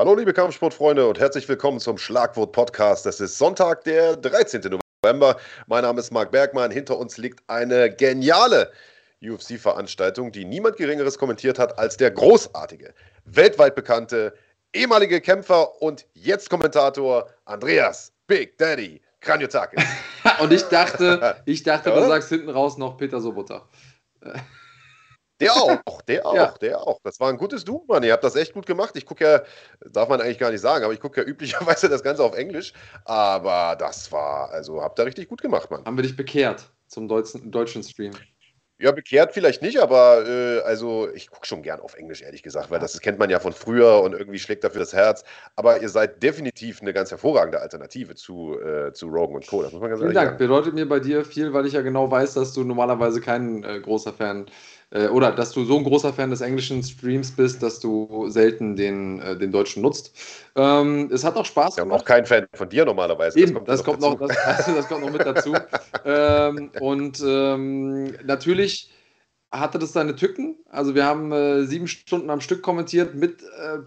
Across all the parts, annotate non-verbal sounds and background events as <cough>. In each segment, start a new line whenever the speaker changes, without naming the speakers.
Hallo liebe Kampfsportfreunde und herzlich willkommen zum Schlagwort Podcast. Es ist Sonntag, der 13. November. Mein Name ist Marc Bergmann. Hinter uns liegt eine geniale UFC-Veranstaltung, die niemand Geringeres kommentiert hat als der großartige, weltweit bekannte, ehemalige Kämpfer und jetzt Kommentator Andreas Big Daddy Kranjotakis. <laughs>
und ich dachte, ich dachte, ja, du sagst hinten raus noch Peter Sobotta.
Der <laughs> auch, der auch, ja. der auch. Das war ein gutes Du, Mann. Ihr habt das echt gut gemacht. Ich gucke ja, darf man eigentlich gar nicht sagen, aber ich gucke ja <laughs> üblicherweise das Ganze auf Englisch. Aber das war, also habt ihr richtig gut gemacht, Mann.
Haben wir dich bekehrt zum deutschen, deutschen Stream?
Ja, bekehrt vielleicht nicht, aber äh, also ich gucke schon gern auf Englisch, ehrlich gesagt, weil das kennt man ja von früher und irgendwie schlägt dafür das Herz. Aber ihr seid definitiv eine ganz hervorragende Alternative zu, äh, zu Rogan und Co. Das
muss man ganz Vielen Dank. Sagen. Bedeutet mir bei dir viel, weil ich ja genau weiß, dass du normalerweise kein äh, großer Fan äh, oder dass du so ein großer Fan des englischen Streams bist, dass du selten den, äh, den deutschen nutzt. Ähm, es hat auch Spaß
gemacht. Bin auch kein Fan von dir normalerweise.
Eben, das, kommt, das, kommt, noch, das, das kommt noch mit dazu. <laughs> ähm, und ähm, natürlich hatte das seine Tücken. Also wir haben äh, sieben Stunden am Stück kommentiert mit äh,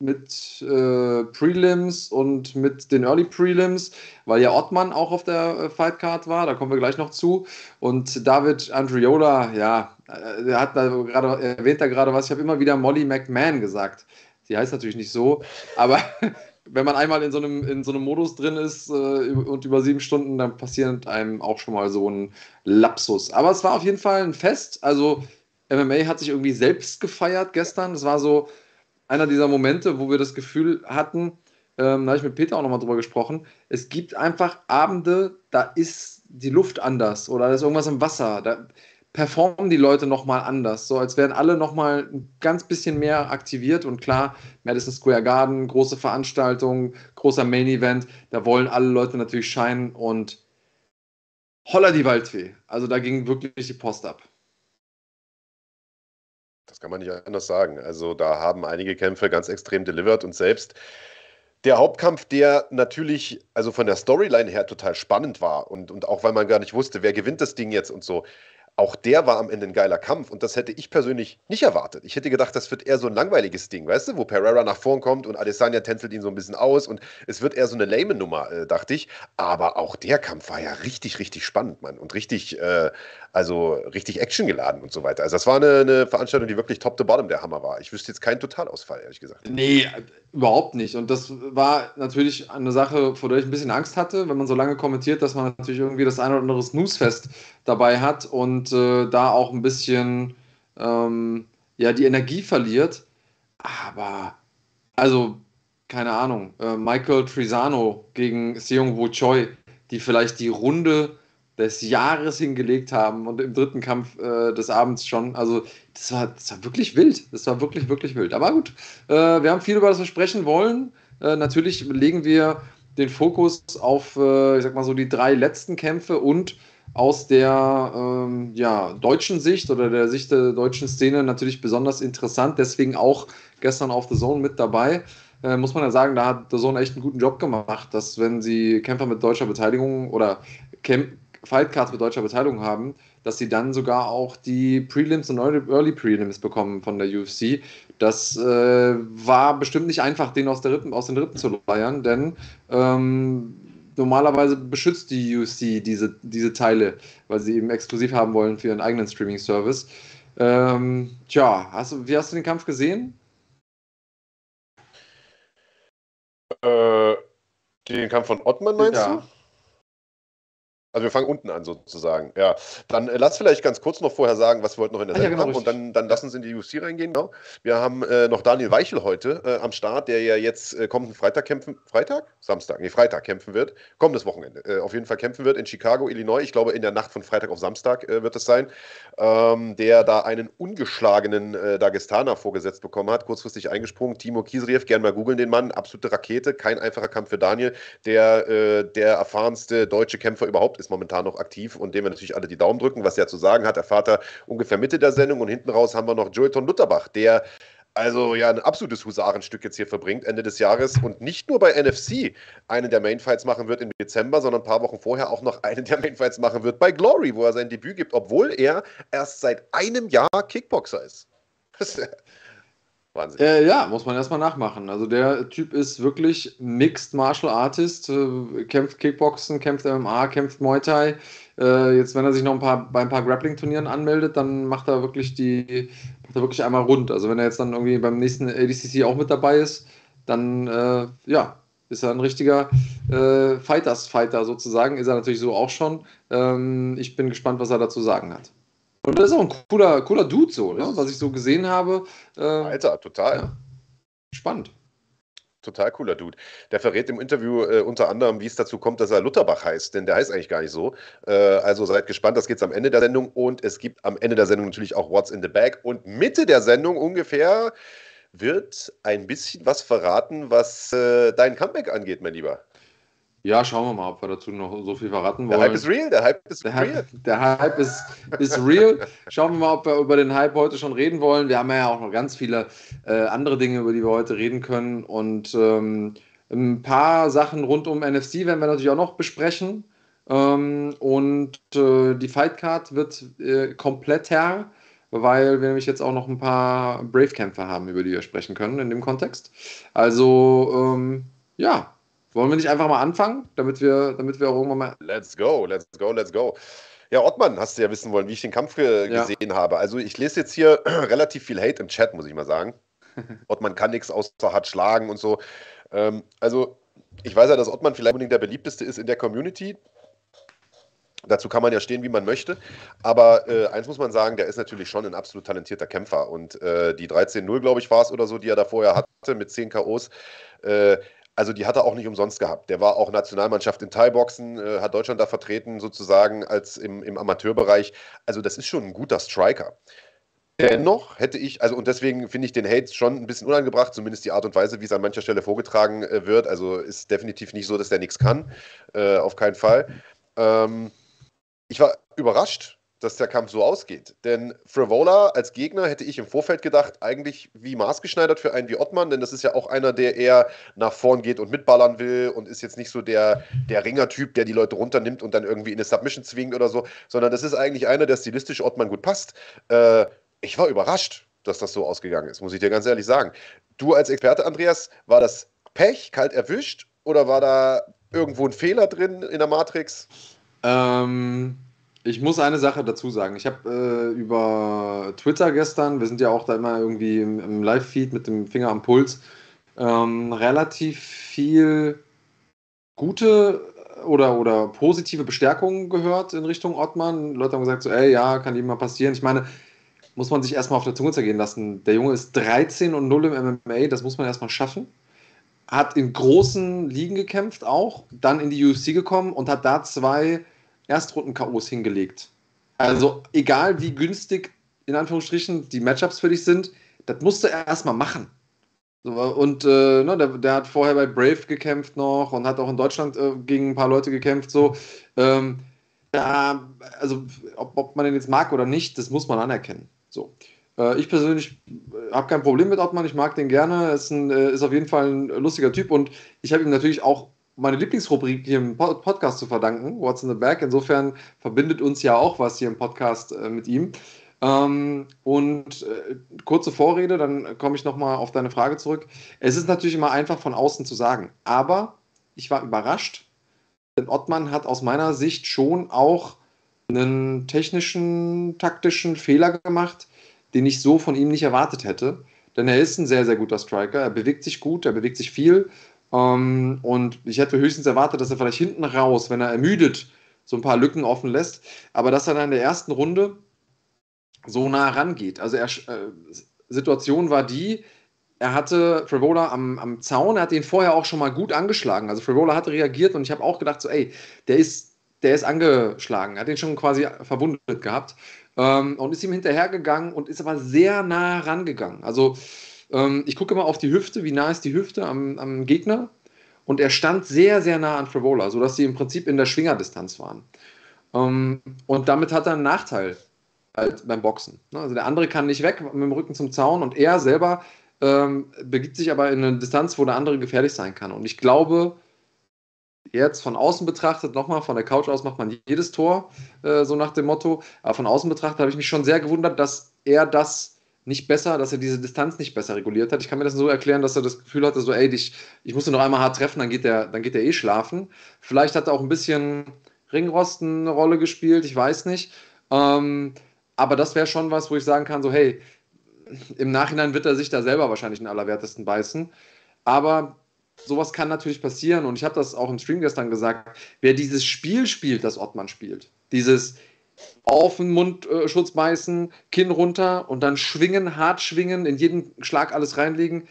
mit äh, Prelims und mit den Early Prelims, weil ja Ottmann auch auf der äh, Fightcard war, da kommen wir gleich noch zu. Und David Andriola, ja, äh, der hat da gerade, erwähnt da gerade was, ich habe immer wieder Molly McMahon gesagt. Die heißt natürlich nicht so, aber <laughs> wenn man einmal in so einem, in so einem Modus drin ist äh, und über sieben Stunden, dann passiert einem auch schon mal so ein Lapsus. Aber es war auf jeden Fall ein Fest. Also MMA hat sich irgendwie selbst gefeiert gestern. Es war so, einer dieser Momente, wo wir das Gefühl hatten, ähm, da habe ich mit Peter auch nochmal drüber gesprochen, es gibt einfach Abende, da ist die Luft anders oder da ist irgendwas im Wasser, da performen die Leute nochmal anders, so als wären alle nochmal ein ganz bisschen mehr aktiviert und klar, Madison Square Garden, große Veranstaltung, großer Main Event, da wollen alle Leute natürlich scheinen und holla die Waldfee, also da ging wirklich die Post ab.
Das kann man nicht anders sagen. Also da haben einige Kämpfe ganz extrem delivered und selbst der Hauptkampf, der natürlich, also von der Storyline her total spannend war und, und auch weil man gar nicht wusste, wer gewinnt das Ding jetzt und so, auch der war am Ende ein geiler Kampf und das hätte ich persönlich nicht erwartet. Ich hätte gedacht, das wird eher so ein langweiliges Ding, weißt du, wo Pereira nach vorn kommt und Adesanya tänzelt ihn so ein bisschen aus und es wird eher so eine lame Nummer, äh, dachte ich. Aber auch der Kampf war ja richtig, richtig spannend, Mann und richtig, äh, also richtig actiongeladen und so weiter. Also das war eine, eine, Veranstaltung, die wirklich top to bottom der Hammer war. Ich wüsste jetzt keinen Totalausfall, ehrlich gesagt.
Nee, überhaupt nicht. Und das war natürlich eine Sache, vor der ich ein bisschen Angst hatte, wenn man so lange kommentiert, dass man natürlich irgendwie das ein oder andere Snoozefest dabei hat und äh, da auch ein bisschen ähm, ja, die Energie verliert. Aber, also, keine Ahnung, äh, Michael Trisano gegen Seong Wo Choi, die vielleicht die Runde des Jahres hingelegt haben und im dritten Kampf äh, des Abends schon. Also, das war, das war wirklich wild. Das war wirklich, wirklich wild. Aber gut, äh, wir haben viel über das wir sprechen wollen. Äh, natürlich legen wir den Fokus auf, äh, ich sag mal so, die drei letzten Kämpfe und aus der ähm, ja, deutschen Sicht oder der Sicht der deutschen Szene natürlich besonders interessant. Deswegen auch gestern auf The Zone mit dabei. Äh, muss man ja sagen, da hat The Zone echt einen guten Job gemacht, dass wenn sie Kämpfer mit deutscher Beteiligung oder Camp Fightcards mit deutscher Beteiligung haben, dass sie dann sogar auch die Prelims und Early Prelims bekommen von der UFC. Das äh, war bestimmt nicht einfach, den aus, der Rippen, aus den Rippen zu leiern, denn ähm, normalerweise beschützt die UFC diese, diese Teile, weil sie eben exklusiv haben wollen für ihren eigenen Streaming-Service. Ähm, tja, hast du, wie hast du den Kampf gesehen?
Äh, den Kampf von Ottmann meinst ja. du? Also wir fangen unten an sozusagen. Ja, dann äh, lass vielleicht ganz kurz noch vorher sagen, was wir heute noch in der ah, Sendung ja, genau, haben und dann, dann lass uns in die UFC reingehen. Genau. Wir haben äh, noch Daniel Weichel heute äh, am Start, der ja jetzt äh, kommenden Freitag kämpfen, Freitag? Samstag, nee, Freitag kämpfen wird. Kommendes Wochenende. Äh, auf jeden Fall kämpfen wird in Chicago, Illinois. Ich glaube, in der Nacht von Freitag auf Samstag äh, wird es sein. Ähm, der da einen ungeschlagenen äh, Dagestaner vorgesetzt bekommen hat, kurzfristig eingesprungen. Timo Kisriev, gern mal googeln den Mann. Absolute Rakete, kein einfacher Kampf für Daniel, der der erfahrenste deutsche Kämpfer überhaupt ist momentan noch aktiv und dem wir natürlich alle die Daumen drücken, was er zu sagen hat. Der Vater ungefähr Mitte der Sendung und hinten raus haben wir noch Joelton Lutterbach, der also ja ein absolutes Husarenstück jetzt hier verbringt Ende des Jahres und nicht nur bei NFC einen der Mainfights machen wird im Dezember, sondern ein paar Wochen vorher auch noch einen der Mainfights machen wird bei Glory, wo er sein Debüt gibt, obwohl er erst seit einem Jahr Kickboxer ist.
Wahnsinn. Äh, ja, muss man erstmal nachmachen. Also der Typ ist wirklich Mixed Martial Artist, äh, kämpft Kickboxen, kämpft MMA, kämpft Muay Thai. Äh, jetzt, wenn er sich noch ein paar, bei ein paar Grappling-Turnieren anmeldet, dann macht er wirklich die, macht er wirklich einmal rund. Also wenn er jetzt dann irgendwie beim nächsten ADCC auch mit dabei ist, dann äh, ja, ist er ein richtiger äh, Fighters-Fighter sozusagen. Ist er natürlich so auch schon. Ähm, ich bin gespannt, was er dazu sagen hat. Und das ist auch ein cooler, cooler Dude, so, ne? was ich so gesehen habe.
Äh, Alter, total. Ja.
Spannend.
Total cooler Dude. Der verrät im Interview äh, unter anderem, wie es dazu kommt, dass er Lutterbach heißt, denn der heißt eigentlich gar nicht so. Äh, also seid gespannt, das geht am Ende der Sendung und es gibt am Ende der Sendung natürlich auch What's in the Bag und Mitte der Sendung ungefähr wird ein bisschen was verraten, was äh, dein Comeback angeht, mein Lieber.
Ja, schauen wir mal, ob wir dazu noch so viel verraten
wollen. Der Hype ist real, der Hype ist
der
real.
Hype, der Hype ist, ist real. Schauen wir mal, ob wir über den Hype heute schon reden wollen. Wir haben ja auch noch ganz viele äh, andere Dinge, über die wir heute reden können. Und ähm, ein paar Sachen rund um NFC werden wir natürlich auch noch besprechen. Ähm, und äh, die Fightcard wird äh, kompletter, weil wir nämlich jetzt auch noch ein paar Brave-Kämpfer haben, über die wir sprechen können in dem Kontext. Also, ähm, ja, wollen wir nicht einfach mal anfangen, damit wir, damit wir auch irgendwann mal.
Let's go, let's go, let's go. Ja, Ottmann, hast du ja wissen wollen, wie ich den Kampf ge ja. gesehen habe. Also ich lese jetzt hier <clears throat> relativ viel Hate im Chat, muss ich mal sagen. <laughs> Ottmann kann nichts außer hart schlagen und so. Ähm, also ich weiß ja, dass Ottmann vielleicht unbedingt der beliebteste ist in der Community. Dazu kann man ja stehen, wie man möchte. Aber äh, eins muss man sagen, der ist natürlich schon ein absolut talentierter Kämpfer. Und äh, die 13-0, glaube ich, war es oder so, die er da vorher hatte mit 10 K.O.s, äh, also die hat er auch nicht umsonst gehabt. Der war auch Nationalmannschaft in Thai-Boxen, äh, hat Deutschland da vertreten, sozusagen als im, im Amateurbereich. Also das ist schon ein guter Striker. Dennoch hätte ich, also und deswegen finde ich den Hate schon ein bisschen unangebracht, zumindest die Art und Weise, wie es an mancher Stelle vorgetragen äh, wird. Also ist definitiv nicht so, dass der nichts kann. Äh, auf keinen Fall. Ähm, ich war überrascht, dass der Kampf so ausgeht. Denn Frivola als Gegner hätte ich im Vorfeld gedacht, eigentlich wie maßgeschneidert für einen wie Ottmann, denn das ist ja auch einer, der eher nach vorn geht und mitballern will und ist jetzt nicht so der, der Ringer-Typ, der die Leute runternimmt und dann irgendwie in eine Submission zwingt oder so, sondern das ist eigentlich einer, der stilistisch Ottmann gut passt. Äh, ich war überrascht, dass das so ausgegangen ist, muss ich dir ganz ehrlich sagen. Du als Experte, Andreas, war das Pech, kalt erwischt oder war da irgendwo ein Fehler drin in der Matrix?
Ähm ich muss eine Sache dazu sagen. Ich habe äh, über Twitter gestern, wir sind ja auch da immer irgendwie im, im Live-Feed mit dem Finger am Puls, ähm, relativ viel gute oder, oder positive Bestärkungen gehört in Richtung Ottmann. Leute haben gesagt, so, ey, ja, kann jedem mal passieren. Ich meine, muss man sich erstmal auf der Zunge zergehen lassen. Der Junge ist 13 und 0 im MMA, das muss man erstmal schaffen. Hat in großen Ligen gekämpft auch, dann in die UFC gekommen und hat da zwei Erstrunden-KOs hingelegt. Also egal wie günstig in Anführungsstrichen die Matchups für dich sind, das musst du erstmal machen. Und äh, ne, der, der, hat vorher bei Brave gekämpft noch und hat auch in Deutschland äh, gegen ein paar Leute gekämpft. So, ähm, da, also ob, ob, man den jetzt mag oder nicht, das muss man anerkennen. So. Äh, ich persönlich äh, habe kein Problem mit Ottmann, ich mag den gerne. Ist, ein, äh, ist auf jeden Fall ein lustiger Typ und ich habe ihm natürlich auch meine Lieblingsrubrik hier im Podcast zu verdanken, What's in the Bag. Insofern verbindet uns ja auch was hier im Podcast äh, mit ihm. Ähm, und äh, kurze Vorrede, dann komme ich nochmal auf deine Frage zurück. Es ist natürlich immer einfach von außen zu sagen, aber ich war überrascht, denn Ottmann hat aus meiner Sicht schon auch einen technischen, taktischen Fehler gemacht, den ich so von ihm nicht erwartet hätte. Denn er ist ein sehr, sehr guter Striker. Er bewegt sich gut, er bewegt sich viel ähm, und ich hätte höchstens erwartet, dass er vielleicht hinten raus, wenn er ermüdet, so ein paar Lücken offen lässt. Aber dass er dann in der ersten Runde so nah rangeht. Also er, äh, Situation war die, er hatte Frivola am, am Zaun, er hat ihn vorher auch schon mal gut angeschlagen. Also Frivola hatte reagiert und ich habe auch gedacht, so, ey, der ist, der ist angeschlagen. Er hat ihn schon quasi verwundet gehabt ähm, und ist ihm hinterhergegangen und ist aber sehr nah rangegangen. Also ähm, ich gucke immer auf die Hüfte, wie nah ist die Hüfte am, am Gegner. Und er stand sehr, sehr nah an Frivola, sodass sie im Prinzip in der Schwingerdistanz waren. Ähm, und damit hat er einen Nachteil halt beim Boxen. Ne? Also der andere kann nicht weg mit dem Rücken zum Zaun und er selber ähm, begibt sich aber in eine Distanz, wo der andere gefährlich sein kann. Und ich glaube, jetzt von außen betrachtet, nochmal, von der Couch aus macht man jedes Tor, äh, so nach dem Motto. Aber von außen betrachtet habe ich mich schon sehr gewundert, dass er das nicht besser, dass er diese Distanz nicht besser reguliert hat. Ich kann mir das so erklären, dass er das Gefühl hatte, so, ey, ich, ich muss ihn noch einmal hart treffen, dann geht der, dann geht der eh schlafen. Vielleicht hat er auch ein bisschen Ringrosten eine Rolle gespielt, ich weiß nicht. Ähm, aber das wäre schon was, wo ich sagen kann, so, hey, im Nachhinein wird er sich da selber wahrscheinlich den Allerwertesten beißen. Aber sowas kann natürlich passieren und ich habe das auch im Stream gestern gesagt. Wer dieses Spiel spielt, das Ottmann spielt, dieses auf den Mundschutz beißen, Kinn runter und dann schwingen, hart schwingen, in jeden Schlag alles reinlegen,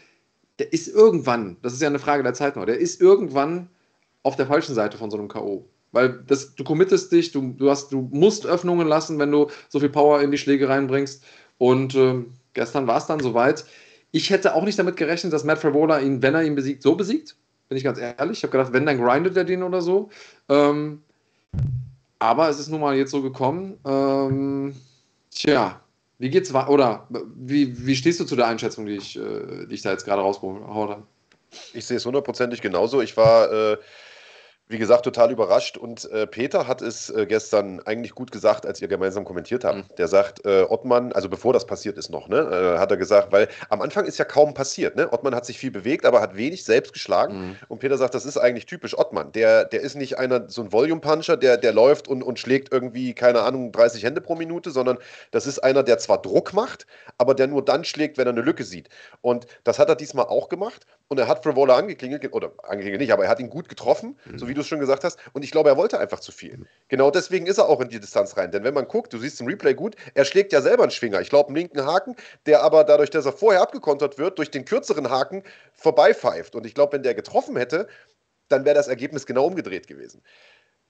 der ist irgendwann, das ist ja eine Frage der Zeit noch, der ist irgendwann auf der falschen Seite von so einem K.O. Weil das, du committest dich, du, du, hast, du musst Öffnungen lassen, wenn du so viel Power in die Schläge reinbringst. Und äh, gestern war es dann soweit. Ich hätte auch nicht damit gerechnet, dass Matt Favola ihn, wenn er ihn besiegt, so besiegt. Bin ich ganz ehrlich. Ich habe gedacht, wenn, dann grindet er den oder so. Ähm, aber es ist nun mal jetzt so gekommen. Ähm, tja, wie geht's weiter? Oder wie, wie stehst du zu der Einschätzung, die ich, äh, die ich da jetzt gerade rausgehauen habe?
Ich sehe es hundertprozentig genauso. Ich war. Äh wie gesagt, total überrascht. Und äh, Peter hat es äh, gestern eigentlich gut gesagt, als ihr gemeinsam kommentiert habt. Mhm. Der sagt, äh, Ottmann, also bevor das passiert ist noch, ne, äh, hat er gesagt, weil am Anfang ist ja kaum passiert. Ne? Ottmann hat sich viel bewegt, aber hat wenig selbst geschlagen. Mhm. Und Peter sagt, das ist eigentlich typisch Ottmann. Der, der ist nicht einer, so ein Volume-Puncher, der, der läuft und, und schlägt irgendwie, keine Ahnung, 30 Hände pro Minute, sondern das ist einer, der zwar Druck macht, aber der nur dann schlägt, wenn er eine Lücke sieht. Und das hat er diesmal auch gemacht. Und er hat Frivola angeklingelt, oder angeklingelt nicht, aber er hat ihn gut getroffen, mhm. so wie du es schon gesagt hast. Und ich glaube, er wollte einfach zu viel. Genau deswegen ist er auch in die Distanz rein. Denn wenn man guckt, du siehst im Replay gut, er schlägt ja selber einen Schwinger. Ich glaube, einen linken Haken, der aber dadurch, dass er vorher abgekontert wird, durch den kürzeren Haken vorbeipfeift. Und ich glaube, wenn der getroffen hätte, dann wäre das Ergebnis genau umgedreht gewesen.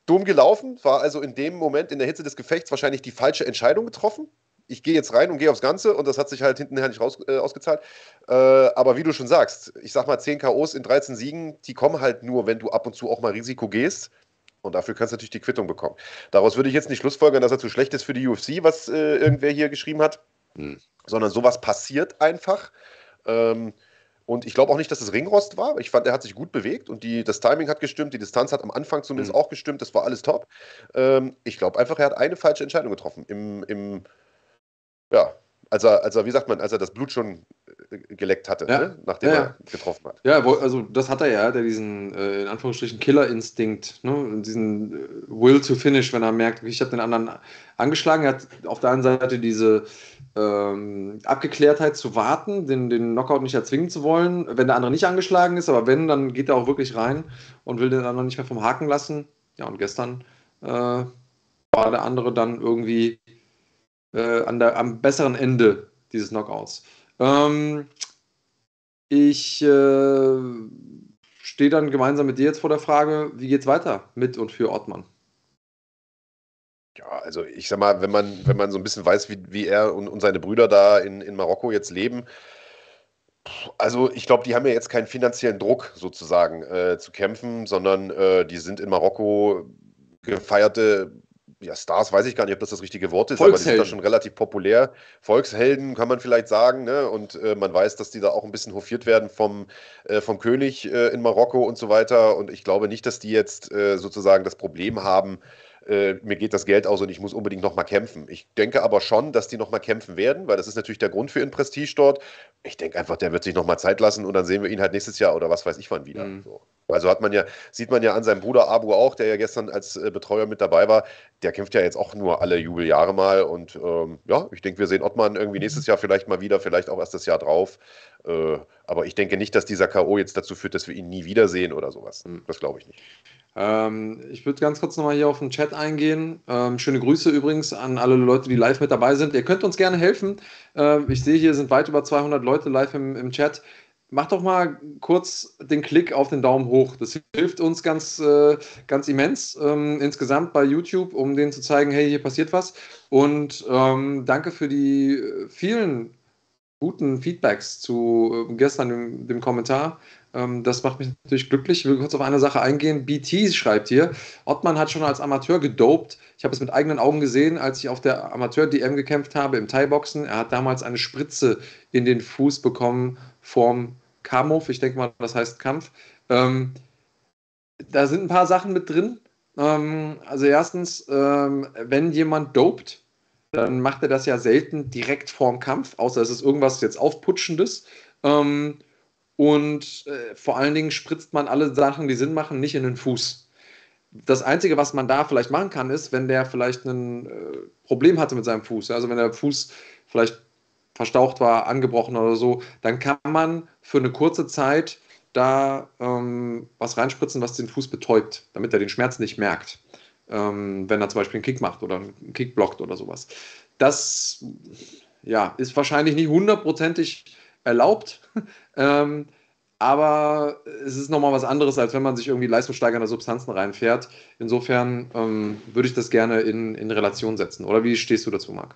Dumm gelaufen, war also in dem Moment in der Hitze des Gefechts wahrscheinlich die falsche Entscheidung getroffen ich gehe jetzt rein und gehe aufs Ganze und das hat sich halt hintenher nicht raus, äh, ausgezahlt. Äh, aber wie du schon sagst, ich sag mal, 10 K.O.s in 13 Siegen, die kommen halt nur, wenn du ab und zu auch mal Risiko gehst. Und dafür kannst du natürlich die Quittung bekommen. Daraus würde ich jetzt nicht schlussfolgern, dass er zu schlecht ist für die UFC, was äh, irgendwer hier geschrieben hat, hm. sondern sowas passiert einfach. Ähm, und ich glaube auch nicht, dass es Ringrost war. Ich fand, er hat sich gut bewegt und die, das Timing hat gestimmt, die Distanz hat am Anfang zumindest mhm. auch gestimmt, das war alles top. Ähm, ich glaube einfach, er hat eine falsche Entscheidung getroffen. Im, im ja, als er, als er, wie sagt man, als er das Blut schon äh, geleckt hatte,
ja.
ne? nachdem
ja,
er getroffen hat.
Ja, also das hat er ja, der diesen, äh, in Anführungsstrichen, Killerinstinkt, ne? diesen äh, Will to Finish, wenn er merkt, ich habe den anderen angeschlagen, er hat auf der einen Seite diese ähm, Abgeklärtheit zu warten, den, den Knockout nicht erzwingen zu wollen, wenn der andere nicht angeschlagen ist, aber wenn, dann geht er auch wirklich rein und will den anderen nicht mehr vom Haken lassen. Ja, und gestern äh, war der andere dann irgendwie äh, an der, am besseren Ende dieses Knockouts. Ähm, ich äh, stehe dann gemeinsam mit dir jetzt vor der Frage, wie geht es weiter mit und für Ottmann?
Ja, also ich sag mal, wenn man, wenn man so ein bisschen weiß, wie, wie er und, und seine Brüder da in, in Marokko jetzt leben, also ich glaube, die haben ja jetzt keinen finanziellen Druck sozusagen äh, zu kämpfen, sondern äh, die sind in Marokko gefeierte ja, Stars weiß ich gar nicht, ob das das richtige Wort ist, aber die sind da schon relativ populär. Volkshelden kann man vielleicht sagen, ne? Und äh, man weiß, dass die da auch ein bisschen hofiert werden vom, äh, vom König äh, in Marokko und so weiter. Und ich glaube nicht, dass die jetzt äh, sozusagen das Problem haben, äh, mir geht das Geld aus und ich muss unbedingt nochmal kämpfen. Ich denke aber schon, dass die nochmal kämpfen werden, weil das ist natürlich der Grund für ihren Prestige dort. Ich denke einfach, der wird sich nochmal Zeit lassen und dann sehen wir ihn halt nächstes Jahr oder was weiß ich wann wieder. Mhm. So. Also hat man ja, sieht man ja an seinem Bruder Abu auch, der ja gestern als äh, Betreuer mit dabei war, der kämpft ja jetzt auch nur alle Jubeljahre mal und ähm, ja, ich denke, wir sehen Ottmann irgendwie nächstes Jahr vielleicht mal wieder, vielleicht auch erst das Jahr drauf. Äh, aber ich denke nicht, dass dieser K.O. jetzt dazu führt, dass wir ihn nie wiedersehen oder sowas. Mhm. Das glaube ich nicht.
Ähm, ich würde ganz kurz nochmal hier auf den Chat eingehen. Ähm, schöne Grüße übrigens an alle Leute, die live mit dabei sind. Ihr könnt uns gerne helfen. Äh, ich sehe, hier sind weit über 200 Leute live im, im Chat. Macht doch mal kurz den Klick auf den Daumen hoch. Das hilft uns ganz, äh, ganz immens ähm, insgesamt bei YouTube, um denen zu zeigen, hey, hier passiert was. Und ähm, danke für die äh, vielen guten Feedbacks zu äh, gestern dem, dem Kommentar. Ähm, das macht mich natürlich glücklich. Ich will kurz auf eine Sache eingehen. BT schreibt hier, Ottmann hat schon als Amateur gedopt. Ich habe es mit eigenen Augen gesehen, als ich auf der Amateur-DM gekämpft habe im Thai-Boxen. Er hat damals eine Spritze in den Fuß bekommen vorm Kampf. Ich denke mal, das heißt Kampf. Ähm, da sind ein paar Sachen mit drin. Ähm, also erstens, ähm, wenn jemand dopt, dann macht er das ja selten direkt vorm Kampf, außer es ist irgendwas jetzt Aufputschendes. Ähm, und äh, vor allen Dingen spritzt man alle Sachen, die Sinn machen, nicht in den Fuß. Das Einzige, was man da vielleicht machen kann, ist, wenn der vielleicht ein äh, Problem hatte mit seinem Fuß. Also wenn der Fuß vielleicht verstaucht war, angebrochen oder so, dann kann man für eine kurze Zeit da ähm, was reinspritzen, was den Fuß betäubt, damit er den Schmerz nicht merkt, ähm, wenn er zum Beispiel einen Kick macht oder einen Kick blockt oder sowas. Das ja, ist wahrscheinlich nicht hundertprozentig erlaubt, <laughs> ähm, aber es ist nochmal was anderes, als wenn man sich irgendwie leistungssteigernde Substanzen reinfährt. Insofern ähm, würde ich das gerne in, in Relation setzen. Oder wie stehst du dazu, Marc?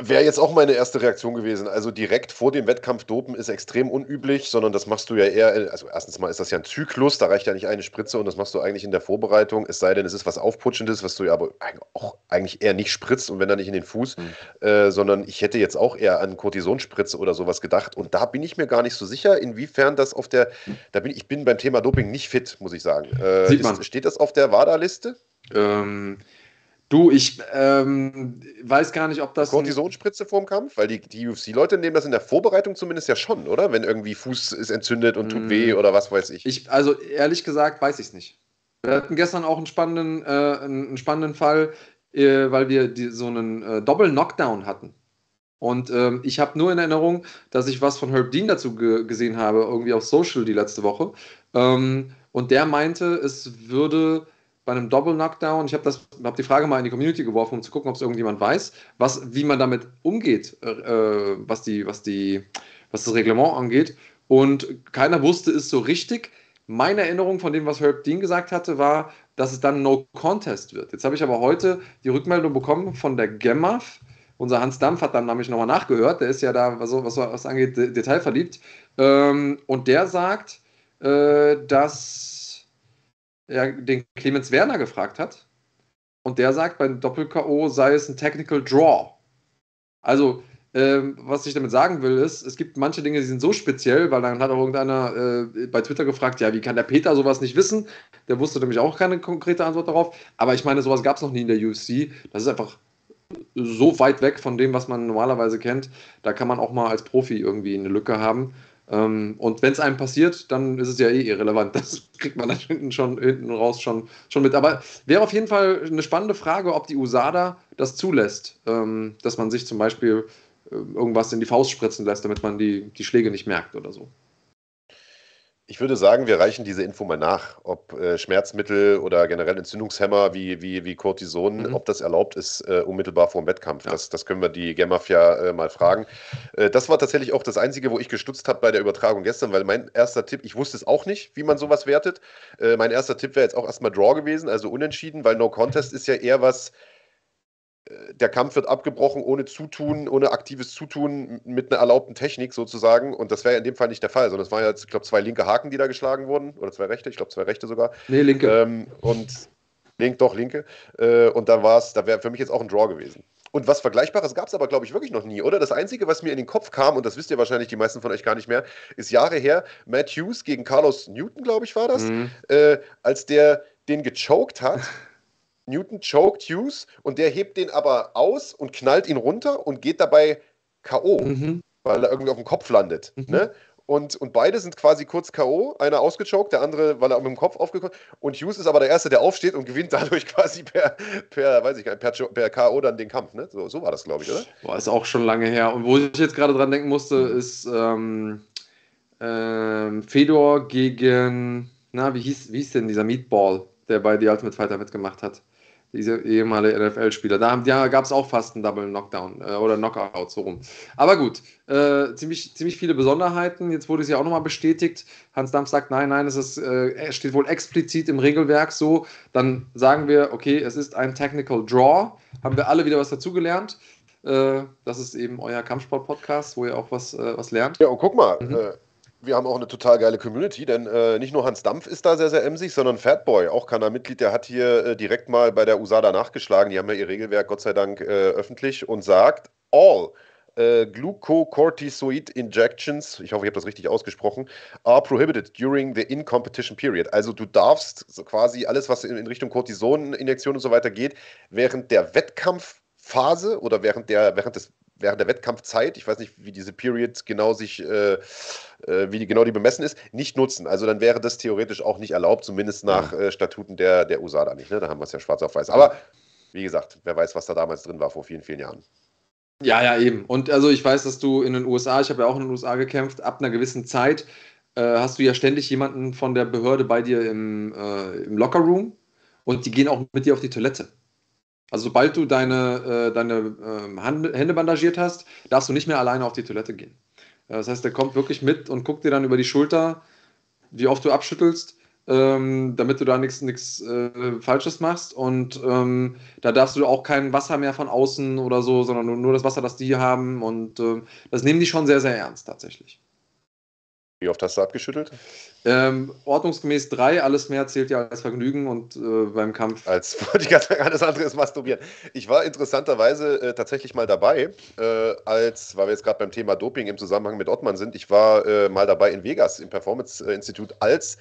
Wäre jetzt auch meine erste Reaktion gewesen. Also direkt vor dem Wettkampf dopen ist extrem unüblich, sondern das machst du ja eher, also erstens mal ist das ja ein Zyklus, da reicht ja nicht eine Spritze und das machst du eigentlich in der Vorbereitung, es sei denn, es ist was Aufputschendes, was du ja aber auch eigentlich eher nicht spritzt und wenn dann nicht in den Fuß, mhm. äh, sondern ich hätte jetzt auch eher an Kortisonspritze oder sowas gedacht und da bin ich mir gar nicht so sicher, inwiefern das auf der, da bin ich bin beim Thema Doping nicht fit, muss ich sagen. Äh, Sieht man. Ist, steht das auf der WADA-Liste?
Ähm, Du, ich ähm, weiß gar nicht, ob das.
Kortisonspritze vorm Kampf? Weil die, die UFC-Leute nehmen das in der Vorbereitung zumindest ja schon, oder? Wenn irgendwie Fuß ist entzündet und tut mm. weh oder was weiß ich.
ich also ehrlich gesagt weiß ich es nicht. Wir hatten gestern auch einen spannenden, äh, einen spannenden Fall, äh, weil wir die, so einen äh, Doppel-Knockdown hatten. Und ähm, ich habe nur in Erinnerung, dass ich was von Herb Dean dazu ge gesehen habe, irgendwie auf Social die letzte Woche. Ähm, und der meinte, es würde bei einem Double-Knockdown, ich habe hab die Frage mal in die Community geworfen, um zu gucken, ob es irgendjemand weiß, was, wie man damit umgeht, äh, was, die, was, die, was das Reglement angeht. Und keiner wusste es so richtig. Meine Erinnerung von dem, was Herb Dean gesagt hatte, war, dass es dann No Contest wird. Jetzt habe ich aber heute die Rückmeldung bekommen von der GEMAF. Unser Hans Dampf hat dann nämlich nochmal nachgehört. Der ist ja da, was, was, was angeht, detailverliebt. Ähm, und der sagt, äh, dass ja, den Clemens Werner gefragt hat. Und der sagt, beim Doppel-K.O. sei es ein Technical Draw. Also, ähm, was ich damit sagen will, ist, es gibt manche Dinge, die sind so speziell, weil dann hat auch irgendeiner äh, bei Twitter gefragt, ja, wie kann der Peter sowas nicht wissen? Der wusste nämlich auch keine konkrete Antwort darauf. Aber ich meine, sowas gab es noch nie in der UFC. Das ist einfach so weit weg von dem, was man normalerweise kennt. Da kann man auch mal als Profi irgendwie eine Lücke haben. Ähm, und wenn es einem passiert, dann ist es ja eh irrelevant. Das <laughs> kriegt man dann hinten schon hinten raus schon, schon mit. Aber wäre auf jeden Fall eine spannende Frage, ob die USADA das zulässt, ähm, dass man sich zum Beispiel äh, irgendwas in die Faust spritzen lässt, damit man die, die Schläge nicht merkt oder so.
Ich würde sagen, wir reichen diese Info mal nach, ob äh, Schmerzmittel oder generell Entzündungshemmer wie, wie, wie Cortison, mhm. ob das erlaubt ist, äh, unmittelbar vor dem Wettkampf. Ja. Das, das können wir die Gemafia äh, mal fragen. Äh, das war tatsächlich auch das Einzige, wo ich gestutzt habe bei der Übertragung gestern, weil mein erster Tipp, ich wusste es auch nicht, wie man sowas wertet. Äh, mein erster Tipp wäre jetzt auch erstmal Draw gewesen, also unentschieden, weil No Contest ist ja eher was, der Kampf wird abgebrochen ohne Zutun, ohne aktives Zutun mit einer erlaubten Technik sozusagen. Und das wäre ja in dem Fall nicht der Fall, sondern es waren ja, ich glaube, zwei linke Haken, die da geschlagen wurden. Oder zwei rechte, ich glaube, zwei rechte sogar.
Nee, linke.
Ähm, und link, doch, linke. Äh, und da war es, da wäre für mich jetzt auch ein Draw gewesen. Und was Vergleichbares gab es aber, glaube ich, wirklich noch nie, oder? Das Einzige, was mir in den Kopf kam, und das wisst ihr wahrscheinlich die meisten von euch gar nicht mehr, ist Jahre her, Matt Hughes gegen Carlos Newton, glaube ich, war das, mhm. äh, als der den gechoked hat. <laughs> Newton choked Hughes und der hebt den aber aus und knallt ihn runter und geht dabei K.O., mhm. weil er irgendwie auf dem Kopf landet. Mhm. Ne? Und, und beide sind quasi kurz K.O., einer ausgechoked, der andere, weil er mit dem Kopf aufgekommen Und Hughes ist aber der Erste, der aufsteht und gewinnt dadurch <laughs> quasi per, per weiß ich gar nicht, per, per K.O. dann den Kampf. Ne? So, so war das, glaube ich, oder?
Boah, ist auch schon lange her. Und wo ich jetzt gerade dran denken musste, ist ähm, ähm, Fedor gegen, na, wie hieß, wie hieß denn dieser Meatball, der bei The Ultimate Fighter mitgemacht hat? Diese ehemalige NFL-Spieler. Da, da gab es auch fast einen Double Knockdown äh, oder Knockout, so rum. Aber gut, äh, ziemlich, ziemlich viele Besonderheiten. Jetzt wurde es ja auch nochmal bestätigt. Hans Dampf sagt, nein, nein, es ist, äh, steht wohl explizit im Regelwerk so. Dann sagen wir, okay, es ist ein Technical Draw. Haben wir alle wieder was dazugelernt. Äh, das ist eben euer Kampfsport-Podcast, wo ihr auch was, äh, was lernt.
Ja, und guck mal, mhm. Wir haben auch eine total geile Community, denn äh, nicht nur Hans Dampf ist da sehr, sehr emsig, sondern Fatboy, auch Kanal-Mitglied, der hat hier äh, direkt mal bei der USADA nachgeschlagen. Die haben ja ihr Regelwerk Gott sei Dank äh, öffentlich und sagt, all äh, Glucocorticoid Injections, ich hoffe, ich habe das richtig ausgesprochen, are prohibited during the in-competition period. Also du darfst so quasi alles, was in, in Richtung Cortisoninjektion und so weiter geht, während der Wettkampfphase oder während der, während des während der Wettkampfzeit, ich weiß nicht, wie diese Period genau sich, äh, äh, wie die, genau die bemessen ist, nicht nutzen. Also dann wäre das theoretisch auch nicht erlaubt, zumindest nach äh, Statuten der, der USADA nicht. Ne? Da haben wir es ja schwarz auf weiß. Aber wie gesagt, wer weiß, was da damals drin war vor vielen, vielen Jahren.
Ja, ja, eben. Und also ich weiß, dass du in den USA, ich habe ja auch in den USA gekämpft, ab einer gewissen Zeit äh, hast du ja ständig jemanden von der Behörde bei dir im, äh, im Lockerroom und die gehen auch mit dir auf die Toilette. Also sobald du deine, äh, deine äh, Hände bandagiert hast, darfst du nicht mehr alleine auf die Toilette gehen. Das heißt, der kommt wirklich mit und guckt dir dann über die Schulter, wie oft du abschüttelst ähm, damit du da nichts äh, Falsches machst. Und ähm, da darfst du auch kein Wasser mehr von außen oder so, sondern nur, nur das Wasser, das die haben. Und äh, das nehmen die schon sehr, sehr ernst tatsächlich.
Wie oft hast du abgeschüttelt?
Ähm, ordnungsgemäß drei, alles mehr zählt ja als Vergnügen und äh, beim Kampf.
Als <laughs> wollte ich ganz sagen, alles andere ist Masturbieren. Ich war interessanterweise äh, tatsächlich mal dabei, äh, als, weil wir jetzt gerade beim Thema Doping im Zusammenhang mit Ottmann sind, ich war äh, mal dabei in Vegas im Performance-Institut als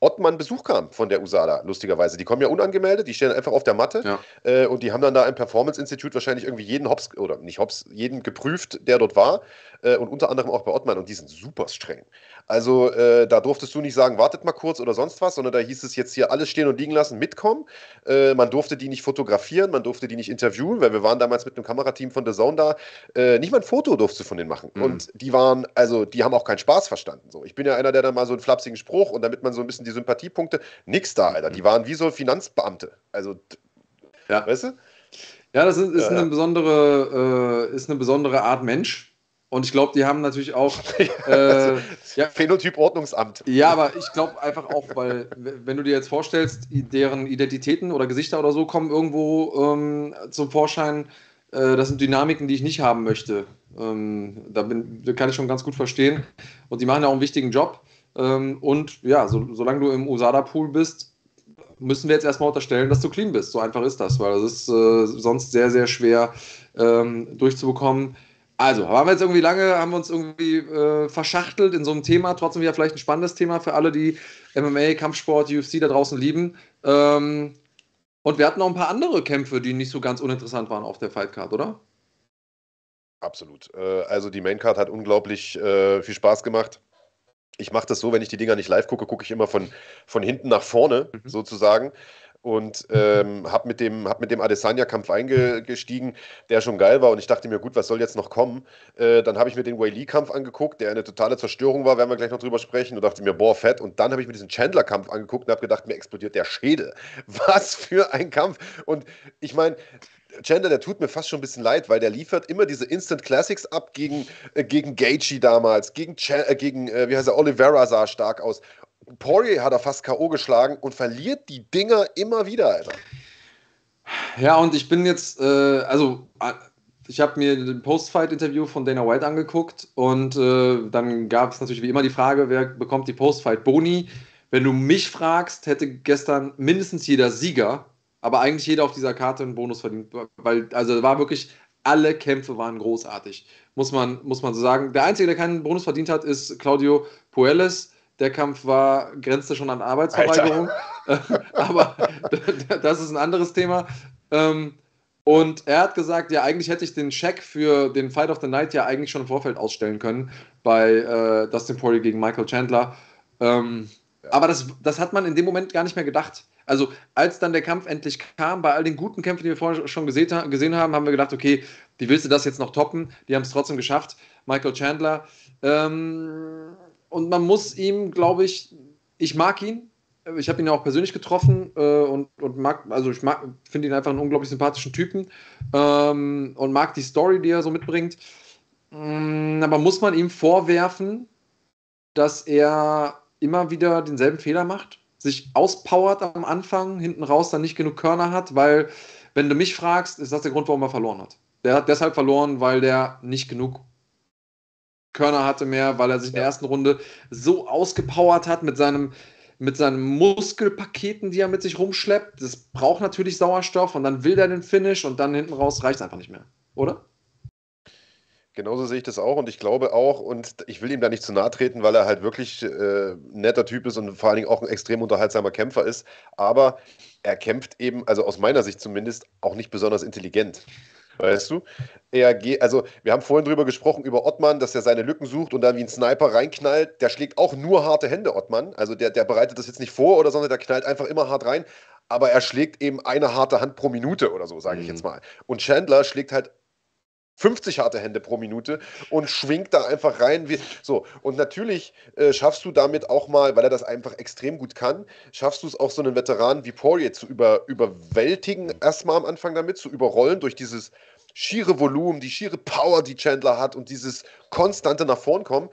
Ottmann Besuch kam von der USADA, lustigerweise. Die kommen ja unangemeldet, die stehen einfach auf der Matte ja. äh, und die haben dann da im Performance Institute wahrscheinlich irgendwie jeden Hops, oder nicht Hops, jeden geprüft, der dort war äh, und unter anderem auch bei Ottmann und die sind super streng. Also äh, da durftest du nicht sagen, wartet mal kurz oder sonst was, sondern da hieß es jetzt hier alles stehen und liegen lassen, mitkommen. Äh, man durfte die nicht fotografieren, man durfte die nicht interviewen, weil wir waren damals mit einem Kamerateam von The Zone da. Äh, nicht mal ein Foto durfte von denen machen. Mhm. Und die waren, also die haben auch keinen Spaß verstanden. So, ich bin ja einer, der dann mal so einen flapsigen Spruch und damit man so ein bisschen die Sympathiepunkte, nix da, Alter. Die mhm. waren wie so Finanzbeamte. Also,
ja. weißt du? Ja, das ist, ist ja, eine besondere, äh, ist eine besondere Art Mensch und ich glaube, die haben natürlich auch. <laughs>
Äh, ja, Phänotyp Ordnungsamt.
Ja, aber ich glaube einfach auch, weil, wenn du dir jetzt vorstellst, deren Identitäten oder Gesichter oder so kommen irgendwo ähm, zum Vorschein, äh, das sind Dynamiken, die ich nicht haben möchte. Ähm, da, bin, da kann ich schon ganz gut verstehen. Und die machen ja auch einen wichtigen Job. Ähm, und ja, so, solange du im USADA-Pool bist, müssen wir jetzt erstmal unterstellen, dass du clean bist. So einfach ist das, weil das ist äh, sonst sehr, sehr schwer ähm, durchzubekommen also, haben wir jetzt irgendwie lange, haben wir uns irgendwie äh, verschachtelt in so einem Thema, trotzdem wieder vielleicht ein spannendes Thema für alle, die MMA, Kampfsport, UFC da draußen lieben. Ähm, und wir hatten noch ein paar andere Kämpfe, die nicht so ganz uninteressant waren auf der Fightcard, oder?
Absolut. Äh, also die Maincard hat unglaublich äh, viel Spaß gemacht. Ich mache das so, wenn ich die Dinger nicht live gucke, gucke ich immer von, von hinten nach vorne mhm. sozusagen und ähm, habe mit dem, hab mit dem Adesanya-Kampf eingestiegen, der schon geil war und ich dachte mir, gut, was soll jetzt noch kommen? Äh, dann habe ich mir den Wei Lee-Kampf angeguckt, der eine totale Zerstörung war, werden wir gleich noch drüber sprechen und dachte mir, boah, fett. Und dann habe ich mir diesen Chandler-Kampf angeguckt und habe gedacht, mir explodiert der Schädel. <laughs> Was für ein Kampf. Und ich meine, Chandler, der tut mir fast schon ein bisschen leid, weil der liefert immer diese Instant Classics ab gegen, äh, gegen Gaethje damals, gegen, Ch äh, gegen äh, wie heißt er, Oliveira sah stark aus. Poirier hat er fast K.O. geschlagen und verliert die Dinger immer wieder, Alter.
Ja, und ich bin jetzt, äh, also äh, ich habe mir ein Post-Fight-Interview von Dana White angeguckt und äh, dann gab es natürlich wie immer die Frage, wer bekommt die Post-Fight-Boni? Wenn du mich fragst, hätte gestern mindestens jeder Sieger, aber eigentlich jeder auf dieser Karte einen Bonus verdient, weil also war wirklich alle Kämpfe waren großartig, muss man, muss man so sagen. Der Einzige, der keinen Bonus verdient hat, ist Claudio Puelles der Kampf war, grenzte schon an Arbeitsverweigerung. <laughs> Aber <laughs> das ist ein anderes Thema. Ähm, und er hat gesagt, ja, eigentlich hätte ich den Scheck für den Fight of the Night ja eigentlich schon im Vorfeld ausstellen können bei äh, Dustin Poirier gegen Michael Chandler. Ähm. Aber das, das hat man in dem Moment gar nicht mehr gedacht. Also als dann der Kampf endlich kam, bei all den guten Kämpfen, die wir vorher schon gesehen, gesehen haben, haben wir gedacht, okay, wie willst du das jetzt noch toppen? Die haben es trotzdem geschafft. Michael Chandler. Ähm, und man muss ihm, glaube ich, ich mag ihn. Ich habe ihn ja auch persönlich getroffen äh, und, und mag, also ich finde ihn einfach einen unglaublich sympathischen Typen ähm, und mag die Story, die er so mitbringt. Ähm, aber muss man ihm vorwerfen, dass er immer wieder denselben Fehler macht? Sich auspowert am Anfang, hinten raus dann nicht genug Körner hat, weil, wenn du mich fragst, ist das der Grund, warum er verloren hat. Der hat deshalb verloren, weil der nicht genug Körner hatte mehr, weil er sich in der ersten Runde so ausgepowert hat mit seinem mit seinen Muskelpaketen, die er mit sich rumschleppt. Das braucht natürlich Sauerstoff und dann will er den Finish und dann hinten raus reicht es einfach nicht mehr, oder?
Genauso sehe ich das auch und ich glaube auch, und ich will ihm da nicht zu nahe treten, weil er halt wirklich äh, netter Typ ist und vor allen Dingen auch ein extrem unterhaltsamer Kämpfer ist. Aber er kämpft eben, also aus meiner Sicht zumindest, auch nicht besonders intelligent. Weißt du? Er geht, also wir haben vorhin drüber gesprochen, über Ottmann, dass er seine Lücken sucht und dann wie ein Sniper reinknallt. Der schlägt auch nur harte Hände, Ottmann. Also der, der bereitet das jetzt nicht vor oder sondern der knallt einfach immer hart rein. Aber er schlägt eben eine harte Hand pro Minute oder so, sage ich mhm. jetzt mal. Und Chandler schlägt halt 50 harte Hände pro Minute und schwingt da einfach rein. Wie, so, und natürlich äh, schaffst du damit auch mal, weil er das einfach extrem gut kann, schaffst du es auch so einen Veteranen wie Poirier zu über, überwältigen, erstmal am Anfang damit, zu überrollen durch dieses schiere Volumen, die schiere Power, die Chandler hat und dieses konstante nach vorn kommen.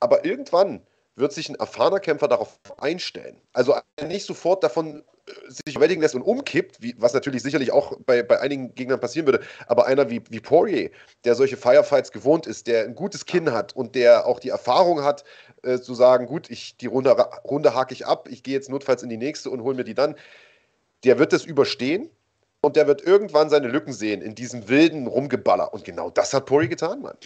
Aber irgendwann wird sich ein erfahrener Kämpfer darauf einstellen. Also nicht sofort davon sich überwältigen lässt und umkippt, wie, was natürlich sicherlich auch bei, bei einigen Gegnern passieren würde, aber einer wie, wie Poirier, der solche Firefights gewohnt ist, der ein gutes Kinn hat und der auch die Erfahrung hat, äh, zu sagen, gut, ich, die Runde, Runde hake ich ab, ich gehe jetzt notfalls in die nächste und hole mir die dann, der wird das überstehen und der wird irgendwann seine Lücken sehen in diesem wilden Rumgeballer. Und genau das hat Poirier getan, Mann.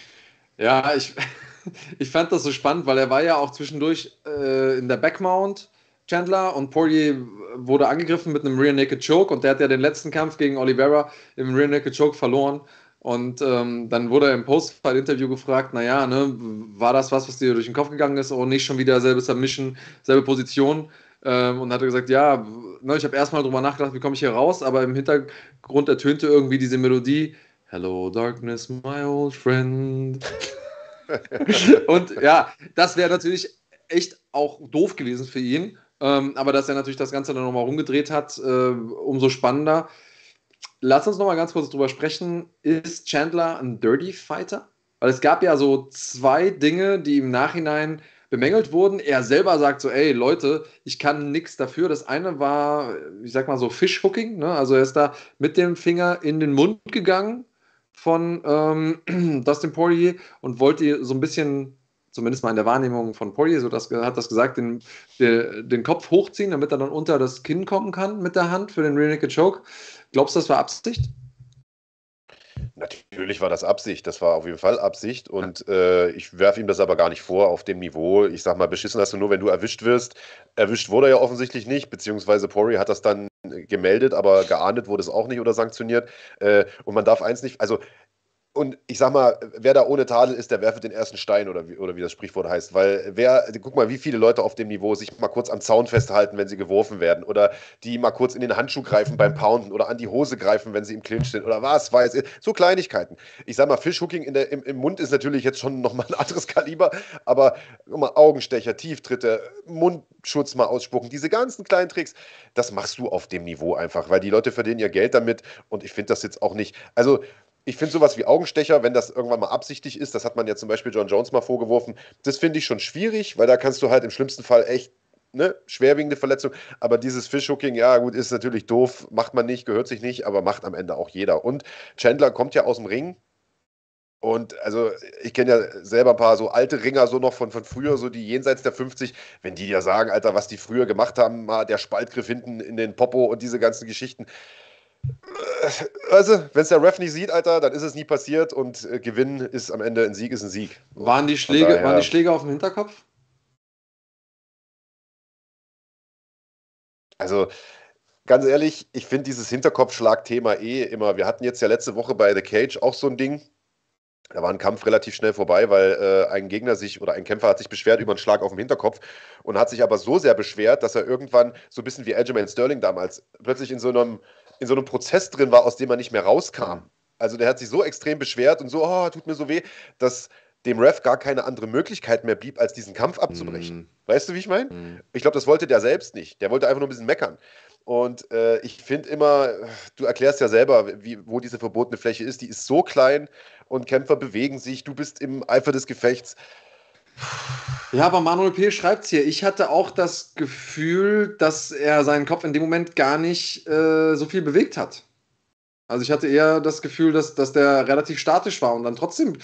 Ja, ich, <laughs> ich fand das so spannend, weil er war ja auch zwischendurch äh, in der Backmount Chandler und Poirier wurde angegriffen mit einem Rear Naked Choke und der hat ja den letzten Kampf gegen Oliveira im Rear Naked Choke verloren. Und ähm, dann wurde er im Post-Fight-Interview gefragt, naja, ne, war das was, was dir durch den Kopf gegangen ist oder nicht schon wieder selbe Submission, selbe Position? Ähm, und hat er gesagt, ja, ne, ich habe erstmal drüber nachgedacht, wie komme ich hier raus, aber im Hintergrund ertönte irgendwie diese Melodie, Hello Darkness, my old friend. <laughs> und ja, das wäre natürlich echt auch doof gewesen für ihn. Ähm, aber dass er natürlich das Ganze dann nochmal rumgedreht hat, äh, umso spannender. Lass uns nochmal ganz kurz drüber sprechen. Ist Chandler ein Dirty Fighter? Weil es gab ja so zwei Dinge, die im Nachhinein bemängelt wurden. Er selber sagt so, ey Leute, ich kann nichts dafür. Das eine war, ich sag mal so Fishhooking, ne? also er ist da mit dem Finger in den Mund gegangen von ähm, <clears throat> Dustin Poirier und wollte so ein bisschen zumindest mal in der Wahrnehmung von Poirier, so das, hat das gesagt, den, den, Kopf hochziehen, damit er dann unter das Kinn kommen kann mit der Hand für den Rear Naked Choke. Glaubst du, das war Absicht?
Natürlich war das Absicht, das war auf jeden Fall Absicht und äh, ich werfe ihm das aber gar nicht vor auf dem Niveau. Ich sag mal, beschissen hast du nur, wenn du erwischt wirst. Erwischt wurde er ja offensichtlich nicht, beziehungsweise Poirier hat das dann gemeldet, aber geahndet wurde es auch nicht oder sanktioniert. Äh, und man darf eins nicht, also und ich sag mal, wer da ohne Tadel ist, der werfe den ersten Stein oder wie, oder wie das Sprichwort heißt. Weil wer, guck mal, wie viele Leute auf dem Niveau sich mal kurz am Zaun festhalten, wenn sie geworfen werden. Oder die mal kurz in den Handschuh greifen beim Pounden oder an die Hose greifen, wenn sie im Clinch sind. Oder was weiß ich. So Kleinigkeiten. Ich sag mal, Fishhooking in der, im, im Mund ist natürlich jetzt schon nochmal ein anderes Kaliber. Aber guck mal, Augenstecher, Tieftritte, Mundschutz mal ausspucken. Diese ganzen kleinen Tricks, das machst du auf dem Niveau einfach. Weil die Leute verdienen ihr Geld damit. Und ich finde das jetzt auch nicht. Also, ich finde sowas wie Augenstecher, wenn das irgendwann mal absichtlich ist, das hat man ja zum Beispiel John Jones mal vorgeworfen, das finde ich schon schwierig, weil da kannst du halt im schlimmsten Fall echt ne, schwerwiegende Verletzung. Aber dieses Fishhooking, ja gut, ist natürlich doof, macht man nicht, gehört sich nicht, aber macht am Ende auch jeder. Und Chandler kommt ja aus dem Ring. Und also ich kenne ja selber ein paar so alte Ringer so noch von, von früher, so die jenseits der 50, wenn die ja sagen, Alter, was die früher gemacht haben, mal der Spaltgriff hinten in den Popo und diese ganzen Geschichten also, wenn es der Ref nicht sieht, Alter, dann ist es nie passiert und äh, Gewinn ist am Ende ein Sieg ist ein Sieg.
Waren die Schläge, daher, waren die Schläge auf dem Hinterkopf?
Also, ganz ehrlich, ich finde dieses Hinterkopfschlag-Thema eh immer. Wir hatten jetzt ja letzte Woche bei The Cage auch so ein Ding. Da war ein Kampf relativ schnell vorbei, weil äh, ein Gegner sich oder ein Kämpfer hat sich beschwert über einen Schlag auf dem Hinterkopf und hat sich aber so sehr beschwert, dass er irgendwann so ein bisschen wie Aljamain Sterling damals plötzlich in so einem in so einem Prozess drin war, aus dem er nicht mehr rauskam. Also der hat sich so extrem beschwert und so, oh, tut mir so weh, dass dem Ref gar keine andere Möglichkeit mehr blieb, als diesen Kampf abzubrechen. Mm. Weißt du, wie ich meine? Mm. Ich glaube, das wollte der selbst nicht. Der wollte einfach nur ein bisschen meckern. Und äh, ich finde immer, du erklärst ja selber, wie, wo diese verbotene Fläche ist. Die ist so klein und Kämpfer bewegen sich. Du bist im Eifer des Gefechts.
Ja, aber Manuel P. schreibt es hier. Ich hatte auch das Gefühl, dass er seinen Kopf in dem Moment gar nicht äh, so viel bewegt hat. Also ich hatte eher das Gefühl, dass, dass der relativ statisch war und dann trotzdem,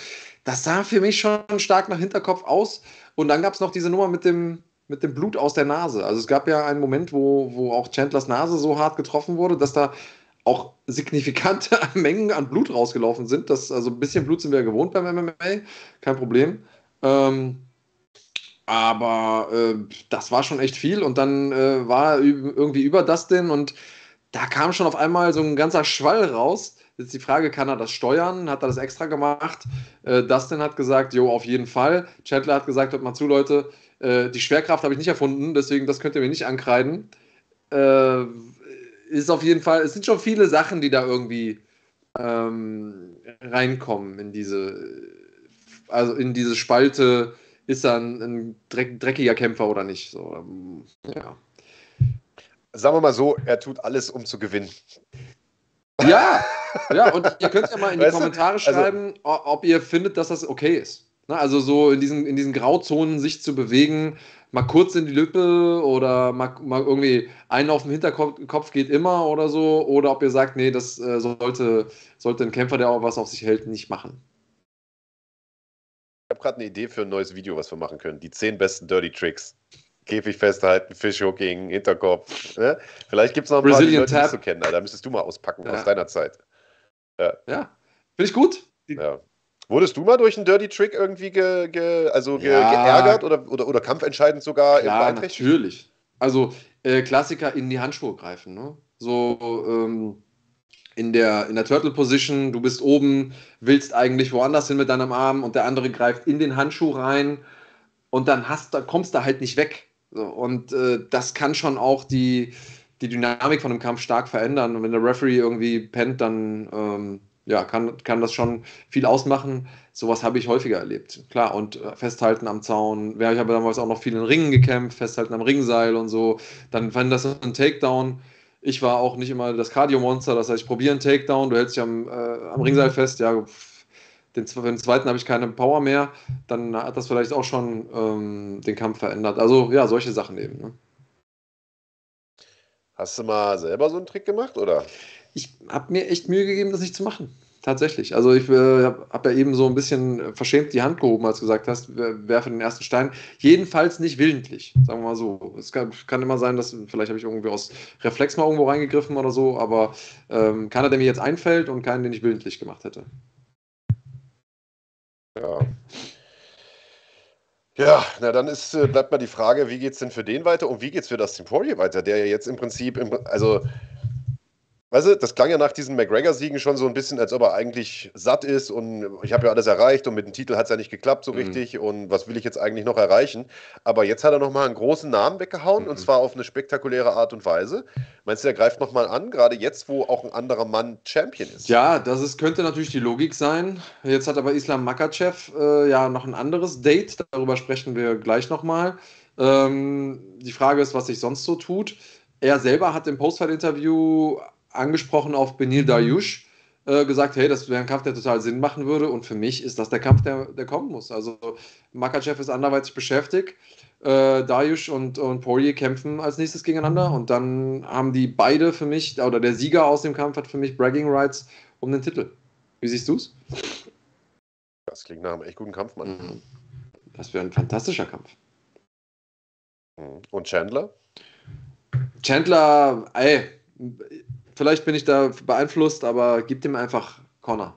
das sah für mich schon stark nach Hinterkopf aus. Und dann gab es noch diese Nummer mit dem, mit dem Blut aus der Nase. Also es gab ja einen Moment, wo, wo auch Chandlers Nase so hart getroffen wurde, dass da auch signifikante <laughs> Mengen an Blut rausgelaufen sind. Das, also ein bisschen Blut sind wir ja gewohnt beim MMA, kein Problem. Ähm, aber äh, das war schon echt viel und dann äh, war irgendwie über denn und da kam schon auf einmal so ein ganzer Schwall raus. Jetzt die Frage, kann er das steuern? Hat er das extra gemacht? Äh, Dustin hat gesagt, jo, auf jeden Fall. Chandler hat gesagt, hört mal zu, Leute, äh, die Schwerkraft habe ich nicht erfunden, deswegen das könnt ihr mir nicht ankreiden. Äh, ist auf jeden Fall, es sind schon viele Sachen, die da irgendwie ähm, reinkommen in diese, also in diese Spalte, ist er ein, ein dreck, dreckiger Kämpfer oder nicht. So, ähm, ja.
Sagen wir mal so, er tut alles, um zu gewinnen.
Ja, ja, und ihr könnt ja mal in die weißt Kommentare du? Also schreiben, also, ob ihr findet, dass das okay ist. Na, also so in diesen, in diesen Grauzonen sich zu bewegen, mal kurz in die Lippe oder mal, mal irgendwie einen auf dem Hinterkopf geht immer oder so, oder ob ihr sagt, nee, das äh, sollte, sollte ein Kämpfer, der auch was auf sich hält, nicht machen.
Ich habe gerade eine Idee für ein neues Video, was wir machen können. Die zehn besten Dirty Tricks. Käfig festhalten, Fishhooking, Hinterkopf. Ne? Vielleicht gibt es noch ein
Brazilian
paar, die Leute nicht so kennen. Da müsstest du mal auspacken ja. aus deiner Zeit.
Ja, ja. finde ich gut.
Ja. Wurdest du mal durch einen Dirty Trick irgendwie ge, ge, also ge, geärgert oder, oder, oder kampfentscheidend sogar
Ja, natürlich. Also äh, Klassiker in die Handschuhe greifen. Ne? So ähm, in der, in der Turtle Position, du bist oben, willst eigentlich woanders hin mit deinem Arm und der andere greift in den Handschuh rein und dann hast, kommst du halt nicht weg. Und äh, das kann schon auch die, die Dynamik von einem Kampf stark verändern. Und wenn der Referee irgendwie pennt, dann ähm, ja, kann, kann das schon viel ausmachen. Sowas habe ich häufiger erlebt. Klar, und äh, festhalten am Zaun. Ja, ich habe damals auch noch viel in Ringen gekämpft, festhalten am Ringseil und so. Dann fand das ein Takedown. Ich war auch nicht immer das Cardio-Monster, das heißt, ich probiere einen Takedown, du hältst dich am, äh, am Ringseil fest, ja, den, für den zweiten habe ich keine Power mehr, dann hat das vielleicht auch schon ähm, den Kampf verändert. Also ja, solche Sachen eben. Ne?
Hast du mal selber so einen Trick gemacht, oder?
Ich habe mir echt Mühe gegeben, das nicht zu machen. Tatsächlich. Also ich äh, habe ja eben so ein bisschen verschämt die Hand gehoben, als du gesagt hast, werfe den ersten Stein. Jedenfalls nicht willentlich, sagen wir mal so. Es kann, kann immer sein, dass vielleicht habe ich irgendwie aus Reflex mal irgendwo reingegriffen oder so, aber ähm, keiner, der mir jetzt einfällt und keinen, den ich willentlich gemacht hätte.
Ja. Ja, na dann ist, äh, bleibt mal die Frage, wie geht es denn für den weiter und wie geht es für das Team Poirier weiter, der ja jetzt im Prinzip, im, also Weißt du, das klang ja nach diesen McGregor-Siegen schon so ein bisschen, als ob er eigentlich satt ist und ich habe ja alles erreicht und mit dem Titel hat es ja nicht geklappt so mhm. richtig und was will ich jetzt eigentlich noch erreichen? Aber jetzt hat er nochmal einen großen Namen weggehauen mhm. und zwar auf eine spektakuläre Art und Weise. Meinst du, er greift nochmal an, gerade jetzt, wo auch ein anderer Mann Champion ist?
Ja, das ist, könnte natürlich die Logik sein. Jetzt hat aber Islam Makachev äh, ja noch ein anderes Date, darüber sprechen wir gleich nochmal. Ähm, die Frage ist, was sich sonst so tut. Er selber hat im Postfight-Interview angesprochen auf Benil Dariush, äh, gesagt, hey, das wäre ein Kampf, der total Sinn machen würde. Und für mich ist das der Kampf, der, der kommen muss. Also Makachev ist anderweitig beschäftigt. Äh, Dariush und, und Poirier kämpfen als nächstes gegeneinander. Und dann haben die beide für mich, oder der Sieger aus dem Kampf hat für mich Bragging Rights um den Titel. Wie siehst du es?
Das klingt nach einem echt guten Kampf, Mann. Mhm.
Das wäre ein fantastischer Kampf.
Mhm. Und Chandler?
Chandler, ey, Vielleicht bin ich da beeinflusst, aber gib dem einfach Connor.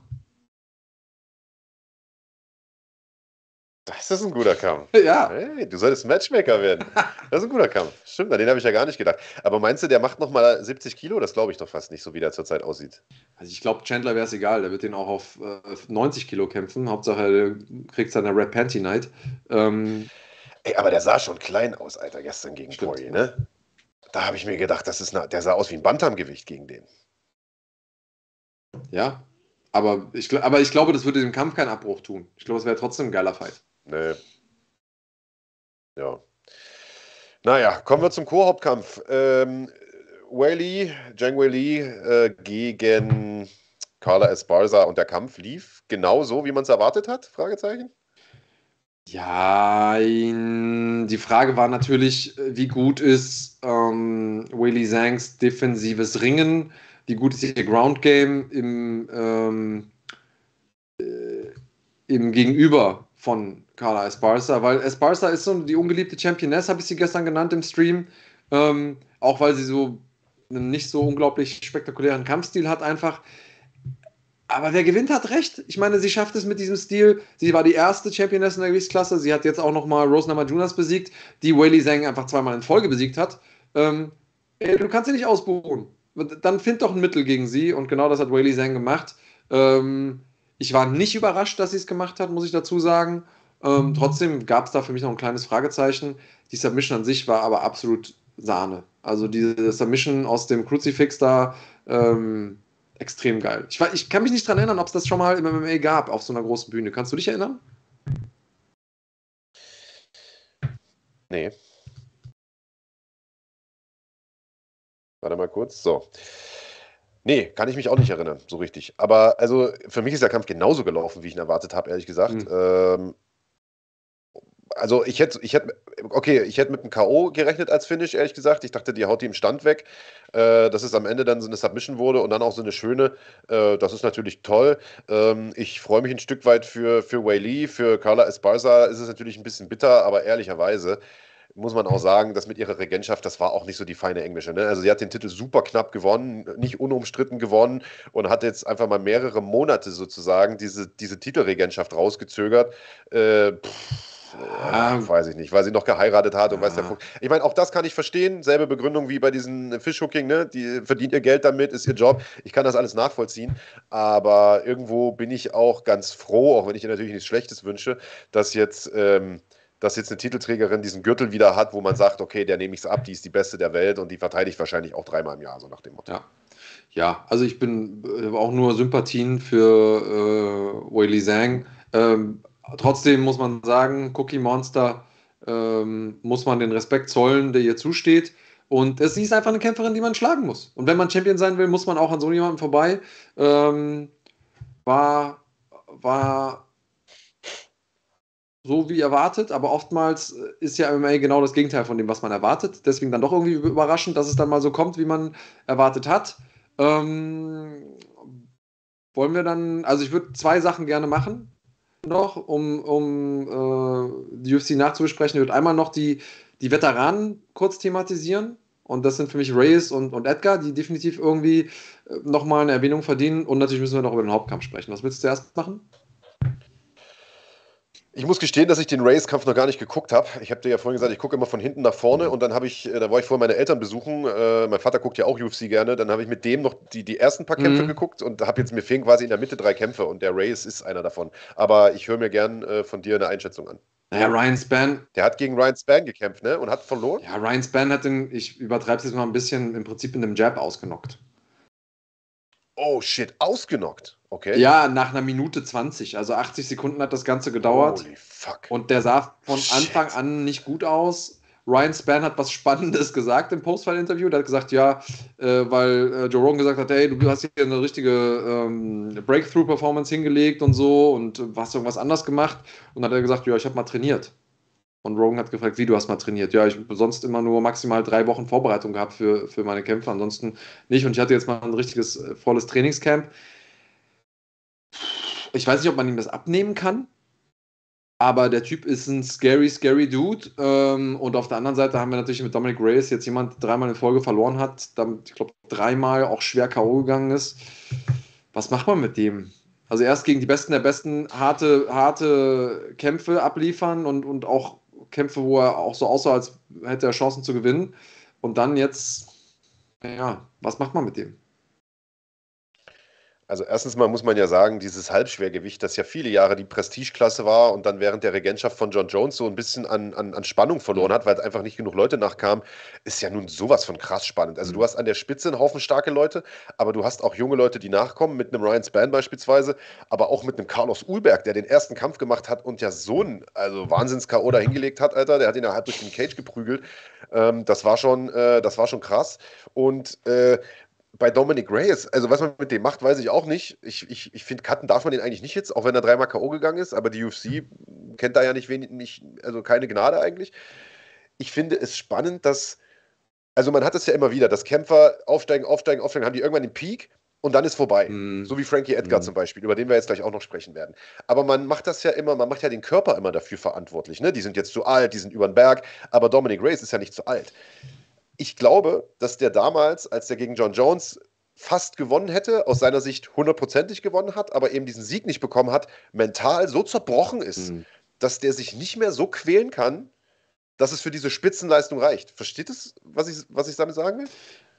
Das ist ein guter Kampf. <laughs>
Ja.
Hey, du solltest Matchmaker werden. <laughs> Das ist ein guter Kampf. Stimmt, an den habe ich ja gar nicht gedacht. Aber meinst du, der macht nochmal 70 Kilo? Das glaube ich doch fast nicht, so wie der zurzeit aussieht.
Also ich glaube, Chandler wäre es egal. Der wird den auch auf äh, 90 Kilo kämpfen. Hauptsache, er kriegt seine Red Panty Night. Ähm,
Ey, aber der sah schon klein aus, Alter, gestern gegen Poirier, ne? Da habe ich mir gedacht, das ist eine, der sah aus wie ein Bantamgewicht gegen den.
Ja, aber ich, aber ich glaube, das würde dem Kampf keinen Abbruch tun. Ich glaube, es wäre trotzdem ein geiler Fight.
Nee. Ja. Naja, kommen wir zum Co-Hauptkampf. Ähm, Whaley, Zhang Whaley äh, gegen Carla Esparza und der Kampf lief genau so, wie man es erwartet hat? Fragezeichen.
Ja, die Frage war natürlich, wie gut ist ähm, Willy Zangs defensives Ringen, wie gut ist ihr Ground Game im, ähm, äh, im Gegenüber von Carla Esparza, weil Esparza ist so die ungeliebte Championess, habe ich sie gestern genannt im Stream, ähm, auch weil sie so einen nicht so unglaublich spektakulären Kampfstil hat einfach. Aber wer gewinnt, hat recht. Ich meine, sie schafft es mit diesem Stil. Sie war die erste Championess in der Gewichtsklasse. Sie hat jetzt auch nochmal Rose Namajunas besiegt, die Whaley Zhang einfach zweimal in Folge besiegt hat. Ähm, ey, du kannst sie nicht ausbuchen. Dann find doch ein Mittel gegen sie. Und genau das hat Whaley Zhang gemacht. Ähm, ich war nicht überrascht, dass sie es gemacht hat, muss ich dazu sagen. Ähm, trotzdem gab es da für mich noch ein kleines Fragezeichen. Die Submission an sich war aber absolut Sahne. Also diese Submission aus dem Crucifix da, ähm, extrem geil. Ich, ich kann mich nicht daran erinnern, ob es das schon mal im MMA gab auf so einer großen Bühne. Kannst du dich erinnern?
Nee. Warte mal kurz. So. Nee, kann ich mich auch nicht erinnern, so richtig. Aber also für mich ist der Kampf genauso gelaufen, wie ich ihn erwartet habe, ehrlich gesagt. Mhm. Ähm, also ich hätte, ich hätte, okay, ich hätte mit einem K.O. gerechnet als Finish, ehrlich gesagt. Ich dachte, die haut die im Stand weg. Äh, dass es am Ende dann so eine Submission wurde und dann auch so eine schöne, äh, das ist natürlich toll. Ähm, ich freue mich ein Stück weit für, für Wei Lee, für Carla Esparza ist es natürlich ein bisschen bitter, aber ehrlicherweise muss man auch sagen, dass mit ihrer Regentschaft, das war auch nicht so die feine Englische. Ne? Also sie hat den Titel super knapp gewonnen, nicht unumstritten gewonnen und hat jetzt einfach mal mehrere Monate sozusagen diese, diese Titelregentschaft rausgezögert. Äh, pff, ja, weiß ich nicht, weil sie noch geheiratet hat und ja. weiß der Fuchs. Ich meine, auch das kann ich verstehen. Selbe Begründung wie bei diesen Fishhooking, ne? Die verdient ihr Geld damit, ist ihr Job. Ich kann das alles nachvollziehen. Aber irgendwo bin ich auch ganz froh, auch wenn ich ihr natürlich nichts Schlechtes wünsche, dass jetzt. Ähm, dass jetzt eine Titelträgerin diesen Gürtel wieder hat, wo man sagt, okay, der nehme ich es ab, die ist die beste der Welt und die verteidigt wahrscheinlich auch dreimal im Jahr, so nach dem Motto.
Ja, ja also ich bin äh, auch nur Sympathien für äh, Weili Zhang. Ähm, trotzdem muss man sagen, Cookie Monster ähm, muss man den Respekt zollen, der ihr zusteht. Und sie ist einfach eine Kämpferin, die man schlagen muss. Und wenn man Champion sein will, muss man auch an so jemandem vorbei. Ähm, war, war so wie erwartet, aber oftmals ist ja MMA genau das Gegenteil von dem, was man erwartet. Deswegen dann doch irgendwie überraschend, dass es dann mal so kommt, wie man erwartet hat. Ähm, wollen wir dann, also ich würde zwei Sachen gerne machen noch, um, um äh, die UFC nachzubesprechen. Ich würde einmal noch die, die Veteranen kurz thematisieren. Und das sind für mich Reyes und, und Edgar, die definitiv irgendwie äh, nochmal eine Erwähnung verdienen. Und natürlich müssen wir noch über den Hauptkampf sprechen. Was willst du zuerst machen?
Ich muss gestehen, dass ich den Race-Kampf noch gar nicht geguckt habe. Ich habe dir ja vorhin gesagt, ich gucke immer von hinten nach vorne und dann habe ich, äh, da war ich vorher meine Eltern besuchen. Äh, mein Vater guckt ja auch UFC gerne. Dann habe ich mit dem noch die, die ersten paar Kämpfe mhm. geguckt und habe jetzt mir fehlen quasi in der Mitte drei Kämpfe und der Race ist einer davon. Aber ich höre mir gern äh, von dir eine Einschätzung an.
Naja, Ryan Span.
Der hat gegen Ryan Span gekämpft, ne? Und hat verloren.
Ja, Ryan Span hat den, ich übertreibe es jetzt mal ein bisschen, im Prinzip in einem Jab ausgenockt.
Oh shit, ausgenockt. Okay.
Ja, nach einer Minute 20. Also 80 Sekunden hat das Ganze gedauert. Holy fuck. Und der sah von shit. Anfang an nicht gut aus. Ryan Span hat was Spannendes <laughs> gesagt im Postfall-Interview. Der hat gesagt, ja, äh, weil äh, Joe Rogan gesagt hat, hey, du hast hier eine richtige ähm, Breakthrough-Performance hingelegt und so und äh, hast irgendwas anders gemacht. Und dann hat er gesagt, ja, ich habe mal trainiert. Und Rogan hat gefragt, wie du hast mal trainiert. Ja, ich habe sonst immer nur maximal drei Wochen Vorbereitung gehabt für, für meine Kämpfe, ansonsten nicht. Und ich hatte jetzt mal ein richtiges äh, volles Trainingscamp. Ich weiß nicht, ob man ihm das abnehmen kann, aber der Typ ist ein scary, scary Dude. Ähm, und auf der anderen Seite haben wir natürlich mit Dominic Reyes jetzt jemand dreimal in Folge verloren hat, damit, ich glaube, dreimal auch schwer K.O. gegangen ist. Was macht man mit dem? Also erst gegen die Besten der Besten harte, harte Kämpfe abliefern und, und auch Kämpfe, wo er auch so aussah, als hätte er Chancen zu gewinnen. Und dann jetzt, ja, was macht man mit dem?
Also erstens mal muss man ja sagen, dieses Halbschwergewicht, das ja viele Jahre die Prestigeklasse war und dann während der Regentschaft von John Jones so ein bisschen an, an, an Spannung verloren mhm. hat, weil es einfach nicht genug Leute nachkamen, ist ja nun sowas von krass spannend. Also du mhm. hast an der Spitze einen Haufen starke Leute, aber du hast auch junge Leute, die nachkommen, mit einem Ryan Spann beispielsweise, aber auch mit einem Carlos Ulberg, der den ersten Kampf gemacht hat und ja so ein also Wahnsinns-K.O. da hingelegt hat, Alter, der hat ihn ja halb durch den Cage geprügelt. Ähm, das, war schon, äh, das war schon krass. Und äh, bei Dominic Reyes, also was man mit dem macht, weiß ich auch nicht. Ich, ich, ich finde, cutten darf man den eigentlich nicht jetzt, auch wenn er dreimal K.O. gegangen ist, aber die UFC kennt da ja nicht wenig, nicht, also keine Gnade eigentlich. Ich finde es spannend, dass, also man hat es ja immer wieder, dass Kämpfer aufsteigen, aufsteigen, aufsteigen, haben die irgendwann den Peak und dann ist vorbei. Mm. So wie Frankie Edgar mm. zum Beispiel, über den wir jetzt gleich auch noch sprechen werden. Aber man macht das ja immer, man macht ja den Körper immer dafür verantwortlich. Ne? Die sind jetzt zu alt, die sind über den Berg, aber Dominic Reyes ist ja nicht zu alt ich glaube, dass der damals, als der gegen John Jones fast gewonnen hätte, aus seiner Sicht hundertprozentig gewonnen hat, aber eben diesen Sieg nicht bekommen hat, mental so zerbrochen ist, mhm. dass der sich nicht mehr so quälen kann, dass es für diese Spitzenleistung reicht. Versteht es, was ich, was ich damit sagen will?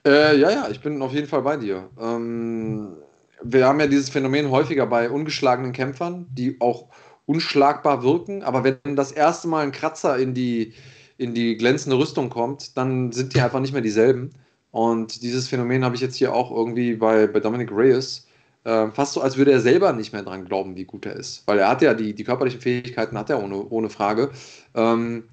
Äh, ja, ja, ich bin auf jeden Fall bei dir. Ähm, wir haben ja dieses Phänomen häufiger bei ungeschlagenen Kämpfern, die auch unschlagbar wirken, aber wenn das erste Mal ein Kratzer in die, in die glänzende Rüstung kommt, dann sind die einfach nicht mehr dieselben. Und dieses Phänomen habe ich jetzt hier auch irgendwie bei, bei Dominic Reyes. Äh, fast so, als würde er selber nicht mehr dran glauben, wie gut er ist. Weil er hat ja die, die körperlichen Fähigkeiten, hat er ohne, ohne Frage. Ähm,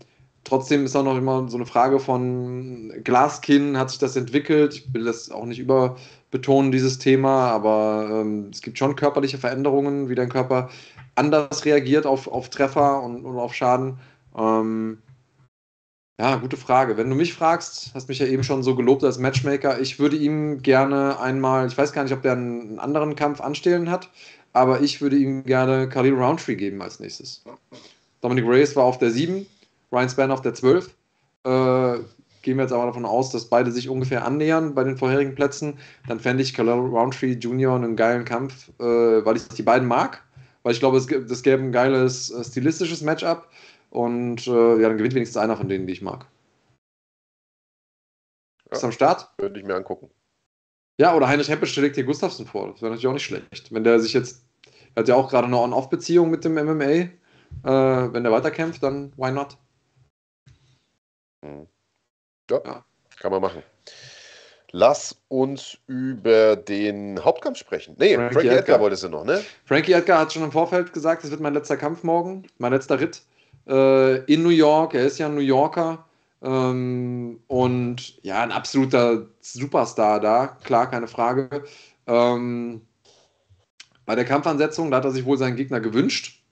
trotzdem ist auch noch immer so eine Frage von Glaskinn, hat sich das entwickelt? Ich will das auch nicht überbetonen, dieses Thema, aber ähm, es gibt schon körperliche Veränderungen, wie dein Körper anders reagiert auf, auf Treffer und, und auf Schaden. Ähm, ja, gute Frage. Wenn du mich fragst, hast mich ja eben schon so gelobt als Matchmaker, ich würde ihm gerne einmal, ich weiß gar nicht, ob der einen anderen Kampf anstellen hat, aber ich würde ihm gerne Khalil Roundtree geben als nächstes. Dominic Reyes war auf der 7, Ryan Spann auf der 12. Äh, gehen wir jetzt aber davon aus, dass beide sich ungefähr annähern bei den vorherigen Plätzen. Dann fände ich Khalil Roundtree Jr. einen geilen Kampf, äh, weil ich die beiden mag. Weil ich glaube, es, das gäbe ein geiles äh, stilistisches Matchup. Und äh, ja, dann gewinnt wenigstens einer von denen, die ich mag. Ja, Ist am Start?
Würde ich mir angucken.
Ja, oder Heinrich Heppe schlägt hier Gustafsson vor. Das wäre natürlich auch nicht schlecht. Wenn der sich jetzt, er hat ja auch gerade eine On-Off-Beziehung mit dem MMA. Äh, wenn der weiterkämpft, dann why not?
Mhm. Ja, ja, kann man machen. Lass uns über den Hauptkampf sprechen. Nee, Frankie, Frankie Edgar, Edgar wolltest du noch, ne?
Frankie Edgar hat schon im Vorfeld gesagt, es wird mein letzter Kampf morgen, mein letzter Ritt äh, in New York. Er ist ja ein New Yorker ähm, und ja, ein absoluter Superstar da, klar, keine Frage. Ähm, bei der Kampfansetzung, da hat er sich wohl seinen Gegner gewünscht.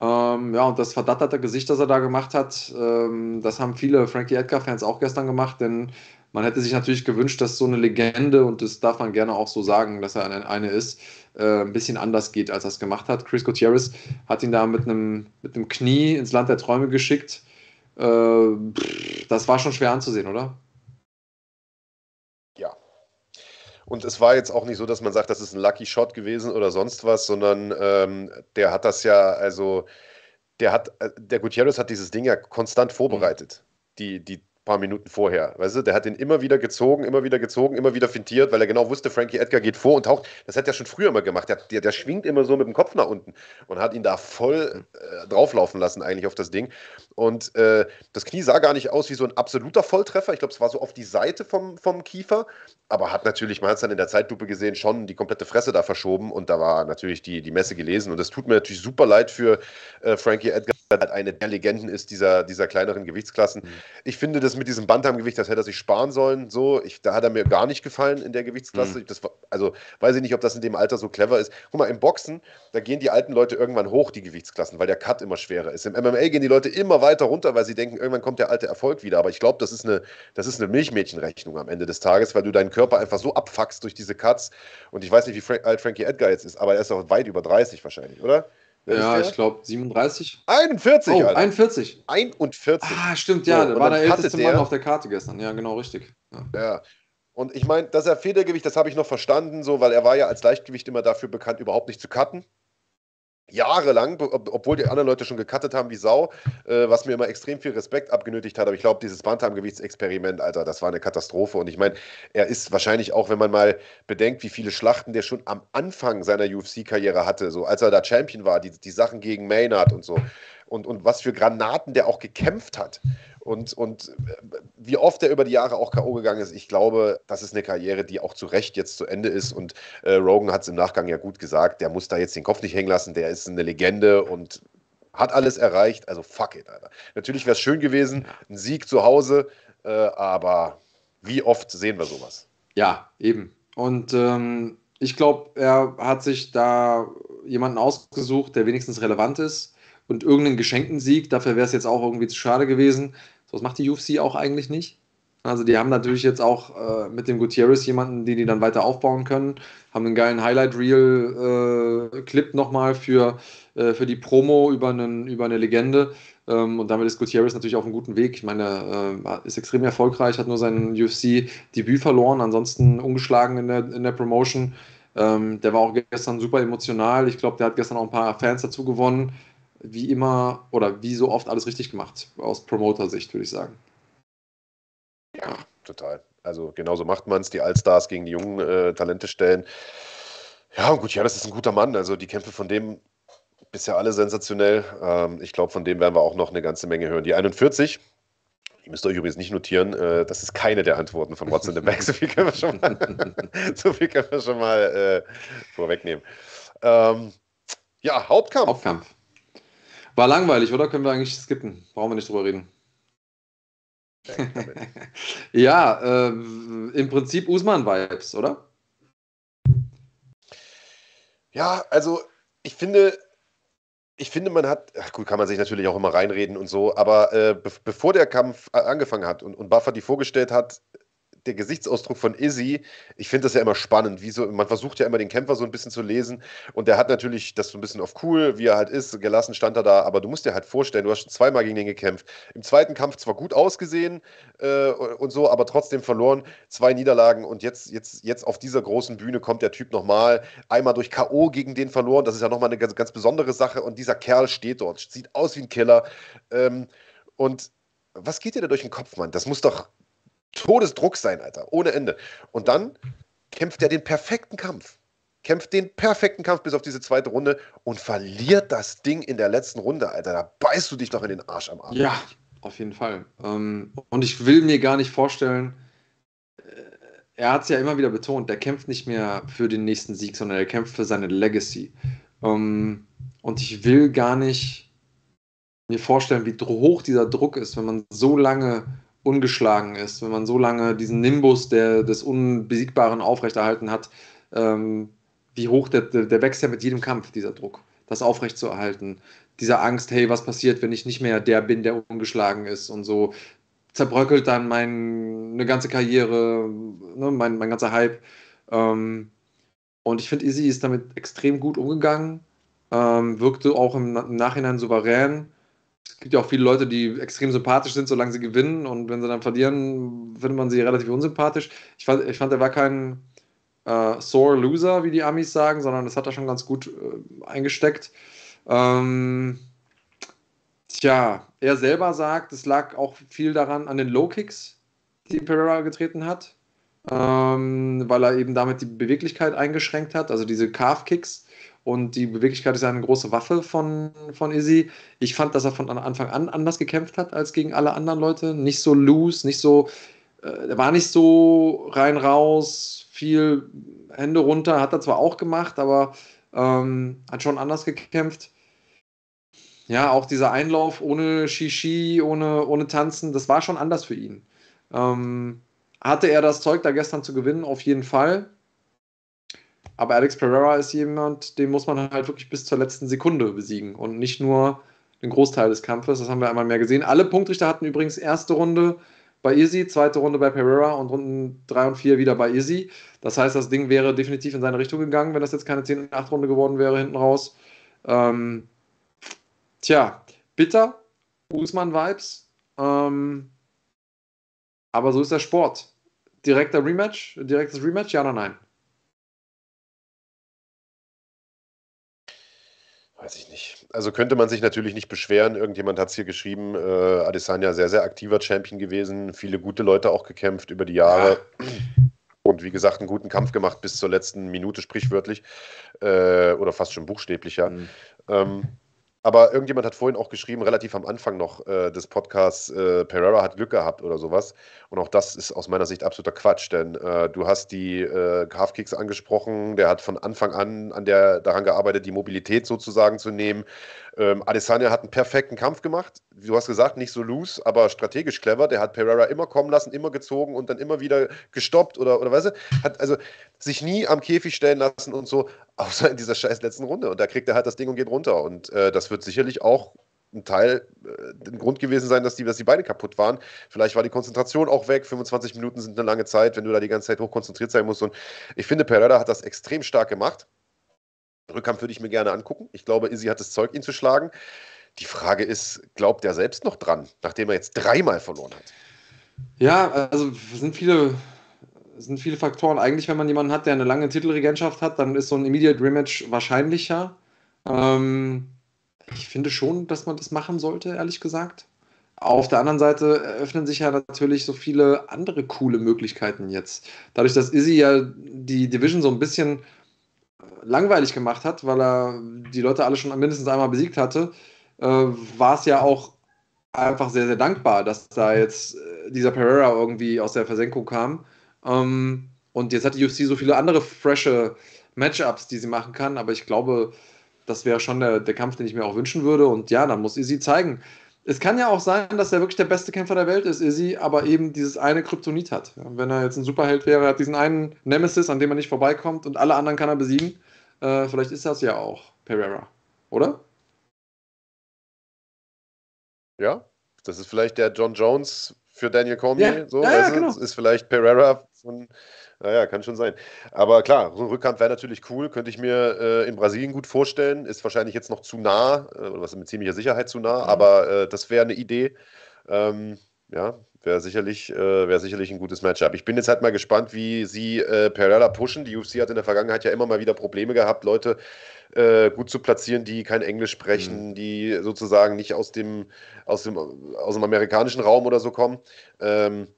Ähm, ja, und das verdatterte Gesicht, das er da gemacht hat, ähm, das haben viele Frankie Edgar-Fans auch gestern gemacht, denn man hätte sich natürlich gewünscht, dass so eine Legende, und das darf man gerne auch so sagen, dass er eine, eine ist, äh, ein bisschen anders geht, als er es gemacht hat. Chris Gutierrez hat ihn da mit einem, mit einem Knie ins Land der Träume geschickt. Äh, das war schon schwer anzusehen, oder?
Ja. Und es war jetzt auch nicht so, dass man sagt, das ist ein Lucky Shot gewesen oder sonst was, sondern ähm, der hat das ja, also der hat, äh, der Gutierrez hat dieses Ding ja konstant vorbereitet. Mhm. Die, die paar Minuten vorher. Weißt du, der hat ihn immer wieder gezogen, immer wieder gezogen, immer wieder fintiert, weil er genau wusste, Frankie Edgar geht vor und taucht. Das hat er schon früher mal gemacht. Der, der, der schwingt immer so mit dem Kopf nach unten und hat ihn da voll äh, drauflaufen lassen, eigentlich auf das Ding. Und äh, das Knie sah gar nicht aus wie so ein absoluter Volltreffer. Ich glaube, es war so auf die Seite vom, vom Kiefer, aber hat natürlich, man hat es dann in der Zeitlupe gesehen, schon die komplette Fresse da verschoben und da war natürlich die, die Messe gelesen. Und es tut mir natürlich super leid für äh, Frankie Edgar, halt eine der Legenden ist dieser, dieser kleineren Gewichtsklassen. Mhm. Ich finde das mit diesem Bantamgewicht, das hätte er sich sparen sollen. So, ich, da hat er mir gar nicht gefallen in der Gewichtsklasse. Mhm. Das also weiß ich nicht, ob das in dem Alter so clever ist. Guck mal, im Boxen, da gehen die alten Leute irgendwann hoch, die Gewichtsklassen, weil der Cut immer schwerer ist. Im MMA gehen die Leute immer weiter runter, weil sie denken, irgendwann kommt der alte Erfolg wieder. Aber ich glaube, das ist eine, das ist eine Milchmädchenrechnung am Ende des Tages, weil du deinen Körper einfach so abfuckst durch diese Cuts. Und ich weiß nicht, wie alt Frankie Edgar jetzt ist, aber er ist auch weit über 30 wahrscheinlich, oder?
Ja, ich glaube 37.
41,
oh, Alter. 41.
41.
Ah, stimmt, ja. So, war der älteste der, Mann auf der Karte gestern. Ja, genau, richtig.
Ja. ja. Und ich meine, dass er Federgewicht, das habe ich noch verstanden, so, weil er war ja als Leichtgewicht immer dafür bekannt, überhaupt nicht zu cutten jahrelang, ob, obwohl die anderen Leute schon gecuttet haben wie Sau, äh, was mir immer extrem viel Respekt abgenötigt hat. Aber ich glaube, dieses Bantamgewichtsexperiment, Alter, das war eine Katastrophe. Und ich meine, er ist wahrscheinlich auch, wenn man mal bedenkt, wie viele Schlachten der schon am Anfang seiner UFC-Karriere hatte, so als er da Champion war, die, die Sachen gegen Maynard und so. Und, und was für Granaten der auch gekämpft hat. Und, und äh, wie oft er über die Jahre auch K.O. gegangen ist, ich glaube, das ist eine Karriere, die auch zu Recht jetzt zu Ende ist. Und äh, Rogan hat es im Nachgang ja gut gesagt, der muss da jetzt den Kopf nicht hängen lassen, der ist eine Legende und hat alles erreicht. Also fuck it, Alter. Natürlich wäre es schön gewesen, ein Sieg zu Hause, äh, aber wie oft sehen wir sowas?
Ja, eben. Und ähm, ich glaube, er hat sich da jemanden ausgesucht, der wenigstens relevant ist und irgendeinen geschenkten Sieg. Dafür wäre es jetzt auch irgendwie zu schade gewesen. So was macht die UFC auch eigentlich nicht. Also die haben natürlich jetzt auch äh, mit dem Gutierrez jemanden, den die dann weiter aufbauen können, haben einen geilen Highlight-Reel-Clip äh, nochmal für, äh, für die Promo über, einen, über eine Legende. Ähm, und damit ist Gutierrez natürlich auf einem guten Weg. Ich meine, äh, ist extrem erfolgreich, hat nur sein UFC-Debüt verloren, ansonsten ungeschlagen in der, in der Promotion. Ähm, der war auch gestern super emotional. Ich glaube, der hat gestern auch ein paar Fans dazu gewonnen. Wie immer oder wie so oft alles richtig gemacht, aus Promoter-Sicht, würde ich sagen.
Ja, total. Also genauso macht man es, die Allstars gegen die jungen äh, Talente stellen. Ja, gut, ja, das ist ein guter Mann. Also die Kämpfe von dem bisher alle sensationell. Ähm, ich glaube, von dem werden wir auch noch eine ganze Menge hören. Die 41, Ihr müsst euch übrigens nicht notieren, äh, das ist keine der Antworten von What's in the Bag. <laughs> So viel können wir schon mal, <laughs> so viel können wir schon mal äh, vorwegnehmen. Ähm, ja, Hauptkampf.
Hauptkampf. War langweilig, oder? Können wir eigentlich skippen? Brauchen wir nicht drüber reden. <laughs> ja, äh, im Prinzip Usman-Vibes, oder?
Ja, also ich finde, ich finde, man hat, ach gut, kann man sich natürlich auch immer reinreden und so, aber äh, be bevor der Kampf angefangen hat und, und Buffer die vorgestellt hat, der Gesichtsausdruck von Izzy, ich finde das ja immer spannend. Wie so, man versucht ja immer den Kämpfer so ein bisschen zu lesen und der hat natürlich das so ein bisschen auf cool, wie er halt ist, gelassen stand er da, aber du musst dir halt vorstellen, du hast schon zweimal gegen den gekämpft. Im zweiten Kampf zwar gut ausgesehen äh, und so, aber trotzdem verloren. Zwei Niederlagen und jetzt, jetzt, jetzt auf dieser großen Bühne kommt der Typ nochmal. Einmal durch K.O. gegen den verloren, das ist ja nochmal eine ganz, ganz besondere Sache und dieser Kerl steht dort, sieht aus wie ein Killer. Ähm, und was geht dir da durch den Kopf, Mann? Das muss doch, Todesdruck sein, Alter. Ohne Ende. Und dann kämpft er den perfekten Kampf. Kämpft den perfekten Kampf bis auf diese zweite Runde und verliert das Ding in der letzten Runde, Alter. Da beißt du dich doch in den Arsch am Arm.
Ja, auf jeden Fall. Ähm, und ich will mir gar nicht vorstellen, äh, er hat es ja immer wieder betont, der kämpft nicht mehr für den nächsten Sieg, sondern er kämpft für seine Legacy. Ähm, und ich will gar nicht mir vorstellen, wie hoch dieser Druck ist, wenn man so lange ungeschlagen ist, wenn man so lange diesen Nimbus der, des Unbesiegbaren aufrechterhalten hat, ähm, wie hoch der, der, wächst ja mit jedem Kampf, dieser Druck, das aufrechtzuerhalten. Diese Angst, hey, was passiert, wenn ich nicht mehr der bin, der ungeschlagen ist und so zerbröckelt dann meine ganze Karriere, ne, mein, mein ganzer Hype. Ähm, und ich finde, Izzy ist damit extrem gut umgegangen, ähm, wirkte auch im, im Nachhinein souverän es gibt ja auch viele Leute, die extrem sympathisch sind, solange sie gewinnen. Und wenn sie dann verlieren, findet man sie relativ unsympathisch. Ich fand, ich fand er war kein äh, sore Loser, wie die Amis sagen, sondern das hat er schon ganz gut äh, eingesteckt. Ähm, tja, er selber sagt, es lag auch viel daran an den Low Kicks, die Pereira getreten hat, ähm, weil er eben damit die Beweglichkeit eingeschränkt hat, also diese Calf Kicks und die Beweglichkeit ist ja eine große Waffe von, von Izzy. Ich fand, dass er von Anfang an anders gekämpft hat als gegen alle anderen Leute. Nicht so loose, nicht so, äh, er war nicht so rein raus, viel Hände runter, hat er zwar auch gemacht, aber ähm, hat schon anders gekämpft. Ja, auch dieser Einlauf ohne Shishi, ohne, ohne Tanzen, das war schon anders für ihn. Ähm, hatte er das Zeug, da gestern zu gewinnen? Auf jeden Fall. Aber Alex Pereira ist jemand, den muss man halt wirklich bis zur letzten Sekunde besiegen und nicht nur den Großteil des Kampfes. Das haben wir einmal mehr gesehen. Alle Punktrichter hatten übrigens erste Runde bei Izzy, zweite Runde bei Pereira und Runden 3 und 4 wieder bei Izzy. Das heißt, das Ding wäre definitiv in seine Richtung gegangen, wenn das jetzt keine 10 8 Runde geworden wäre hinten raus. Ähm, tja, bitter, Usman-Vibes. Ähm, aber so ist der Sport. Direkter Rematch, direktes Rematch, ja oder nein?
Weiß ich nicht. Also könnte man sich natürlich nicht beschweren. Irgendjemand hat es hier geschrieben. Äh, Adesanya sehr, sehr aktiver Champion gewesen. Viele gute Leute auch gekämpft über die Jahre. Ja. Und wie gesagt, einen guten Kampf gemacht bis zur letzten Minute, sprichwörtlich. Äh, oder fast schon buchstäblicher. Mhm. Ähm, aber irgendjemand hat vorhin auch geschrieben, relativ am Anfang noch äh, des Podcasts, äh, Pereira hat Glück gehabt oder sowas. Und auch das ist aus meiner Sicht absoluter Quatsch, denn äh, du hast die äh, Halfkicks angesprochen, der hat von Anfang an, an der, daran gearbeitet, die Mobilität sozusagen zu nehmen. Ähm, Adesanya hat einen perfekten Kampf gemacht. Du hast gesagt, nicht so loose, aber strategisch clever. Der hat Pereira immer kommen lassen, immer gezogen und dann immer wieder gestoppt oder, oder weißt du, hat also sich nie am Käfig stellen lassen und so, außer in dieser scheiß letzten Runde. Und da kriegt er halt das Ding und geht runter. Und äh, das wird sicherlich auch ein Teil, äh, ein Grund gewesen sein, dass die, dass die Beine kaputt waren. Vielleicht war die Konzentration auch weg. 25 Minuten sind eine lange Zeit, wenn du da die ganze Zeit hochkonzentriert sein musst. Und ich finde, Pereira hat das extrem stark gemacht. Rückkampf würde ich mir gerne angucken. Ich glaube, Izzy hat das Zeug, ihn zu schlagen. Die Frage ist, glaubt er selbst noch dran, nachdem er jetzt dreimal verloren hat?
Ja, also sind viele, sind viele Faktoren. Eigentlich, wenn man jemanden hat, der eine lange Titelregentschaft hat, dann ist so ein Immediate Rematch wahrscheinlicher. Ähm, ich finde schon, dass man das machen sollte, ehrlich gesagt. Auf der anderen Seite eröffnen sich ja natürlich so viele andere coole Möglichkeiten jetzt. Dadurch, dass Izzy ja die Division so ein bisschen langweilig gemacht hat, weil er die Leute alle schon mindestens einmal besiegt hatte, äh, war es ja auch einfach sehr, sehr dankbar, dass da jetzt äh, dieser Pereira irgendwie aus der Versenkung kam. Ähm, und jetzt hat die UFC so viele andere frische Matchups, die sie machen kann, aber ich glaube, das wäre schon der, der Kampf, den ich mir auch wünschen würde. Und ja, dann muss Izzy zeigen, es kann ja auch sein, dass er wirklich der beste Kämpfer der Welt ist, Izzy, aber eben dieses eine Kryptonit hat. Wenn er jetzt ein Superheld wäre, hat diesen einen Nemesis, an dem er nicht vorbeikommt und alle anderen kann er besiegen. Äh, vielleicht ist das ja auch Pereira, oder?
Ja, das ist vielleicht der John Jones für Daniel Cormier.
Ja, so, ja, ja genau.
Ist vielleicht Pereira von naja, kann schon sein. Aber klar, so ein Rückkampf wäre natürlich cool, könnte ich mir äh, in Brasilien gut vorstellen. Ist wahrscheinlich jetzt noch zu nah, äh, was mit ziemlicher Sicherheit zu nah, mhm. aber äh, das wäre eine Idee. Ähm, ja, wäre sicherlich, äh, wär sicherlich ein gutes Matchup. Ich bin jetzt halt mal gespannt, wie sie äh, Pereira pushen. Die UFC hat in der Vergangenheit ja immer mal wieder Probleme gehabt, Leute äh, gut zu platzieren, die kein Englisch sprechen, mhm. die sozusagen nicht aus dem, aus, dem, aus dem amerikanischen Raum oder so kommen. Ähm,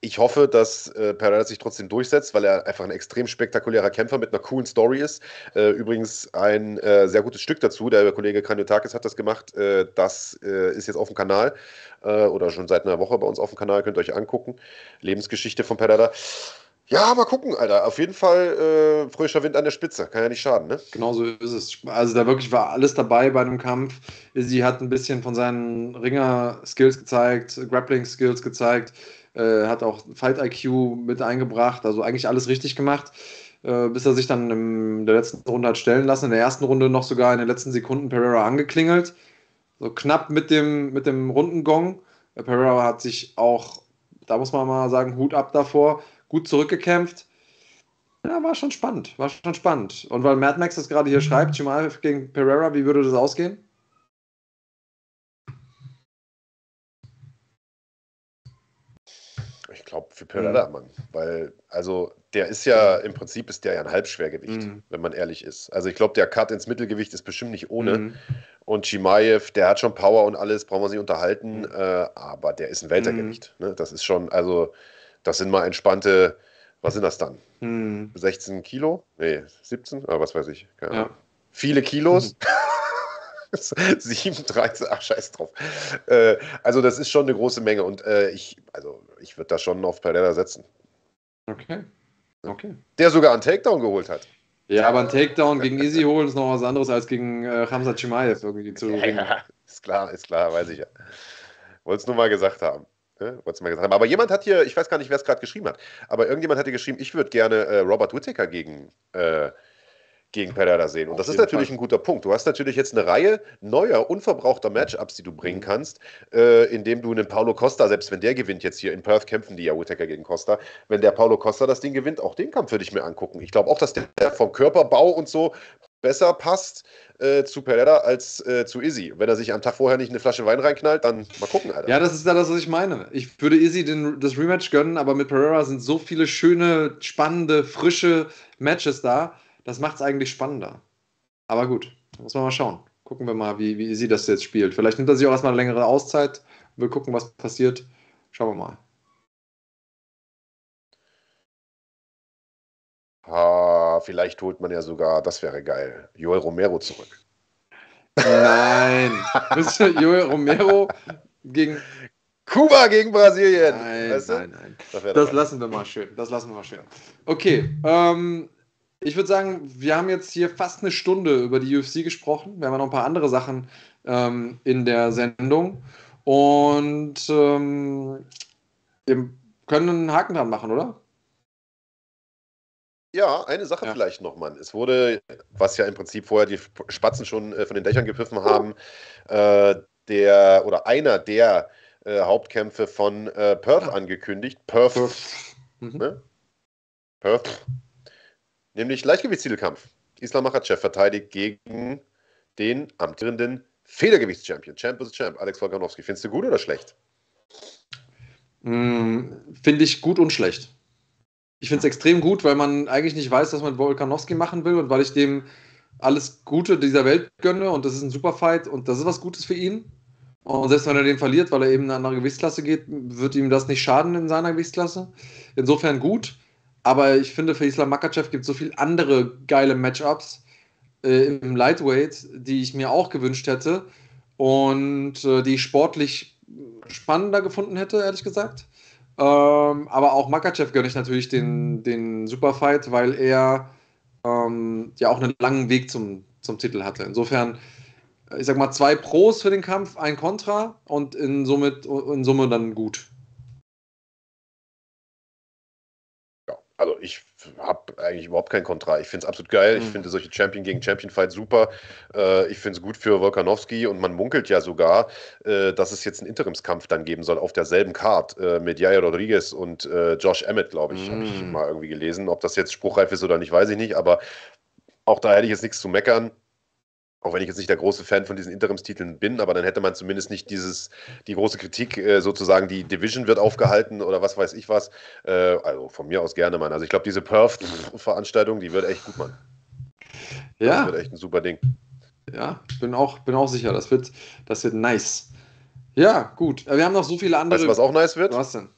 ich hoffe, dass äh, Pereira sich trotzdem durchsetzt, weil er einfach ein extrem spektakulärer Kämpfer mit einer coolen Story ist. Äh, übrigens ein äh, sehr gutes Stück dazu. Der Kollege Kraniotakis hat das gemacht. Äh, das äh, ist jetzt auf dem Kanal äh, oder schon seit einer Woche bei uns auf dem Kanal. Könnt ihr euch angucken. Lebensgeschichte von Pereira. Ja, mal gucken, Alter. Auf jeden Fall frischer Wind an der Spitze. Kann ja nicht schaden, ne?
Genau so ist es. Also da wirklich war alles dabei bei dem Kampf. Sie hat ein bisschen von seinen Ringer-Skills gezeigt, Grappling-Skills gezeigt äh, hat auch Fight IQ mit eingebracht, also eigentlich alles richtig gemacht, äh, bis er sich dann in der letzten Runde hat stellen lassen. In der ersten Runde noch sogar in den letzten Sekunden Pereira angeklingelt, so knapp mit dem, mit dem Rundengong. Äh, Pereira hat sich auch, da muss man mal sagen, Hut ab davor, gut zurückgekämpft. Ja, war schon spannend, war schon spannend. Und weil Mad Max das gerade hier schreibt, Chimaev gegen Pereira, wie würde das ausgehen?
Glaube, für Pereira, mhm. Mann. Weil, also, der ist ja, im Prinzip ist der ja ein Halbschwergewicht, mhm. wenn man ehrlich ist. Also, ich glaube, der Cut ins Mittelgewicht ist bestimmt nicht ohne. Mhm. Und Chimaev, der hat schon Power und alles, brauchen wir sich unterhalten, mhm. äh, aber der ist ein Weltergewicht. Mhm. Ne? Das ist schon, also, das sind mal entspannte, was sind das dann? 16 mhm. Kilo? Nee, 17? Aber ah, was weiß ich. Ja. Viele Kilos. <laughs> <laughs> 7, 13, ach scheiß drauf. Äh, also das ist schon eine große Menge und äh, ich, also ich würde da schon auf Pereira setzen.
Okay. Okay.
Der sogar einen Takedown geholt hat.
Ja, aber ein Takedown gegen Easy holen ist noch was anderes als gegen äh, Hamza Chimaev irgendwie zu
ja, ja, ist klar, ist klar, weiß ich ja. Wollte es nur mal gesagt haben. Ne? Mal gesagt haben. Aber jemand hat hier, ich weiß gar nicht, wer es gerade geschrieben hat, aber irgendjemand hat hier geschrieben, ich würde gerne äh, Robert Whittaker gegen äh, gegen Pereira sehen. Und das ist natürlich Fall. ein guter Punkt. Du hast natürlich jetzt eine Reihe neuer, unverbrauchter Matchups, die du bringen mhm. kannst, äh, indem du einen Paulo Costa, selbst wenn der gewinnt jetzt hier in Perth, kämpfen die ja Whittaker gegen Costa, wenn der Paulo Costa das Ding gewinnt, auch den Kampf würde ich mir angucken. Ich glaube auch, dass der vom Körperbau und so besser passt äh, zu Pereira als äh, zu Izzy. Wenn er sich am Tag vorher nicht eine Flasche Wein reinknallt, dann mal gucken,
Alter. Ja, das ist ja das, was ich meine. Ich würde Izzy den, das Rematch gönnen, aber mit Pereira sind so viele schöne, spannende, frische Matches da das macht es eigentlich spannender. Aber gut, muss man mal schauen. Gucken wir mal, wie, wie sie das jetzt spielt. Vielleicht nimmt er sich auch erstmal eine längere Auszeit. Wir gucken, was passiert. Schauen wir mal.
Ah, vielleicht holt man ja sogar, das wäre geil, Joel Romero zurück.
Nein. <laughs> Joel Romero gegen.
Kuba gegen Brasilien.
Nein, weißt du? nein, nein. Das, das lassen wir mal schön. Das lassen wir mal schön. Okay. Ähm, ich würde sagen, wir haben jetzt hier fast eine Stunde über die UFC gesprochen. Wir haben ja noch ein paar andere Sachen ähm, in der Sendung. Und ähm, wir können einen Haken dran machen, oder?
Ja, eine Sache ja. vielleicht noch, Mann. Es wurde, was ja im Prinzip vorher die Spatzen schon äh, von den Dächern gepfiffen haben, äh, der oder einer der äh, Hauptkämpfe von äh, Perth angekündigt. Perth. Perth. Mhm. Ne? Perth nämlich Leichtgewichtstitelkampf. Islam Makhachev verteidigt gegen den amtierenden Federgewichtschampion, Champ vs. Champ, Alex Volkanowski. Findest du gut oder schlecht?
Mm, Finde ich gut und schlecht. Ich finde es extrem gut, weil man eigentlich nicht weiß, was man mit Volkanowski machen will und weil ich dem alles Gute dieser Welt gönne und das ist ein super Fight und das ist was Gutes für ihn. Und selbst wenn er den verliert, weil er eben in eine andere Gewichtsklasse geht, wird ihm das nicht schaden in seiner Gewichtsklasse. Insofern gut. Aber ich finde, für Islam Makachev gibt es so viele andere geile Matchups äh, im Lightweight, die ich mir auch gewünscht hätte und äh, die ich sportlich spannender gefunden hätte, ehrlich gesagt. Ähm, aber auch Makachev gönne ich natürlich den, den Superfight, weil er ähm, ja auch einen langen Weg zum, zum Titel hatte. Insofern, ich sag mal, zwei Pros für den Kampf, ein Contra und in, somit, in Summe dann gut.
Also ich habe eigentlich überhaupt kein Kontra. Ich finde es absolut geil. Mhm. Ich finde solche Champion gegen Champion Fights super. Äh, ich finde es gut für Volkanowski und man munkelt ja sogar, äh, dass es jetzt einen Interimskampf dann geben soll auf derselben Card äh, mit Jaya Rodriguez und äh, Josh Emmett, glaube ich, mhm. habe ich mal irgendwie gelesen. Ob das jetzt spruchreif ist oder nicht, weiß ich nicht. Aber auch da hätte ich jetzt nichts zu meckern. Auch wenn ich jetzt nicht der große Fan von diesen Interimstiteln bin, aber dann hätte man zumindest nicht dieses, die große Kritik, äh, sozusagen, die Division wird aufgehalten oder was weiß ich was. Äh, also von mir aus gerne, Mann. Also ich glaube, diese Perth-Veranstaltung, die wird echt gut, Mann. Ja. Das wird echt ein super Ding.
Ja, bin auch, bin auch sicher, das wird, das wird nice. Ja, gut. Wir haben noch so viele andere.
Weißt du, was auch nice wird?
Was denn?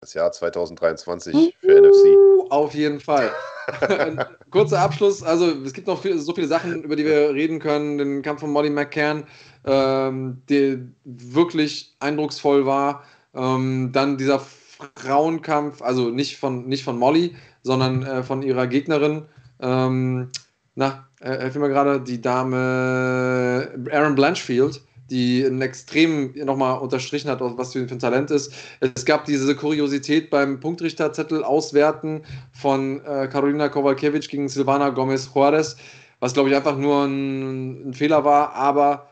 Das Jahr 2023 für NFC.
Auf jeden Fall. <laughs> Kurzer Abschluss. Also, es gibt noch viel, so viele Sachen, über die wir reden können. Den Kampf von Molly McCann, ähm, der wirklich eindrucksvoll war. Ähm, dann dieser Frauenkampf, also nicht von, nicht von Molly, sondern äh, von ihrer Gegnerin. Ähm, na, äh, helf mir gerade, die Dame Aaron Blanchfield die ein extrem nochmal unterstrichen hat, was für ein Talent ist. Es gab diese Kuriosität beim Punktrichterzettel auswerten von äh, Karolina Kowalkiewicz gegen Silvana Gomez Juarez, was glaube ich einfach nur ein, ein, Fehler war, aber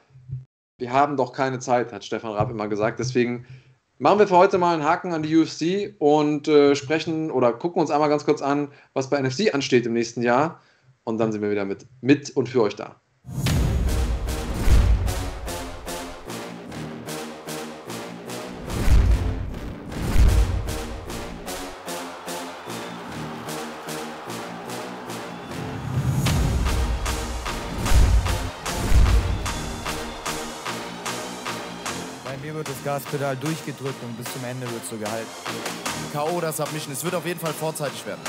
wir haben doch keine Zeit, hat Stefan Raab immer gesagt. Deswegen machen wir für heute mal einen Haken an die UFC und äh, sprechen oder gucken uns einmal ganz kurz an, was bei NFC ansteht im nächsten Jahr. Und dann sind wir wieder mit, mit und für euch da.
Gaspedal durchgedrückt und bis zum Ende wird so gehalten. K.O. das Submission. Es wird auf jeden Fall vorzeitig werden.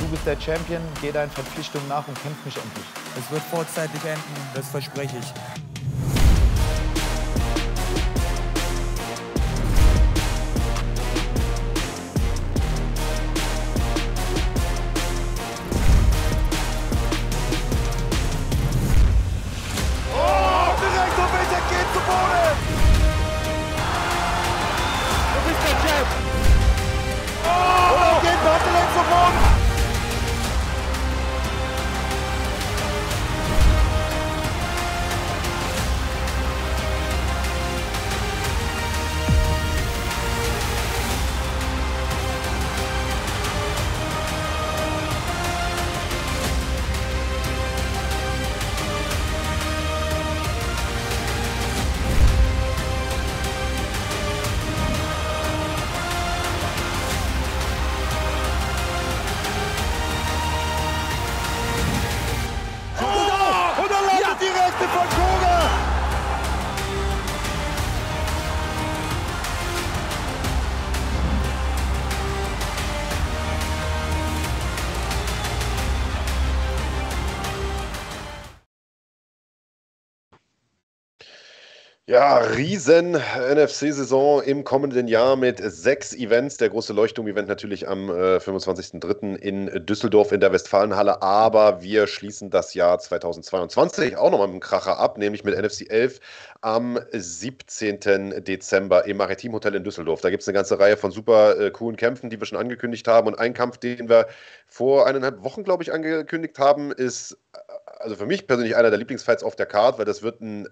Du bist der Champion, geh deinen Verpflichtungen nach und kämpf mich endlich.
Es wird vorzeitig enden, das verspreche ich.
Ja, riesen NFC-Saison im kommenden Jahr mit sechs Events. Der große Leuchtturm-Event natürlich am äh, 25.03. in Düsseldorf in der Westfalenhalle. Aber wir schließen das Jahr 2022 auch nochmal mit einem Kracher ab, nämlich mit NFC 11 am 17. Dezember im Maritim Hotel in Düsseldorf. Da gibt es eine ganze Reihe von super äh, coolen Kämpfen, die wir schon angekündigt haben. Und ein Kampf, den wir vor eineinhalb Wochen, glaube ich, angekündigt haben, ist also für mich persönlich einer der Lieblingsfights auf der Card, weil das wird ein,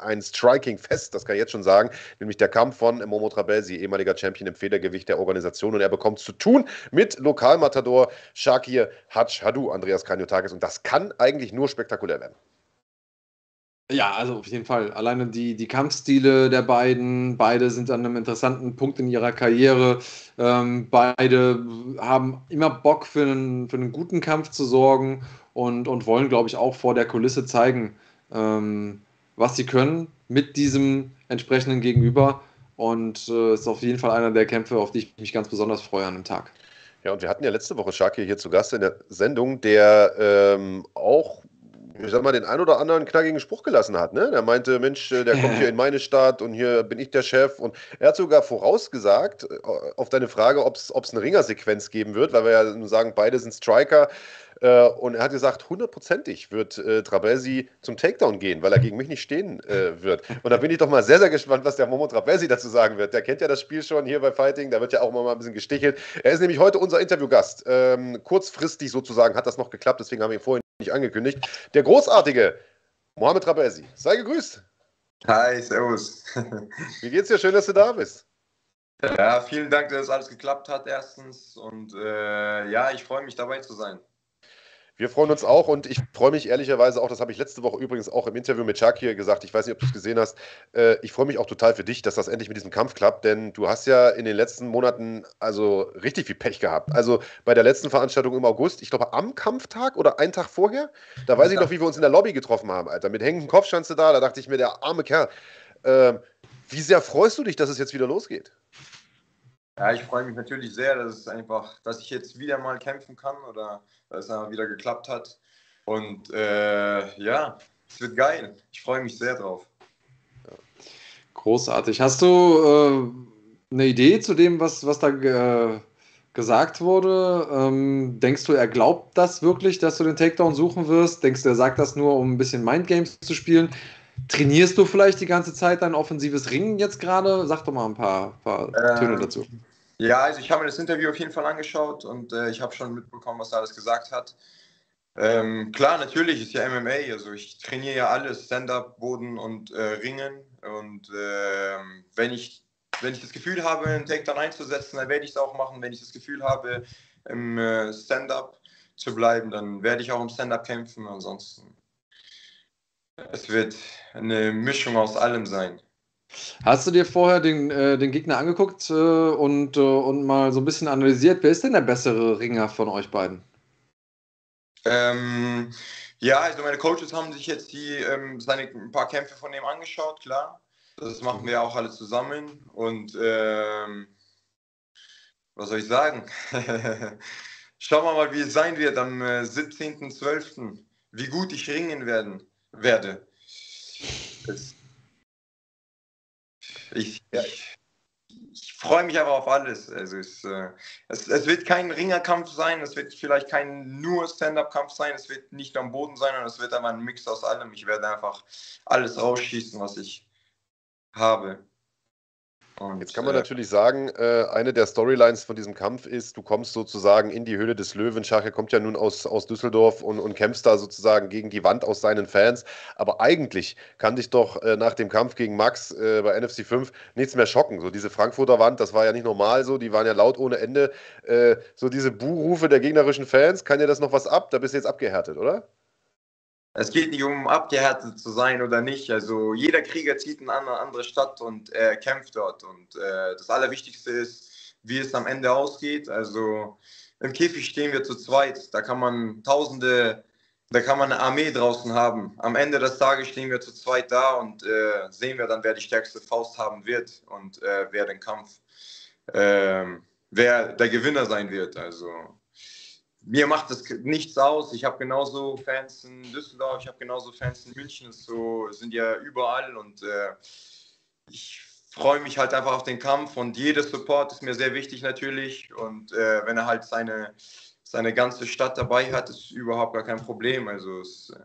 ein Striking-Fest, das kann ich jetzt schon sagen, nämlich der Kampf von Momo Trabelsi, ehemaliger Champion im Federgewicht der Organisation und er bekommt zu tun mit Lokalmatador Shakir Hatsch Hadu, Andreas Kaniotakis und das kann eigentlich nur spektakulär werden.
Ja, also auf jeden Fall. Alleine die, die Kampfstile der beiden, beide sind an einem interessanten Punkt in ihrer Karriere. Ähm, beide haben immer Bock für einen, für einen guten Kampf zu sorgen und, und wollen, glaube ich, auch vor der Kulisse zeigen, ähm, was sie können mit diesem entsprechenden Gegenüber. Und äh, ist auf jeden Fall einer der Kämpfe, auf die ich mich ganz besonders freue an dem Tag.
Ja, und wir hatten ja letzte Woche Shaki hier zu Gast in der Sendung, der ähm, auch ich sag mal, den ein oder anderen knackigen Spruch gelassen hat. Ne? Der meinte, Mensch, äh, der kommt hier in meine Stadt und hier bin ich der Chef. Und er hat sogar vorausgesagt, äh, auf deine Frage, ob es eine Ringersequenz geben wird, weil wir ja sagen, beide sind Striker. Äh, und er hat gesagt, hundertprozentig wird äh, Trabelsi zum Takedown gehen, weil er gegen mich nicht stehen äh, wird. Und da bin ich doch mal sehr, sehr gespannt, was der Momo Trabelsi dazu sagen wird. Der kennt ja das Spiel schon hier bei Fighting, da wird ja auch mal ein bisschen gestichelt. Er ist nämlich heute unser Interviewgast. Ähm, kurzfristig sozusagen hat das noch geklappt, deswegen haben wir ihn vorhin nicht angekündigt. Der großartige Mohamed Trabelsi. Sei gegrüßt.
Hi, servus. <laughs>
Wie geht's dir? Schön, dass du da bist.
Ja, vielen Dank, dass alles geklappt hat, erstens. Und äh, ja, ich freue mich dabei zu sein.
Wir freuen uns auch und ich freue mich ehrlicherweise auch, das habe ich letzte Woche übrigens auch im Interview mit Shakir gesagt, ich weiß nicht, ob du es gesehen hast, äh, ich freue mich auch total für dich, dass das endlich mit diesem Kampf klappt, denn du hast ja in den letzten Monaten also richtig viel Pech gehabt. Also bei der letzten Veranstaltung im August, ich glaube am Kampftag oder einen Tag vorher, da weiß ich noch, wie wir uns in der Lobby getroffen haben, Alter. Mit hängenden Kopf standst du da, da dachte ich mir, der arme Kerl. Äh, wie sehr freust du dich, dass es jetzt wieder losgeht?
Ja, ich freue mich natürlich sehr, dass es einfach, dass ich jetzt wieder mal kämpfen kann oder dass es einfach wieder geklappt hat. Und äh, ja, es wird geil. Ich freue mich sehr drauf.
Großartig. Hast du äh, eine Idee zu dem, was, was da äh, gesagt wurde? Ähm, denkst du, er glaubt das wirklich, dass du den Takedown suchen wirst? Denkst du, er sagt das nur, um ein bisschen Mindgames zu spielen? Trainierst du vielleicht die ganze Zeit dein offensives Ringen jetzt gerade? Sag doch mal ein paar, paar ähm, Töne dazu.
Ja, also ich habe mir das Interview auf jeden Fall angeschaut und äh, ich habe schon mitbekommen, was er alles gesagt hat. Ähm, klar, natürlich ist ja MMA, also ich trainiere ja alles, Stand-up, Boden und äh, Ringen. Und äh, wenn, ich, wenn ich das Gefühl habe, einen Takedown einzusetzen, dann werde ich es auch machen. Wenn ich das Gefühl habe, im äh, Stand-up zu bleiben, dann werde ich auch im Stand-up kämpfen. Ansonsten es wird eine Mischung aus allem sein.
Hast du dir vorher den, äh, den Gegner angeguckt äh, und, äh, und mal so ein bisschen analysiert? Wer ist denn der bessere Ringer von euch beiden?
Ähm, ja, also meine Coaches haben sich jetzt die, ähm, seine, ein paar Kämpfe von ihm angeschaut, klar. Das machen wir auch alle zusammen. Und ähm, was soll ich sagen? <laughs> Schauen wir mal, wie es sein wird am äh, 17.12., wie gut ich ringen werden werde. Es, ich, ja. ich, ich freue mich aber auf alles. Also es, äh, es, es, wird kein Ringerkampf sein, es wird vielleicht kein nur Stand-up-Kampf sein, es wird nicht am Boden sein, sondern es wird aber ein Mix aus allem. Ich werde einfach alles rausschießen, was ich habe.
Und, Jetzt kann man äh, natürlich sagen, äh, eine der Storylines von diesem Kampf ist, du kommst sozusagen in die Höhle des Löwen. Schache kommt ja nun aus, aus Düsseldorf und, und kämpfst da sozusagen gegen die Wand aus seinen Fans. Aber eigentlich kann dich doch äh, nach dem Kampf gegen Max äh, bei NFC 5 nichts mehr schocken. So diese Frankfurter Wand, das war ja nicht normal so, die waren ja laut ohne Ende. Äh, so diese Buhrufe der gegnerischen Fans, kann dir das noch was ab? Da bist du jetzt abgehärtet, oder?
Es geht nicht um abgehärtet zu sein oder nicht. Also jeder Krieger zieht in eine andere Stadt und äh, kämpft dort. Und äh, das Allerwichtigste ist, wie es am Ende ausgeht. Also im Käfig stehen wir zu zweit. Da kann man Tausende, da kann man eine Armee draußen haben. Am Ende des Tages stehen wir zu zweit da und äh, sehen wir dann, wer die stärkste Faust haben wird und äh, wer den Kampf, ähm, wer der Gewinner sein wird. Also mir macht das nichts aus. Ich habe genauso Fans in Düsseldorf, ich habe genauso Fans in München. So sind ja überall und äh, ich freue mich halt einfach auf den Kampf und jeder Support ist mir sehr wichtig natürlich. Und äh, wenn er halt seine, seine ganze Stadt dabei hat, ist überhaupt gar kein Problem. Also es, äh,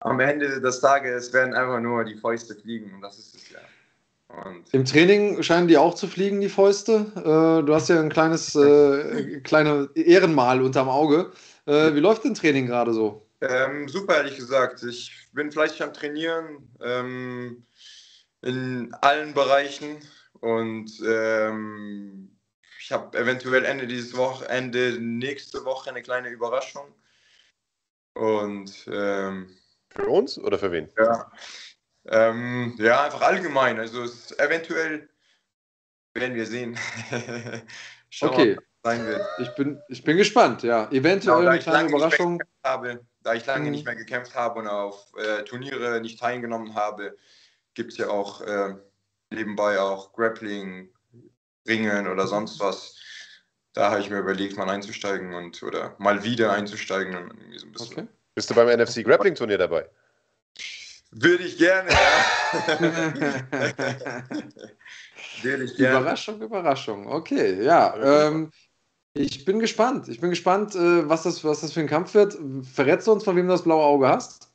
am Ende des Tages werden einfach nur die Fäuste fliegen und das ist es ja.
Und Im Training scheinen die auch zu fliegen, die Fäuste. Äh, du hast ja ein kleines äh, kleine Ehrenmal unterm Auge. Äh, wie läuft denn Training gerade so?
Ähm, super, ehrlich gesagt. Ich bin fleißig am Trainieren ähm, in allen Bereichen und ähm, ich habe eventuell Ende dieses Wochenende, nächste Woche eine kleine Überraschung. Und ähm,
Für uns oder für wen?
Ja. Ähm, ja, einfach allgemein. Also es, eventuell werden wir sehen. <laughs>
okay. sein wird. Ich bin, ich bin gespannt, ja. Eventuell
ja, eine kleine Überraschung. Habe, da ich lange mhm. nicht mehr gekämpft habe und auf äh, Turniere nicht teilgenommen habe, gibt es ja auch äh, nebenbei auch Grappling, Ringen oder sonst was. Da habe ich mir überlegt, mal einzusteigen und oder mal wieder einzusteigen und irgendwie so ein bisschen. Okay.
Bist du beim NFC Grappling Turnier dabei?
Würde ich gerne, ja. <laughs>
Würde ich gerne. Überraschung, Überraschung. Okay, ja. Ähm, ich bin gespannt. Ich bin gespannt, äh, was, das, was das für ein Kampf wird. Verrätst du uns, von wem du das blaue Auge hast?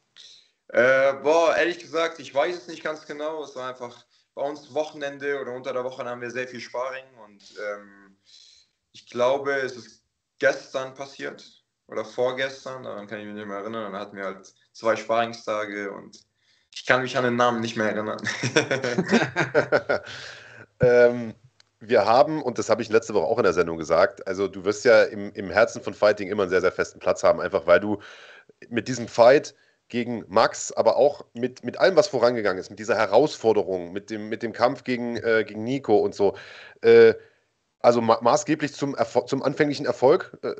Äh, boah, ehrlich gesagt, ich weiß es nicht ganz genau. Es war einfach bei uns Wochenende oder unter der Woche haben wir sehr viel Sparring und ähm, ich glaube, es ist gestern passiert oder vorgestern, daran kann ich mich nicht mehr erinnern. Dann hatten wir halt zwei Sparingstage und ich kann mich an den Namen nicht mehr erinnern. <laughs>
ähm, wir haben, und das habe ich letzte Woche auch in der Sendung gesagt, also du wirst ja im, im Herzen von Fighting immer einen sehr, sehr festen Platz haben, einfach weil du mit diesem Fight gegen Max, aber auch mit, mit allem, was vorangegangen ist, mit dieser Herausforderung, mit dem, mit dem Kampf gegen, äh, gegen Nico und so, äh, also ma maßgeblich zum, zum anfänglichen Erfolg äh,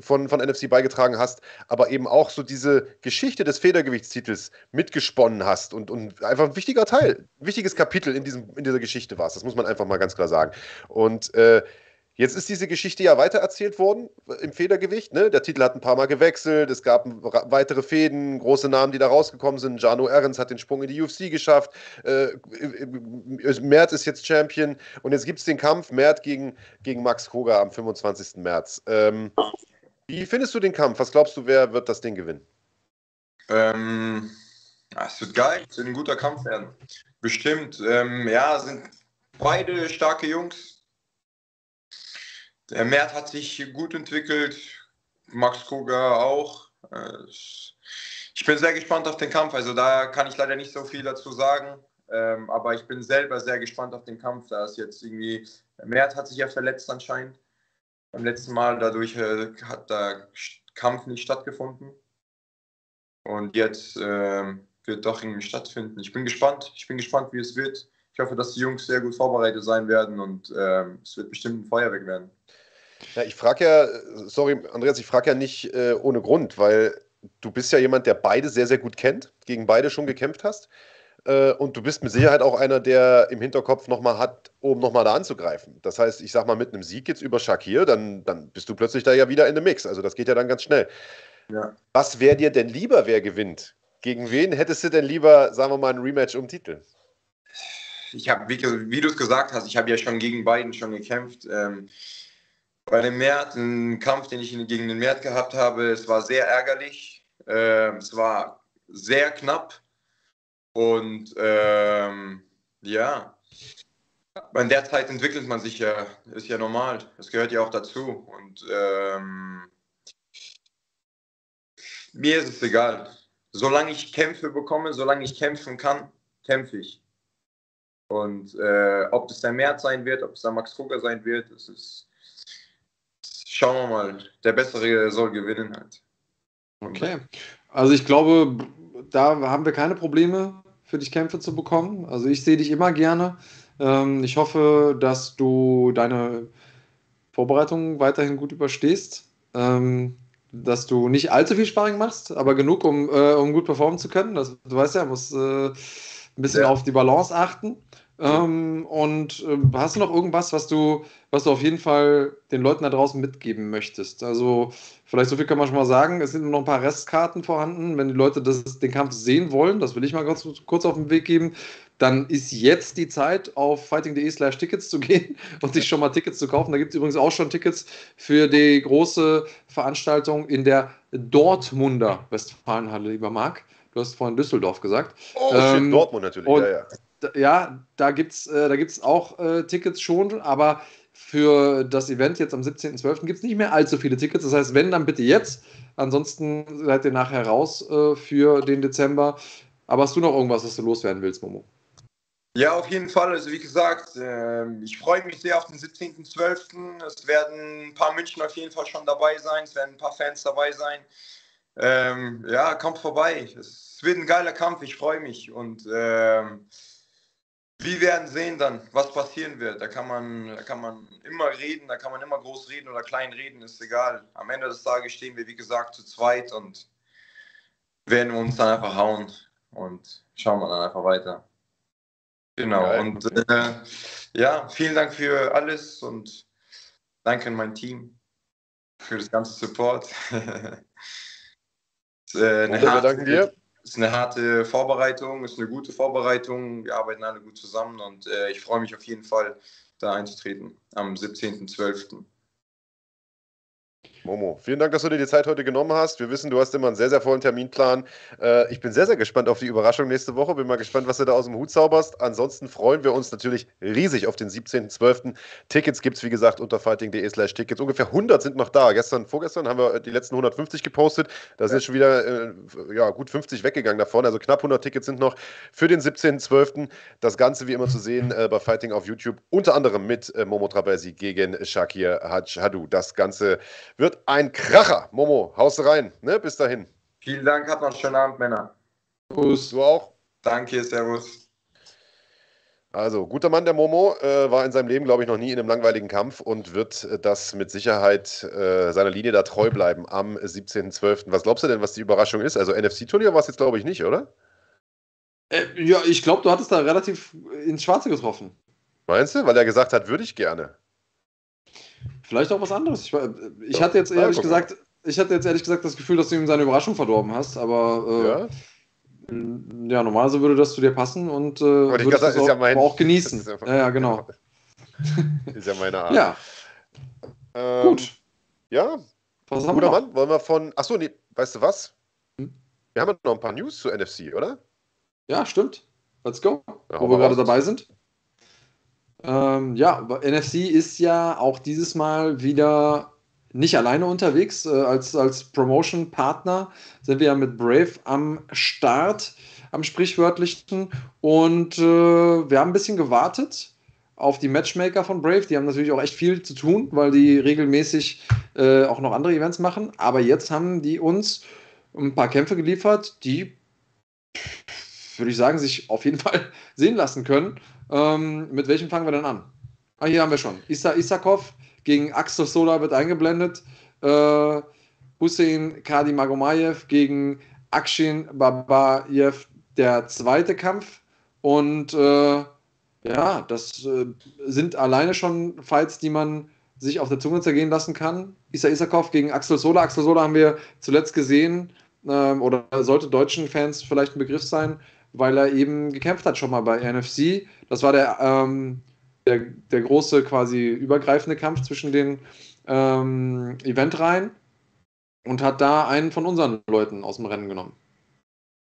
von, von NFC beigetragen hast, aber eben auch so diese Geschichte des Federgewichtstitels mitgesponnen hast und, und einfach ein wichtiger Teil, ein wichtiges Kapitel in, diesem, in dieser Geschichte warst. Das muss man einfach mal ganz klar sagen. Und äh, Jetzt ist diese Geschichte ja weitererzählt worden äh, im Federgewicht. Ne? Der Titel hat ein paar Mal gewechselt. Es gab weitere Fäden, große Namen, die da rausgekommen sind. Jano Ehrens hat den Sprung in die UFC geschafft. Äh, Mert ist jetzt Champion. Und jetzt gibt es den Kampf Mert gegen, gegen Max Koga am 25. März. Ähm, wie findest du den Kampf? Was glaubst du, wer wird das Ding gewinnen?
Ähm, es wird geil. Es wird ein guter Kampf werden. Bestimmt. Ähm, ja, sind beide starke Jungs der Mert hat sich gut entwickelt, Max Kruger auch. Äh, ich bin sehr gespannt auf den Kampf. Also da kann ich leider nicht so viel dazu sagen. Ähm, aber ich bin selber sehr gespannt auf den Kampf. Da ist jetzt irgendwie, Mert hat sich ja verletzt anscheinend. Beim letzten Mal, dadurch äh, hat der Kampf nicht stattgefunden. Und jetzt äh, wird doch irgendwie stattfinden. Ich bin gespannt. Ich bin gespannt, wie es wird. Ich hoffe, dass die Jungs sehr gut vorbereitet sein werden und äh, es wird bestimmt ein Feuerwerk werden.
Ja, ich frage ja, sorry, Andreas, ich frage ja nicht äh, ohne Grund, weil du bist ja jemand, der beide sehr, sehr gut kennt, gegen beide schon gekämpft hast. Äh, und du bist mit Sicherheit auch einer, der im Hinterkopf nochmal hat, um nochmal da anzugreifen. Das heißt, ich sag mal, mit einem Sieg jetzt über Shakir, dann, dann bist du plötzlich da ja wieder in dem Mix. Also das geht ja dann ganz schnell. Ja. Was wäre dir denn lieber, wer gewinnt? Gegen wen hättest du denn lieber, sagen wir mal, ein Rematch um Titel?
Ich habe, wie, wie du es gesagt hast, ich habe ja schon gegen beiden schon gekämpft. Ähm, bei dem Mert, ein Kampf, den ich gegen den Mert gehabt habe, es war sehr ärgerlich. Äh, es war sehr knapp. Und ähm, ja, in der Zeit entwickelt man sich ja, ist ja normal. Das gehört ja auch dazu. Und ähm, mir ist es egal. Solange ich Kämpfe bekomme, solange ich kämpfen kann, kämpfe ich. Und äh, ob es der Mert sein wird, ob es der Max Fugger sein wird, das ist schauen wir mal. Der Bessere soll gewinnen halt.
Okay. Also ich glaube, da haben wir keine Probleme für dich Kämpfe zu bekommen. Also ich sehe dich immer gerne. Ähm, ich hoffe, dass du deine Vorbereitungen weiterhin gut überstehst. Ähm, dass du nicht allzu viel Sparring machst, aber genug, um, äh, um gut performen zu können. Das, du weißt ja, muss äh, ein bisschen ja. auf die Balance achten. Ähm, und äh, hast du noch irgendwas, was du, was du auf jeden Fall den Leuten da draußen mitgeben möchtest? Also, vielleicht so viel kann man schon mal sagen. Es sind nur noch ein paar Restkarten vorhanden. Wenn die Leute das, den Kampf sehen wollen, das will ich mal ganz kurz auf den Weg geben, dann ist jetzt die Zeit, auf fighting.de slash Tickets zu <laughs> gehen und sich schon mal Tickets zu kaufen. Da gibt es übrigens auch schon Tickets für die große Veranstaltung in der Dortmunder Westfalenhalle, lieber Marc. Du hast vorhin Düsseldorf gesagt.
Oh, ähm, shit, Dortmund natürlich,
ja, ja ja, da gibt es äh, auch äh, Tickets schon, aber für das Event jetzt am 17.12. gibt es nicht mehr allzu viele Tickets. Das heißt, wenn, dann bitte jetzt. Ansonsten seid ihr nachher raus äh, für den Dezember. Aber hast du noch irgendwas, was du loswerden willst, Momo?
Ja, auf jeden Fall. Also wie gesagt, äh, ich freue mich sehr auf den 17.12. Es werden ein paar München auf jeden Fall schon dabei sein. Es werden ein paar Fans dabei sein. Ähm, ja, kommt vorbei. Es wird ein geiler Kampf, ich freue mich. Und ähm, wir werden sehen dann, was passieren wird. Da kann, man, da kann man immer reden, da kann man immer groß reden oder klein reden, ist egal. Am Ende des Tages stehen wir, wie gesagt, zu zweit und werden uns dann einfach hauen und schauen wir dann einfach weiter. Genau. Geil. Und äh, ja, vielen Dank für alles und danke an mein Team für das ganze Support. <laughs> äh, eine harte, dir. ist eine harte Vorbereitung, ist eine gute Vorbereitung. Wir arbeiten alle gut zusammen und äh, ich freue mich auf jeden Fall, da einzutreten am 17.12.
Momo, vielen Dank, dass du dir die Zeit heute genommen hast. Wir wissen, du hast immer einen sehr, sehr vollen Terminplan. Äh, ich bin sehr, sehr gespannt auf die Überraschung nächste Woche. Bin mal gespannt, was du da aus dem Hut zauberst. Ansonsten freuen wir uns natürlich riesig auf den 17.12. Tickets gibt es, wie gesagt, unter fighting.de slash Tickets. Ungefähr 100 sind noch da. Gestern, vorgestern haben wir die letzten 150 gepostet. Da sind jetzt schon wieder äh, ja, gut 50 weggegangen davon. Also knapp 100 Tickets sind noch für den 17.12. Das Ganze wie immer zu sehen äh, bei Fighting auf YouTube. Unter anderem mit Momo Trabelsi gegen Shakir Hadu. Das Ganze wird wird ein Kracher. Momo, haust rein. Ne? Bis dahin.
Vielen Dank, habt noch einen schönen Abend, Männer.
Servus. Du auch?
Danke, Servus.
Also, guter Mann, der Momo, äh, war in seinem Leben, glaube ich, noch nie in einem langweiligen Kampf und wird äh, das mit Sicherheit äh, seiner Linie da treu bleiben am 17.12. Was glaubst du denn, was die Überraschung ist? Also, NFC-Turnier war es jetzt, glaube ich, nicht, oder?
Äh, ja, ich glaube, du hattest da relativ ins Schwarze getroffen.
Meinst du? Weil er gesagt hat, würde ich gerne.
Vielleicht auch was anderes. Ich, ich ja, hatte jetzt ehrlich gesagt, ich hatte jetzt ehrlich gesagt das Gefühl, dass du ihm seine Überraschung verdorben hast, aber äh, ja. ja, normalerweise würde das zu dir passen und äh, würde das auch, ja mein, auch, genießen. Ja, ja, ja, genau.
ist ja meine Art.
Ja.
Ähm, Gut. Ja. Was haben Guter wir noch? Mann, wollen wir von. Achso, nee, weißt du was? Hm? Wir haben noch ein paar News zu NFC, oder?
Ja, stimmt. Let's go. Wo wir gerade dabei sind. Ähm, ja, NFC ist ja auch dieses Mal wieder nicht alleine unterwegs. Äh, als als Promotion-Partner sind wir ja mit Brave am Start, am sprichwörtlichen. Und äh, wir haben ein bisschen gewartet auf die Matchmaker von Brave. Die haben natürlich auch echt viel zu tun, weil die regelmäßig äh, auch noch andere Events machen. Aber jetzt haben die uns ein paar Kämpfe geliefert, die, würde ich sagen, sich auf jeden <laughs> Fall sehen lassen können. Ähm, mit welchem fangen wir denn an? Ah, hier haben wir schon. Issa Isakov gegen Axel Sola wird eingeblendet. Äh, Hussein Kadi Magomayev gegen Akshin Babayev, der zweite Kampf. Und äh, ja, das äh, sind alleine schon Fights, die man sich auf der Zunge zergehen lassen kann. Issa Isakov gegen Axel Sola. Axel Sola haben wir zuletzt gesehen, ähm, oder sollte deutschen Fans vielleicht ein Begriff sein, weil er eben gekämpft hat schon mal bei NFC. Das war der, ähm, der, der große quasi übergreifende Kampf zwischen den ähm, Eventreihen und hat da einen von unseren Leuten aus dem Rennen genommen.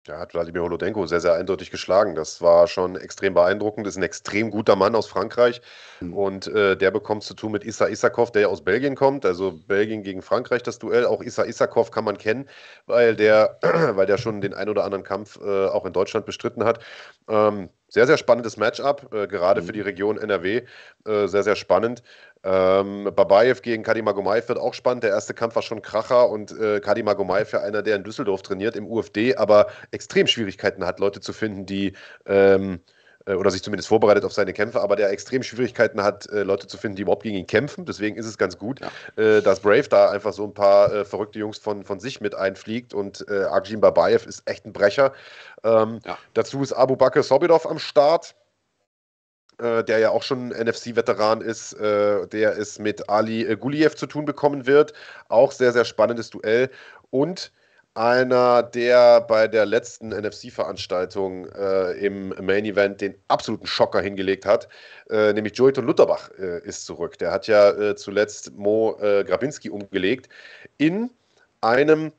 Ja, hat Wladimir Holodenko sehr, sehr eindeutig geschlagen. Das war schon extrem beeindruckend. Das ist ein extrem guter Mann aus Frankreich. Mhm. Und äh, der bekommt zu tun mit Issa Isakov, der ja aus Belgien kommt. Also Belgien gegen Frankreich das Duell. Auch Issa Isakov kann man kennen, weil der, <clears throat> weil der schon den ein oder anderen Kampf äh, auch in Deutschland bestritten hat. Ähm, sehr, sehr spannendes Matchup, äh, gerade mhm. für die Region NRW. Äh, sehr, sehr spannend. Ähm, Babayev gegen Kadimagomayev wird auch spannend. Der erste Kampf war schon Kracher und äh, Kadimagomayev ja einer, der in Düsseldorf trainiert im UFD, aber extrem Schwierigkeiten hat, Leute zu finden, die ähm, äh, oder sich zumindest vorbereitet auf seine Kämpfe, aber der extrem Schwierigkeiten hat, äh, Leute zu finden, die überhaupt gegen ihn kämpfen. Deswegen ist es ganz gut, ja. äh, dass Brave da einfach so ein paar äh, verrückte Jungs von, von sich mit einfliegt und äh, Arjin Babayev ist echt ein Brecher. Ähm, ja. Dazu ist Abu Bakr Sobidov am Start äh, der ja auch schon NFC-Veteran ist, äh, der es mit Ali äh, Guliev zu tun bekommen wird. Auch sehr, sehr spannendes Duell. Und einer, der bei der letzten NFC-Veranstaltung äh, im Main Event den absoluten Schocker hingelegt hat, nämlich Joyton Lutterbach ist zurück. Der hat ja zuletzt Mo Grabinski umgelegt in einem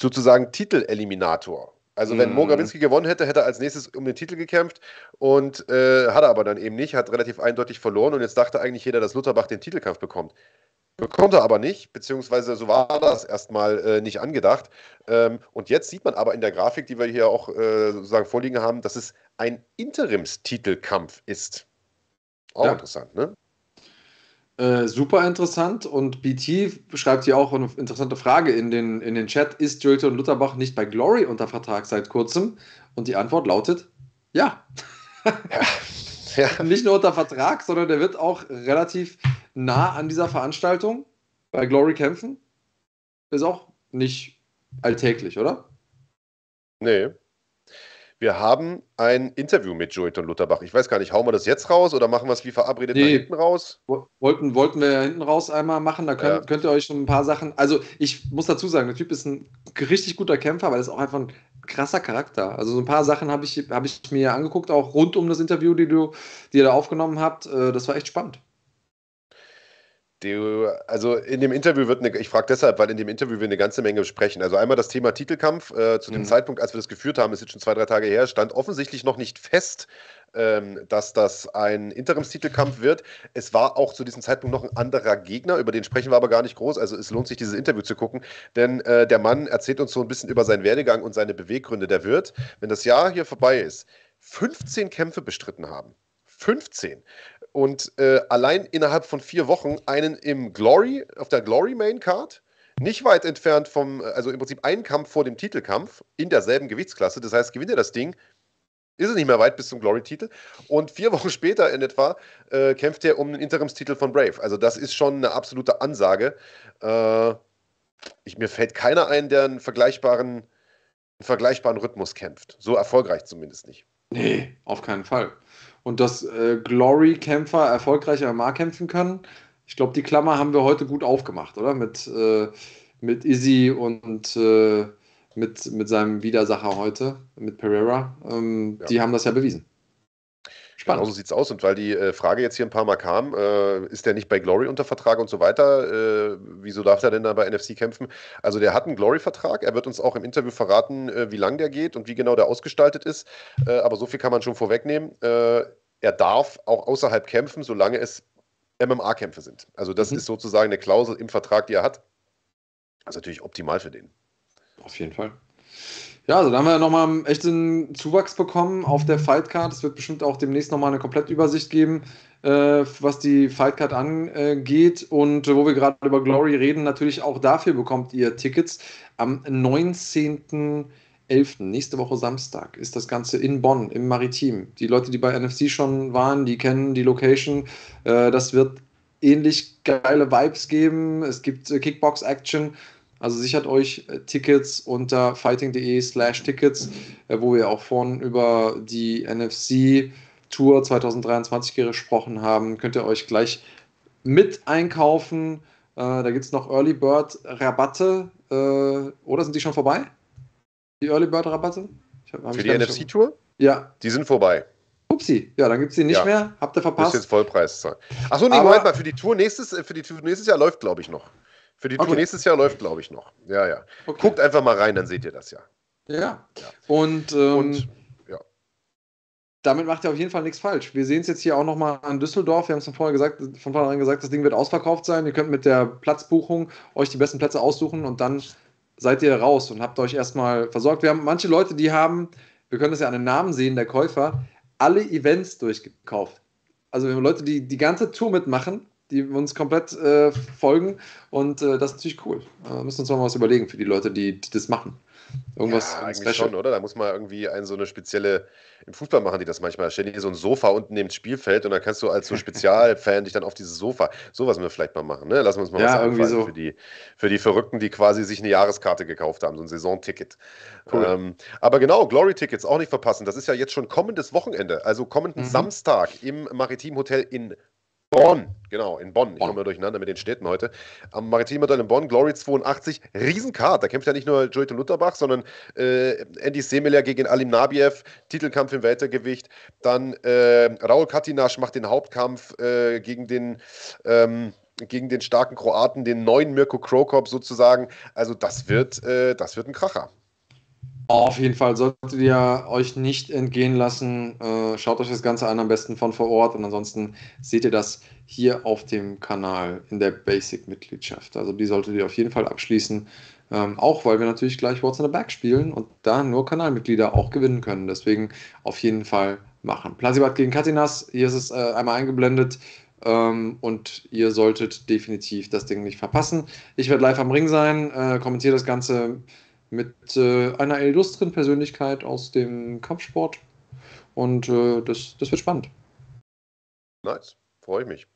sozusagen Titeleliminator. Also wenn Mo Grabinski gewonnen hätte, hätte er als nächstes um den Titel gekämpft und äh, hat er aber dann eben nicht, hat relativ eindeutig verloren und jetzt dachte eigentlich jeder, dass Lutherbach den Titelkampf bekommt. Bekommt er aber nicht, beziehungsweise so war das erstmal äh, nicht angedacht. Ähm, und jetzt sieht man aber in der Grafik, die wir hier auch äh, sozusagen vorliegen haben, dass es ein Interimstitelkampf ist. Auch ja. interessant, ne?
Äh, super interessant und BT schreibt hier auch eine interessante Frage in den, in den Chat. Ist Joelton Lutterbach nicht bei Glory unter Vertrag seit kurzem? Und die Antwort lautet ja. ja. <laughs> ja. Nicht nur unter Vertrag, sondern der wird auch relativ nah an dieser Veranstaltung bei Glory kämpfen. Ist auch nicht alltäglich, oder?
Nee. Wir haben ein Interview mit Joeyton Lutterbach. Ich weiß gar nicht, hauen wir das jetzt raus oder machen wir es wie verabredet nee. hinten raus?
Wollten, wollten wir hinten raus einmal machen, da könnt, ja. könnt ihr euch schon ein paar Sachen. Also, ich muss dazu sagen, der Typ ist ein richtig guter Kämpfer, aber er ist auch einfach ein krasser Charakter. Also, so ein paar Sachen habe ich, hab ich mir angeguckt, auch rund um das Interview, die, du, die ihr da aufgenommen habt. Äh, das war echt spannend.
Die, also in dem Interview wird eine, ich frage deshalb, weil in dem Interview wir eine ganze Menge besprechen. Also einmal das Thema Titelkampf. Äh, zu dem mhm. Zeitpunkt, als wir das geführt haben, ist jetzt schon zwei, drei Tage her, stand offensichtlich noch nicht fest, ähm, dass das ein Interimstitelkampf wird. Es war auch zu diesem Zeitpunkt noch ein anderer Gegner, über den sprechen wir aber gar nicht groß. Also es lohnt sich, dieses Interview zu gucken, denn äh, der Mann erzählt uns so ein bisschen über seinen Werdegang und seine Beweggründe. Der wird, wenn das Jahr hier vorbei ist, 15 Kämpfe bestritten haben. 15 und äh, allein innerhalb von vier Wochen einen im Glory, auf der Glory Main Card, nicht weit entfernt vom, also im Prinzip einen Kampf vor dem Titelkampf in derselben Gewichtsklasse. Das heißt, gewinnt er das Ding, ist es nicht mehr weit bis zum Glory-Titel. Und vier Wochen <laughs> später in etwa äh, kämpft er um den Interimstitel von Brave. Also das ist schon eine absolute Ansage. Äh, ich, mir fällt keiner ein, der einen vergleichbaren, einen vergleichbaren Rhythmus kämpft. So erfolgreich zumindest nicht.
Nee, auf keinen Fall und dass äh, Glory-Kämpfer erfolgreicher MMA kämpfen können. Ich glaube, die Klammer haben wir heute gut aufgemacht, oder? Mit, äh, mit Izzy und äh, mit, mit seinem Widersacher heute, mit Pereira. Ähm, ja. Die haben das ja bewiesen.
Spannend. Genau so sieht es aus. Und weil die äh, Frage jetzt hier ein paar Mal kam, äh, ist der nicht bei Glory unter Vertrag und so weiter? Äh, wieso darf er denn da bei NFC kämpfen? Also der hat einen Glory-Vertrag. Er wird uns auch im Interview verraten, äh, wie lang der geht und wie genau der ausgestaltet ist. Äh, aber so viel kann man schon vorwegnehmen. Äh, er darf auch außerhalb kämpfen, solange es MMA-Kämpfe sind. Also das mhm. ist sozusagen eine Klausel im Vertrag, die er hat. Das ist natürlich optimal für den.
Auf jeden Fall. Ja, also da haben wir nochmal einen Zuwachs bekommen auf der Fightcard. Es wird bestimmt auch demnächst nochmal eine Komplettübersicht geben, äh, was die Fightcard angeht. Und wo wir gerade über Glory reden, natürlich auch dafür bekommt ihr Tickets. Am 19. 11. nächste Woche Samstag ist das Ganze in Bonn im Maritim. Die Leute, die bei NFC schon waren, die kennen die Location. Äh, das wird ähnlich geile Vibes geben. Es gibt äh, Kickbox-Action. Also sichert euch äh, Tickets unter fighting.de slash Tickets, wo wir auch vorhin über die NFC Tour 2023 gesprochen haben. Könnt ihr euch gleich mit einkaufen. Da gibt es noch Early Bird Rabatte. Oder sind die schon vorbei? Die Early Bird Rabatte?
Hab, Für die NFC-Tour?
Ja.
Die sind vorbei.
Upsi, ja, dann gibt es die nicht ja. mehr. Habt ihr verpasst?
Das ist jetzt Vollpreiszahl. Achso, nee, Aber, Moment mal, für die Tour nächstes, für die Tour nächstes Jahr läuft, glaube ich, noch. Für die Tour okay. nächstes Jahr läuft, glaube ich, noch. Ja, ja. Okay. Guckt einfach mal rein, dann seht ihr das ja.
Ja. ja. Und, ähm, Und ja. damit macht ihr auf jeden Fall nichts falsch. Wir sehen es jetzt hier auch nochmal an Düsseldorf. Wir haben es von vorher gesagt, von vornherein gesagt, das Ding wird ausverkauft sein. Ihr könnt mit der Platzbuchung euch die besten Plätze aussuchen und dann seid ihr raus und habt euch erstmal versorgt. Wir haben manche Leute, die haben, wir können das ja an den Namen sehen, der Käufer, alle Events durchgekauft. Also wir haben Leute, die die ganze Tour mitmachen, die uns komplett äh, folgen und äh, das ist natürlich cool. Äh, müssen uns mal was überlegen für die Leute, die, die das machen.
Irgendwas ja, eigentlich schon, oder? Da muss man irgendwie ein, so eine spezielle, im Fußball machen die das manchmal, stellen hier so ein Sofa unten neben das Spielfeld und dann kannst du als so <laughs> Spezialfan dich dann auf dieses Sofa, sowas müssen wir vielleicht mal machen, ne? Lassen wir uns mal
ja, was irgendwie so.
für, die, für die Verrückten, die quasi sich eine Jahreskarte gekauft haben, so ein Saisonticket. Cool. Ähm, aber genau, Glory-Tickets auch nicht verpassen, das ist ja jetzt schon kommendes Wochenende, also kommenden mhm. Samstag im Maritim Hotel in Bonn, genau, in Bonn. Ich komme mal durcheinander mit den Städten heute. Am Maritim Hotel in Bonn, Glory 82, Riesenkart. Da kämpft ja nicht nur Joyton Lutterbach, sondern äh, Andy Semeler gegen Alim Nabiev, Titelkampf im Weltergewicht. Dann äh, Raul Katinasch macht den Hauptkampf äh, gegen den. Ähm, gegen den starken Kroaten, den neuen Mirko Krokop sozusagen. Also das wird, äh, das wird ein Kracher.
Auf jeden Fall solltet ihr euch nicht entgehen lassen. Äh, schaut euch das Ganze an, am besten von vor Ort. Und ansonsten seht ihr das hier auf dem Kanal in der Basic-Mitgliedschaft. Also die solltet ihr auf jeden Fall abschließen. Ähm, auch weil wir natürlich gleich What's in the Back spielen und da nur Kanalmitglieder auch gewinnen können. Deswegen auf jeden Fall machen. Plasibat gegen Katinas. Hier ist es äh, einmal eingeblendet. Ähm, und ihr solltet definitiv das Ding nicht verpassen. Ich werde live am Ring sein, äh, kommentiere das Ganze mit äh, einer illustren Persönlichkeit aus dem Kampfsport. Und äh, das, das wird spannend.
Nice, freue ich mich.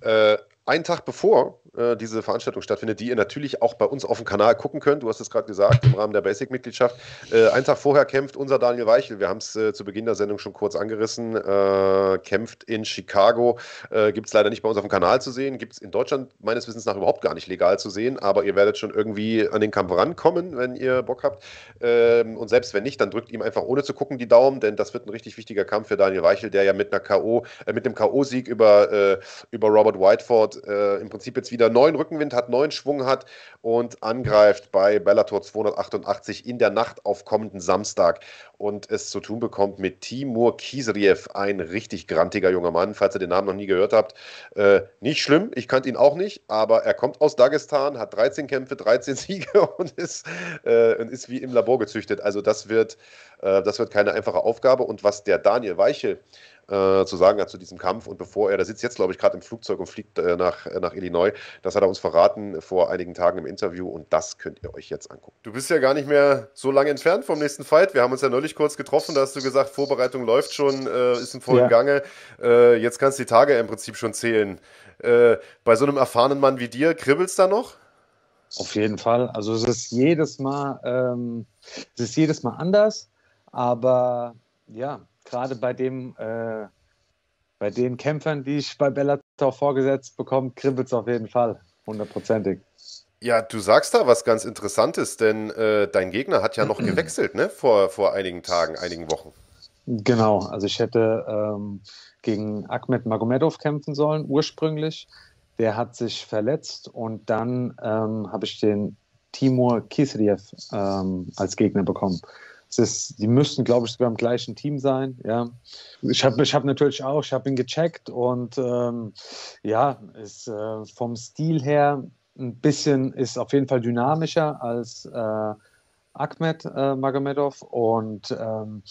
Äh, einen Tag bevor äh, diese Veranstaltung stattfindet, die ihr natürlich auch bei uns auf dem Kanal gucken könnt. Du hast es gerade gesagt, im Rahmen der Basic-Mitgliedschaft. Äh, einen Tag vorher kämpft unser Daniel Weichel. Wir haben es äh, zu Beginn der Sendung schon kurz angerissen. Äh, kämpft in Chicago. Äh, Gibt es leider nicht bei uns auf dem Kanal zu sehen. Gibt es in Deutschland meines Wissens nach überhaupt gar nicht legal zu sehen. Aber ihr werdet schon irgendwie an den Kampf rankommen, wenn ihr Bock habt. Ähm, und selbst wenn nicht, dann drückt ihm einfach ohne zu gucken die Daumen, denn das wird ein richtig wichtiger Kampf für Daniel Weichel, der ja mit einer K.O., äh, mit dem K.O.-Sieg über, über Robert Whiteford im Prinzip jetzt wieder neuen Rückenwind hat hat, neuen Schwung hat und angreift bei Bellator 288 in der Nacht auf kommenden Samstag und es zu tun bekommt mit Timur Kisriev, ein richtig grantiger junger Mann, falls ihr den Namen noch nie gehört habt. Äh, nicht schlimm, ich kannte ihn auch nicht, aber er kommt aus Dagestan, hat 13 Kämpfe, 13 <laughs> Siege und ist, äh, und ist wie im Labor gezüchtet. Also das wird, äh, das wird keine einfache Aufgabe und was der Daniel Weichel äh, zu sagen hat zu diesem Kampf. Und bevor er, der sitzt jetzt, glaube ich, gerade im Flugzeug und fliegt äh, nach, äh, nach Illinois, das hat er uns verraten vor einigen Tagen im Interview und das könnt ihr euch jetzt angucken. Du bist ja gar nicht mehr so lange entfernt vom nächsten Fight. Wir haben uns ja neulich kurz getroffen, da hast du gesagt, Vorbereitung läuft schon, äh, ist im vollen ja. Gange. Äh, jetzt kannst du die Tage im Prinzip schon zählen. Äh, bei so einem erfahrenen Mann wie dir, kribbelt es da noch?
Auf jeden Fall. Also es ist jedes Mal, ähm, es ist jedes Mal anders, aber ja, gerade bei dem, äh, bei den Kämpfern, die ich bei Bellator vorgesetzt bekomme, kribbelt es auf jeden Fall, hundertprozentig.
Ja, du sagst da was ganz Interessantes, denn äh, dein Gegner hat ja noch gewechselt, ne? Vor, vor einigen Tagen, einigen Wochen.
Genau, also ich hätte ähm, gegen Ahmed Magomedov kämpfen sollen, ursprünglich. Der hat sich verletzt und dann ähm, habe ich den Timur Kisriev ähm, als Gegner bekommen. Ist, die müssten, glaube ich, sogar im gleichen Team sein. Ja. Ich habe ich hab natürlich auch, ich habe ihn gecheckt und ähm, ja, ist äh, vom Stil her ein bisschen, ist auf jeden Fall dynamischer als äh, Ahmed äh, Magomedov und ähm,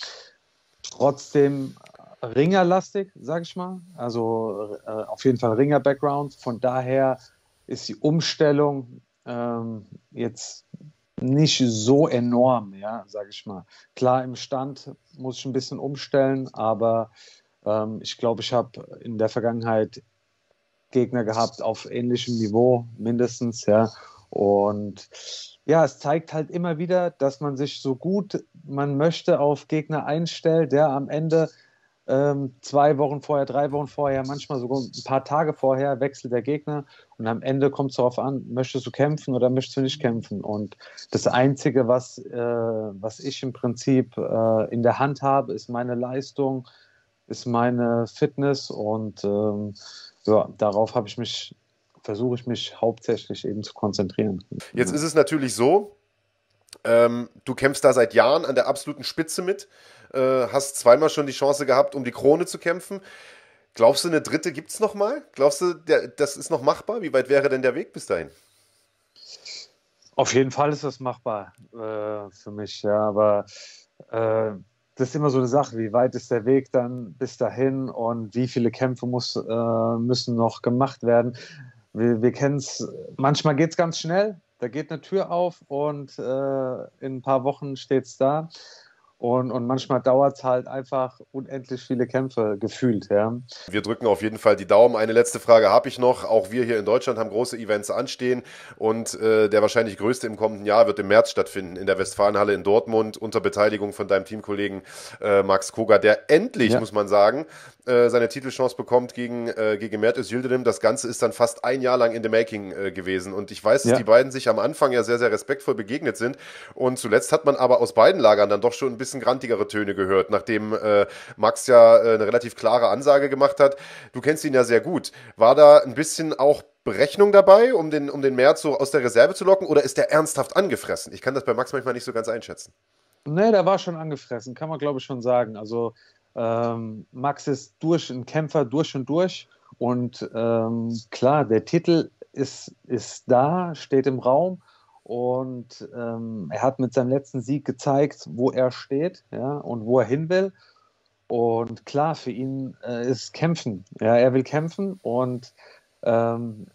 trotzdem Ringerlastig, sage ich mal. Also äh, auf jeden Fall Ringer-Background. Von daher ist die Umstellung ähm, jetzt nicht so enorm, ja, sage ich mal. Klar, im Stand muss ich ein bisschen umstellen, aber ähm, ich glaube, ich habe in der Vergangenheit Gegner gehabt auf ähnlichem Niveau, mindestens, ja. Und ja, es zeigt halt immer wieder, dass man sich so gut man möchte auf Gegner einstellt, der am Ende ähm, zwei Wochen vorher, drei Wochen vorher, manchmal sogar ein paar Tage vorher wechselt der Gegner und am Ende kommt es darauf an, möchtest du kämpfen oder möchtest du nicht kämpfen? Und das Einzige, was, äh, was ich im Prinzip äh, in der Hand habe, ist meine Leistung, ist meine Fitness und ähm, ja, darauf habe ich mich, versuche ich mich hauptsächlich eben zu konzentrieren.
Jetzt ist es natürlich so, ähm, du kämpfst da seit Jahren an der absoluten Spitze mit. Äh, hast zweimal schon die Chance gehabt, um die Krone zu kämpfen. Glaubst du, eine dritte gibt es nochmal? Glaubst du, der, das ist noch machbar? Wie weit wäre denn der Weg bis dahin?
Auf jeden Fall ist das machbar äh, für mich, ja, aber äh, das ist immer so eine Sache, wie weit ist der Weg dann bis dahin und wie viele Kämpfe muss, äh, müssen noch gemacht werden. Wir, wir kennen es, manchmal geht es ganz schnell, da geht eine Tür auf und äh, in ein paar Wochen steht es da. Und, und manchmal dauert es halt einfach unendlich viele Kämpfe gefühlt. Ja.
Wir drücken auf jeden Fall die Daumen. Eine letzte Frage habe ich noch. Auch wir hier in Deutschland haben große Events anstehen und äh, der wahrscheinlich größte im kommenden Jahr wird im März stattfinden in der Westfalenhalle in Dortmund unter Beteiligung von deinem Teamkollegen äh, Max Koga, der endlich, ja. muss man sagen, äh, seine Titelchance bekommt gegen, äh, gegen Mert Özildirim. Das Ganze ist dann fast ein Jahr lang in the making äh, gewesen und ich weiß, dass ja. die beiden sich am Anfang ja sehr, sehr respektvoll begegnet sind und zuletzt hat man aber aus beiden Lagern dann doch schon ein bisschen grantigere Töne gehört, nachdem äh, Max ja äh, eine relativ klare Ansage gemacht hat. Du kennst ihn ja sehr gut. War da ein bisschen auch Berechnung dabei, um den, um den März so aus der Reserve zu locken, oder ist der ernsthaft angefressen? Ich kann das bei Max manchmal nicht so ganz einschätzen.
Nee, der war schon angefressen, kann man glaube ich schon sagen. Also ähm, Max ist durch, ein Kämpfer durch und durch. Und ähm, klar, der Titel ist, ist da, steht im Raum. Und ähm, er hat mit seinem letzten Sieg gezeigt, wo er steht ja, und wo er hin will. Und klar, für ihn äh, ist Kämpfen. Ja, er will kämpfen und ähm,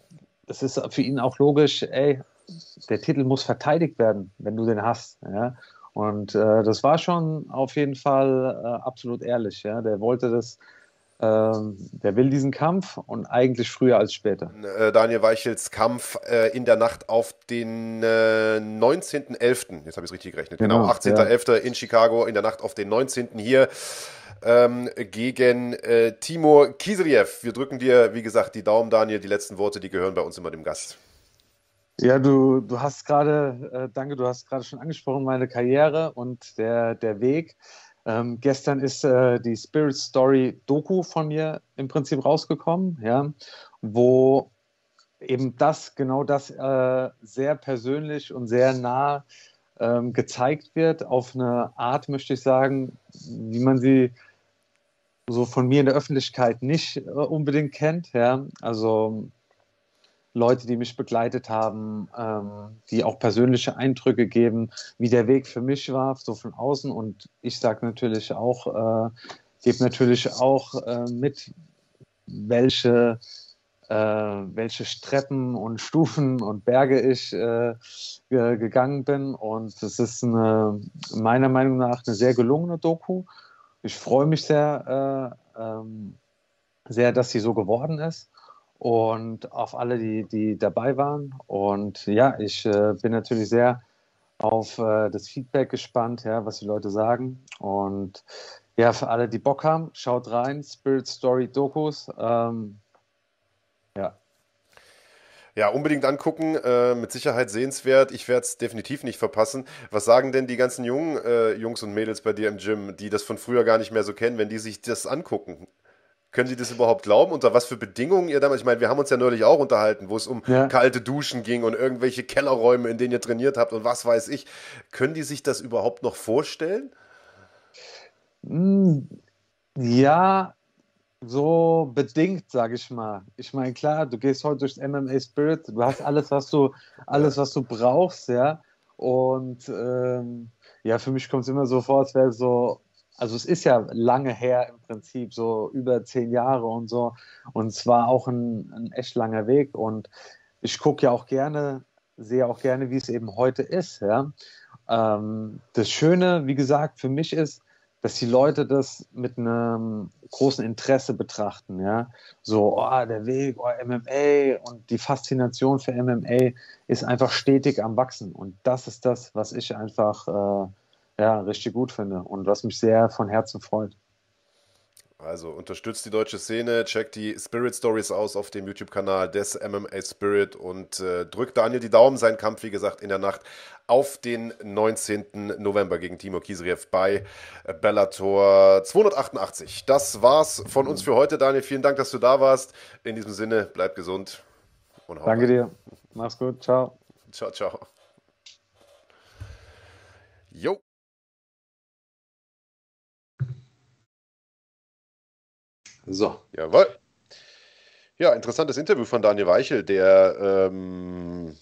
es ist für ihn auch logisch, ey, der Titel muss verteidigt werden, wenn du den hast. Ja? Und äh, das war schon auf jeden Fall äh, absolut ehrlich. Ja? Der wollte das, ähm, der will diesen Kampf und eigentlich früher als später.
Äh, Daniel Weichels Kampf äh, in der Nacht auf den 19.11., äh, jetzt habe ich es richtig gerechnet, genau, genau 18.11. Ja. in Chicago, in der Nacht auf den 19. hier. Ähm, gegen äh, Timur Kisriev. Wir drücken dir, wie gesagt, die Daumen, Daniel. Die letzten Worte, die gehören bei uns immer dem Gast.
Ja, du, du hast gerade, äh, danke, du hast gerade schon angesprochen, meine Karriere und der, der Weg. Ähm, gestern ist äh, die Spirit Story Doku von mir im Prinzip rausgekommen, ja, wo eben das, genau das äh, sehr persönlich und sehr nah ähm, gezeigt wird, auf eine Art, möchte ich sagen, wie man sie so von mir in der Öffentlichkeit nicht äh, unbedingt kennt. Ja. Also Leute, die mich begleitet haben, ähm, die auch persönliche Eindrücke geben, wie der Weg für mich war, so von außen. Und ich sage natürlich auch, äh, gebe natürlich auch äh, mit, welche, äh, welche Streppen und Stufen und Berge ich äh, gegangen bin. Und es ist eine, meiner Meinung nach eine sehr gelungene Doku. Ich freue mich sehr, äh, ähm, sehr, dass sie so geworden ist und auf alle, die, die dabei waren. Und ja, ich äh, bin natürlich sehr auf äh, das Feedback gespannt, ja, was die Leute sagen. Und ja, für alle, die Bock haben, schaut rein, Spirit Story Dokus. Ähm, ja.
Ja, unbedingt angucken, äh, mit Sicherheit sehenswert. Ich werde es definitiv nicht verpassen. Was sagen denn die ganzen jungen äh, Jungs und Mädels bei dir im Gym, die das von früher gar nicht mehr so kennen, wenn die sich das angucken? Können Sie das überhaupt glauben? Unter was für Bedingungen ihr damals? Ich meine, wir haben uns ja neulich auch unterhalten, wo es um ja. kalte Duschen ging und irgendwelche Kellerräume, in denen ihr trainiert habt und was weiß ich. Können die sich das überhaupt noch vorstellen?
Hm, ja, so bedingt, sage ich mal. Ich meine, klar, du gehst heute durchs MMA Spirit, du hast alles, was du, alles, was du brauchst, ja. Und ähm, ja, für mich kommt es immer so vor, als wäre es so also es ist ja lange her im Prinzip, so über zehn Jahre und so. Und es war auch ein, ein echt langer Weg. Und ich gucke ja auch gerne, sehe auch gerne, wie es eben heute ist. Ja? Ähm, das Schöne, wie gesagt, für mich ist, dass die Leute das mit einem großen Interesse betrachten, ja. So, oh, der Weg, oh, MMA und die Faszination für MMA ist einfach stetig am Wachsen. Und das ist das, was ich einfach äh, ja, richtig gut finde und was mich sehr von Herzen freut.
Also unterstützt die deutsche Szene, checkt die Spirit Stories aus auf dem YouTube-Kanal des MMA Spirit und äh, drückt Daniel die Daumen. Sein Kampf, wie gesagt, in der Nacht auf den 19. November gegen Timo Kisriev bei Bellator 288. Das war's von uns für heute, Daniel. Vielen Dank, dass du da warst. In diesem Sinne, bleib gesund
und Danke rein. dir. Mach's gut. Ciao.
Ciao, ciao. Jo. So. Jawohl. Ja, interessantes Interview von Daniel Weichel, der ähm,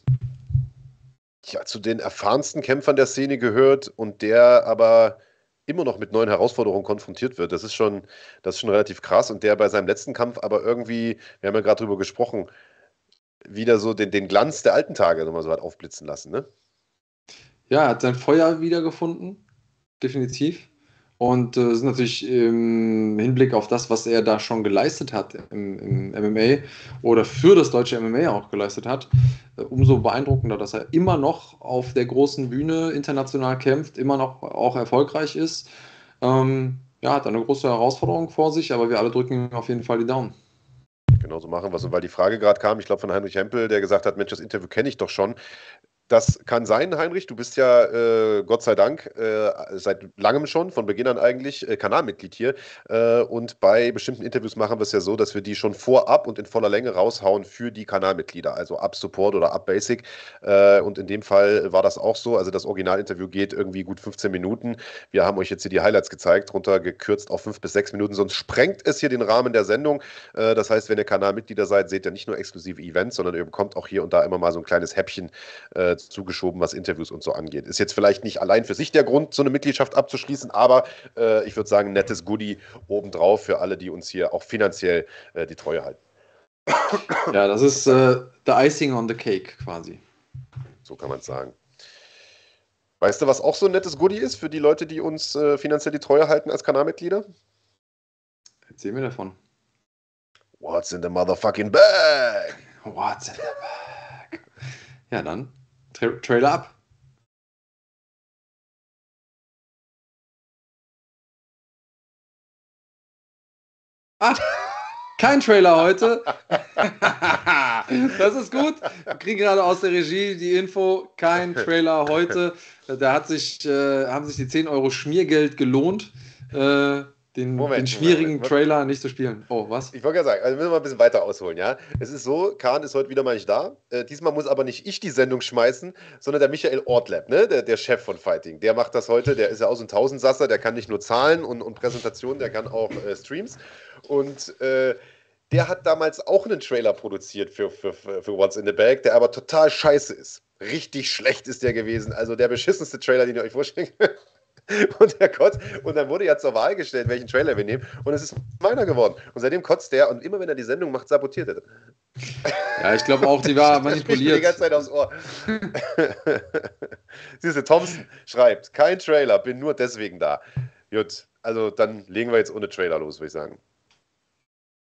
ja, zu den erfahrensten Kämpfern der Szene gehört und der aber immer noch mit neuen Herausforderungen konfrontiert wird. Das ist schon, das ist schon relativ krass und der bei seinem letzten Kampf aber irgendwie, wir haben ja gerade drüber gesprochen, wieder so den, den Glanz der alten Tage nochmal so hat aufblitzen lassen, ne?
Ja, er hat sein Feuer wiedergefunden, definitiv. Und äh, ist natürlich im Hinblick auf das, was er da schon geleistet hat im, im MMA oder für das deutsche MMA auch geleistet hat, äh, umso beeindruckender, dass er immer noch auf der großen Bühne international kämpft, immer noch auch erfolgreich ist. Ähm, ja, hat eine große Herausforderung vor sich, aber wir alle drücken ihm auf jeden Fall die Daumen.
Genau so machen wir es. Und weil die Frage gerade kam, ich glaube von Heinrich Hempel, der gesagt hat, Mensch, das Interview kenne ich doch schon. Das kann sein, Heinrich. Du bist ja, äh, Gott sei Dank, äh, seit langem schon, von Beginn an eigentlich, äh, Kanalmitglied hier. Äh, und bei bestimmten Interviews machen wir es ja so, dass wir die schon vorab und in voller Länge raushauen für die Kanalmitglieder, also ab Support oder ab Basic. Äh, und in dem Fall war das auch so. Also das Originalinterview geht irgendwie gut 15 Minuten. Wir haben euch jetzt hier die Highlights gezeigt, runtergekürzt auf 5 bis 6 Minuten, sonst sprengt es hier den Rahmen der Sendung. Äh, das heißt, wenn ihr Kanalmitglieder seid, seht ihr nicht nur exklusive Events, sondern ihr bekommt auch hier und da immer mal so ein kleines Häppchen zugeschoben, was Interviews und so angeht. Ist jetzt vielleicht nicht allein für sich der Grund, so eine Mitgliedschaft abzuschließen, aber äh, ich würde sagen, nettes Goodie obendrauf für alle, die uns hier auch finanziell äh, die Treue halten.
Ja, das ist äh, the icing on the cake quasi.
So kann man es sagen. Weißt du, was auch so ein nettes Goodie ist für die Leute, die uns äh, finanziell die Treue halten als Kanalmitglieder?
Erzähl mir davon.
What's in the motherfucking bag?
What's in the bag? Ja, dann Tra Trailer ab. Ah, <laughs> kein Trailer heute. <laughs> das ist gut. Wir kriegen gerade aus der Regie die Info, kein Trailer heute. <laughs> Da hat sich, äh, haben sich die 10 Euro Schmiergeld gelohnt. Äh, den, Moment, den schwierigen Moment. Trailer nicht zu spielen. Oh, was?
Ich wollte ja sagen, also müssen wir mal ein bisschen weiter ausholen, ja. Es ist so, Kahn ist heute wieder mal nicht da. Äh, diesmal muss aber nicht ich die Sendung schmeißen, sondern der Michael Ortlab, ne? der, der Chef von Fighting. Der macht das heute, der ist ja auch so ein Tausendsasser, der kann nicht nur Zahlen und, und Präsentationen, der kann auch äh, Streams. Und äh, der hat damals auch einen Trailer produziert für, für, für What's in the Bag, der aber total scheiße ist. Richtig schlecht ist der gewesen. Also der beschissenste Trailer, den ihr euch vorstellt. <laughs> Und der kotzt. Und dann wurde ja zur Wahl gestellt, welchen Trailer wir nehmen. Und es ist meiner geworden. Und seitdem kotzt der. Und immer wenn er die Sendung macht, sabotiert er. <laughs>
Ja, ich glaube auch, die war <laughs> manipuliert.
die ganze Zeit aufs Ohr. Siehst du, Thompson schreibt: Kein Trailer, bin nur deswegen da. Gut, also dann legen wir jetzt ohne Trailer los, würde ich sagen.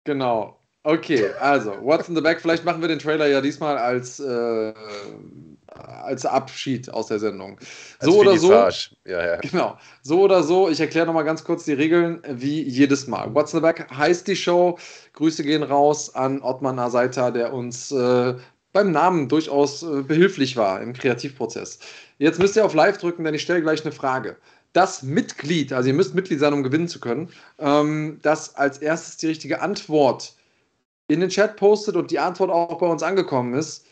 Genau. Okay, also, What's in the Back? Vielleicht machen wir den Trailer ja diesmal als, äh, als Abschied aus der Sendung. So oder so. Ja, ja. Genau. So oder so. Ich erkläre nochmal ganz kurz die Regeln, wie jedes Mal. What's in the Back heißt die Show. Grüße gehen raus an Ottman Asaita, der uns äh, beim Namen durchaus äh, behilflich war im Kreativprozess. Jetzt müsst ihr auf Live drücken, denn ich stelle gleich eine Frage das Mitglied, also ihr müsst Mitglied sein, um gewinnen zu können, ähm, das als erstes die richtige Antwort in den Chat postet und die Antwort auch bei uns angekommen ist,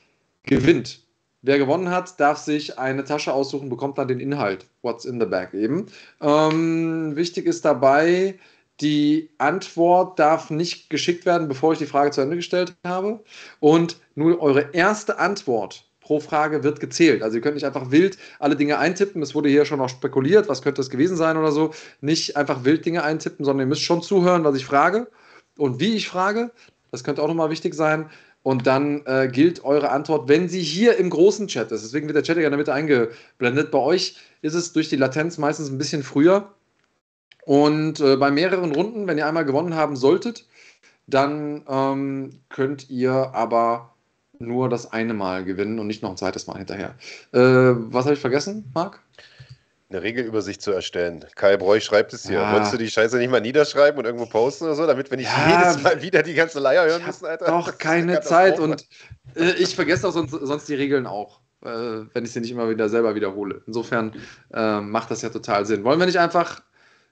gewinnt. Wer gewonnen hat, darf sich eine Tasche aussuchen, bekommt dann den Inhalt. What's in the bag eben. Ähm, wichtig ist dabei, die Antwort darf nicht geschickt werden, bevor ich die Frage zu Ende gestellt habe. Und nur eure erste Antwort pro Frage wird gezählt. Also ihr könnt nicht einfach wild alle Dinge eintippen. Es wurde hier schon auch spekuliert, was könnte das gewesen sein oder so. Nicht einfach wild Dinge eintippen, sondern ihr müsst schon zuhören, was ich frage und wie ich frage. Das könnte auch nochmal wichtig sein. Und dann äh, gilt eure Antwort, wenn sie hier im großen Chat ist. Deswegen wird der Chat ja in der Mitte eingeblendet. Bei euch ist es durch die Latenz meistens ein bisschen früher. Und äh, bei mehreren Runden, wenn ihr einmal gewonnen haben solltet, dann ähm, könnt ihr aber nur das eine Mal gewinnen und nicht noch ein zweites Mal hinterher. Äh, was habe ich vergessen, Marc?
Eine Regelübersicht zu erstellen. Kai Bräuch schreibt es hier. Ja. Wolltest du die Scheiße nicht mal niederschreiben und irgendwo posten oder so, damit wir nicht ja, jedes Mal wieder die ganze Leier hören müssen,
Alter? Doch, keine Zeit und äh, ich vergesse auch sonst, sonst, die Regeln auch, äh, wenn ich sie nicht immer wieder selber wiederhole. Insofern äh, macht das ja total Sinn. Wollen wir nicht einfach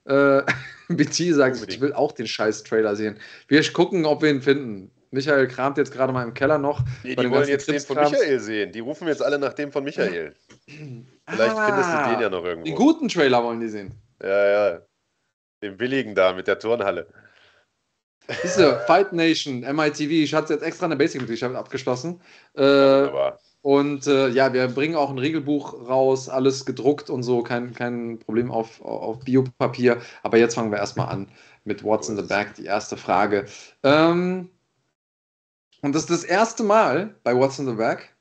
äh, <laughs> BT sagt, ich will auch den scheiß Trailer sehen. Wir gucken, ob wir ihn finden. Michael kramt jetzt gerade mal im Keller noch.
Nee, die wollen jetzt den von Michael sehen. Die rufen jetzt alle nach dem von Michael. <clears throat> Vielleicht ah, findest du den ja noch irgendwo.
Den guten Trailer wollen die sehen.
Ja, ja. Den billigen da mit der Turnhalle.
Diese Fight Nation, MITV, ich hatte jetzt extra eine Basic-Mitgliedschaft abgeschlossen. Äh, und äh, ja, wir bringen auch ein Regelbuch raus, alles gedruckt und so, kein, kein Problem auf, auf Biopapier. Aber jetzt fangen wir erstmal an mit What's in the Bag, die erste Frage. Ähm, und das ist das erste Mal bei What's in the Bag,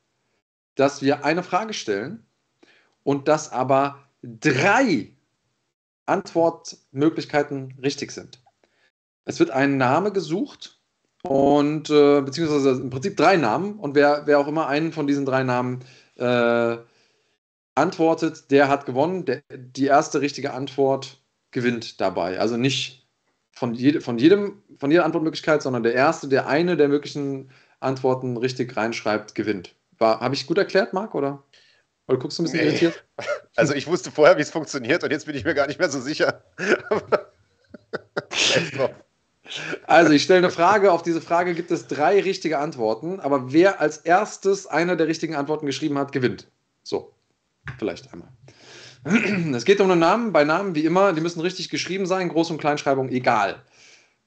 dass wir eine Frage stellen und dass aber drei Antwortmöglichkeiten richtig sind. Es wird ein Name gesucht und äh, beziehungsweise im Prinzip drei Namen und wer, wer auch immer einen von diesen drei Namen äh, antwortet, der hat gewonnen. Der, die erste richtige Antwort gewinnt dabei. Also nicht von, jede, von, jedem, von jeder Antwortmöglichkeit, sondern der erste, der eine der möglichen Antworten richtig reinschreibt, gewinnt. Habe ich gut erklärt, Marc, oder? Oder guckst du ein bisschen nee. irritiert? <laughs>
Also ich wusste vorher, wie es funktioniert und jetzt bin ich mir gar nicht mehr so sicher. <laughs>
also ich stelle eine Frage, auf diese Frage gibt es drei richtige Antworten, aber wer als erstes eine der richtigen Antworten geschrieben hat, gewinnt. So, vielleicht einmal. <clears throat> Es geht um einen Namen. Bei Namen wie immer, die müssen richtig geschrieben sein, Groß- und Kleinschreibung egal.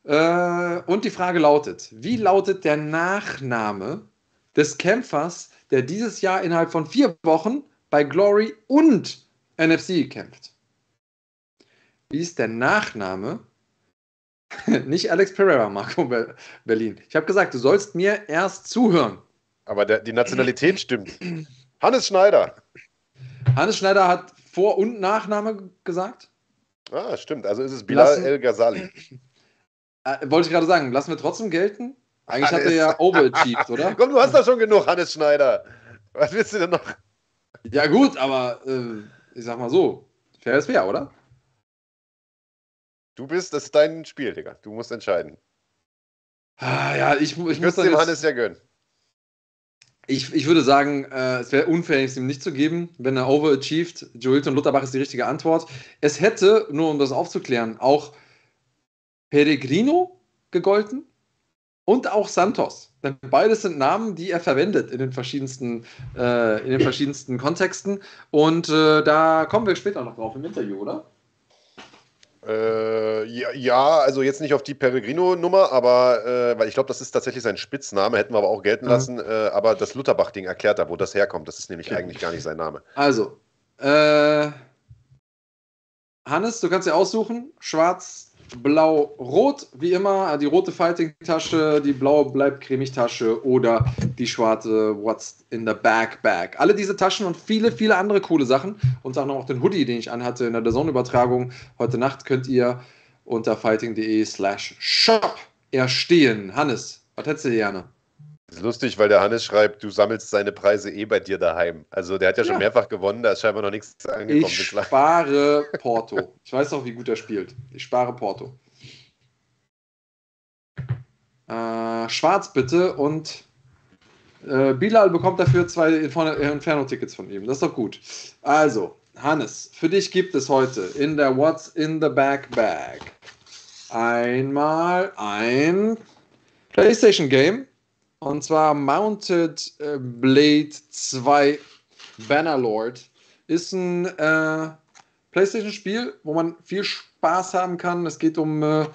Äh, und die Frage lautet: Wie lautet der Nachname des Kämpfers, der dieses Jahr innerhalb von vier Wochen bei Glory und NFC kämpft. Wie ist der Nachname? <laughs> Nicht Alex Pereira, Marco Berlin. Ich habe gesagt, du sollst mir erst zuhören.
Aber der, die Nationalität stimmt. Hannes Schneider.
Hannes Schneider hat Vor- und Nachname gesagt?
Ah, stimmt. Also ist es Bilal Lassen, El Ghazali.
Äh, wollte ich gerade sagen, lassen wir trotzdem gelten? Eigentlich Hannes. hat er ja overachieved, oder? <laughs>
Komm, du hast doch schon genug, Hannes Schneider. Was willst du denn noch?
Ja, gut, aber äh, ich sag mal so: fair ist fair, oder?
Du bist, das ist dein Spiel, Digga. Du musst entscheiden.
Ah, ja, ich, ich,
ich muss dem jetzt, Hannes ja gönnen.
Ich, ich würde sagen, äh, es wäre unfair, es ihm nicht zu geben, wenn er overachieved. Joelton Lutterbach ist die richtige Antwort. Es hätte, nur um das aufzuklären, auch Peregrino gegolten und auch Santos. Denn beides sind Namen, die er verwendet in den verschiedensten, äh, in den verschiedensten Kontexten. Und äh, da kommen wir später noch drauf im Interview, oder?
Äh, ja, ja, also jetzt nicht auf die Peregrino-Nummer, aber äh, weil ich glaube, das ist tatsächlich sein Spitzname, hätten wir aber auch gelten mhm. lassen. Äh, aber das Lutherbach-Ding erklärt da, wo das herkommt. Das ist nämlich okay. eigentlich gar nicht sein Name.
Also, äh, Hannes, du kannst dir aussuchen: Schwarz, Blau-Rot, wie immer, die rote Fighting-Tasche, die blaue bleibt cremig-Tasche oder die schwarze What's in the Back-Bag. Alle diese Taschen und viele, viele andere coole Sachen, unter anderem auch den Hoodie, den ich anhatte in der Sonneübertragung heute Nacht, könnt ihr unter fighting.de slash shop erstehen. Hannes, was hättest du gerne?
Das ist lustig, weil der Hannes schreibt, du sammelst seine Preise eh bei dir daheim. Also der hat ja, ja. schon mehrfach gewonnen, da ist scheinbar noch nichts
angekommen. Ich spare Porto. Ich weiß auch, wie gut er spielt. Ich spare Porto. Äh, schwarz bitte und äh, Bilal bekommt dafür zwei Inferno-Tickets von ihm. Das ist doch gut. Also, Hannes, für dich gibt es heute in der What's in the Back Bag einmal ein PlayStation Game und zwar Mounted äh, Blade 2 Bannerlord. Ist ein äh, PlayStation-Spiel, wo man viel Spaß haben kann. Es geht um äh,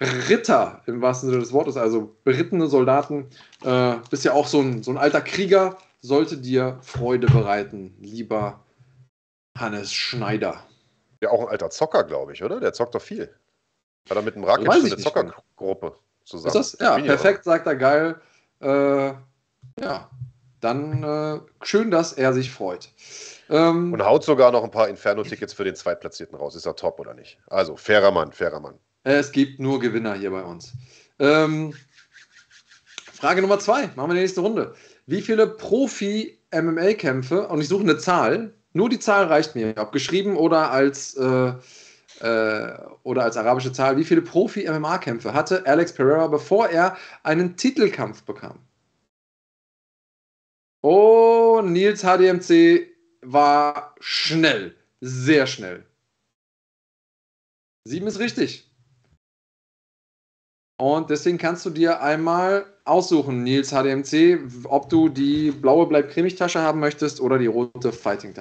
Ritter im wahrsten Sinne des Wortes, also berittene Soldaten. Äh, bist ja auch so ein, so ein alter Krieger, sollte dir Freude bereiten, lieber Hannes Schneider.
Ja, auch ein alter Zocker, glaube ich, oder? Der zockt doch viel. Hat er mit einem Rakic eine Zockergruppe zusammen.
Ist das? Ja, perfekt, sagt er, geil. Äh, ja, dann äh, schön, dass er sich freut.
Ähm, und haut sogar noch ein paar Inferno-Tickets für den Zweitplatzierten raus. Ist er top oder nicht? Also, fairer Mann, fairer Mann.
Es gibt nur Gewinner hier bei uns. Ähm, Frage Nummer zwei, machen wir die nächste Runde. Wie viele Profi-MMA-Kämpfe, und ich suche eine Zahl, nur die Zahl reicht mir, ob geschrieben oder als äh, äh, oder als arabische Zahl, wie viele Profi-MMA-Kämpfe hatte Alex Pereira, bevor er einen Titelkampf bekam? Oh, Nils HDMC war schnell, sehr schnell. Sieben ist richtig. Und deswegen kannst du dir einmal aussuchen, Nils HDMC, ob du die blaue Bleib cremig Tasche haben möchtest oder die rote Fighting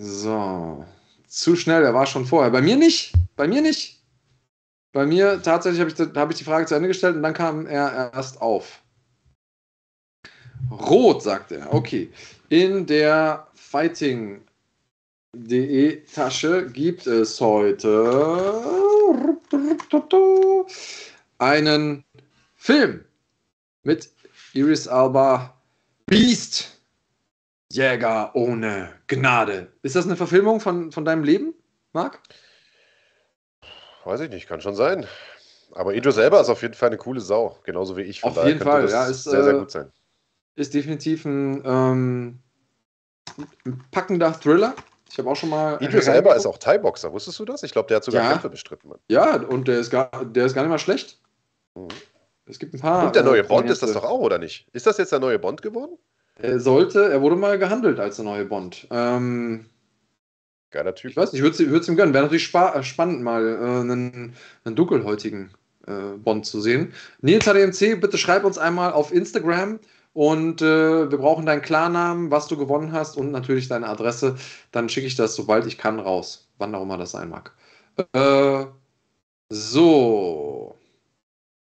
So. Zu schnell, er war schon vorher. Bei mir nicht. Bei mir nicht. Bei mir tatsächlich habe ich, hab ich die Frage zu Ende gestellt und dann kam er erst auf. Rot, sagt er. Okay. In der Fighting.de Tasche gibt es heute einen Film mit Iris Alba Beast. Jäger ohne Gnade. Ist das eine Verfilmung von, von deinem Leben, Marc?
Weiß ich nicht, kann schon sein. Aber Idris selber ist auf jeden Fall eine coole Sau, genauso wie ich.
Von auf jeden Fall, ja. Ist, sehr, sehr äh, gut sein. Ist definitiv ein, ähm, ein packender Thriller. Ich habe auch schon mal.
Idris selber ist auch Thai-Boxer, wusstest du das? Ich glaube, der hat sogar
ja.
Kämpfe bestritten. Mann.
Ja, und der ist, gar, der ist gar nicht mal schlecht. Mhm. Es gibt ein paar.
Und der neue äh, Bond ist das doch auch, oder nicht? Ist das jetzt der neue Bond geworden?
Er sollte, er wurde mal gehandelt als der neue Bond. Ähm,
Geiler Typ.
Ich weiß nicht, ich würde es ihm gönnen. Wäre natürlich äh, spannend, mal äh, einen, einen dunkelhäutigen äh, Bond zu sehen. Nils HDMC, bitte schreib uns einmal auf Instagram und äh, wir brauchen deinen Klarnamen, was du gewonnen hast und natürlich deine Adresse. Dann schicke ich das, sobald ich kann, raus. Wann auch immer das sein mag. Äh, so.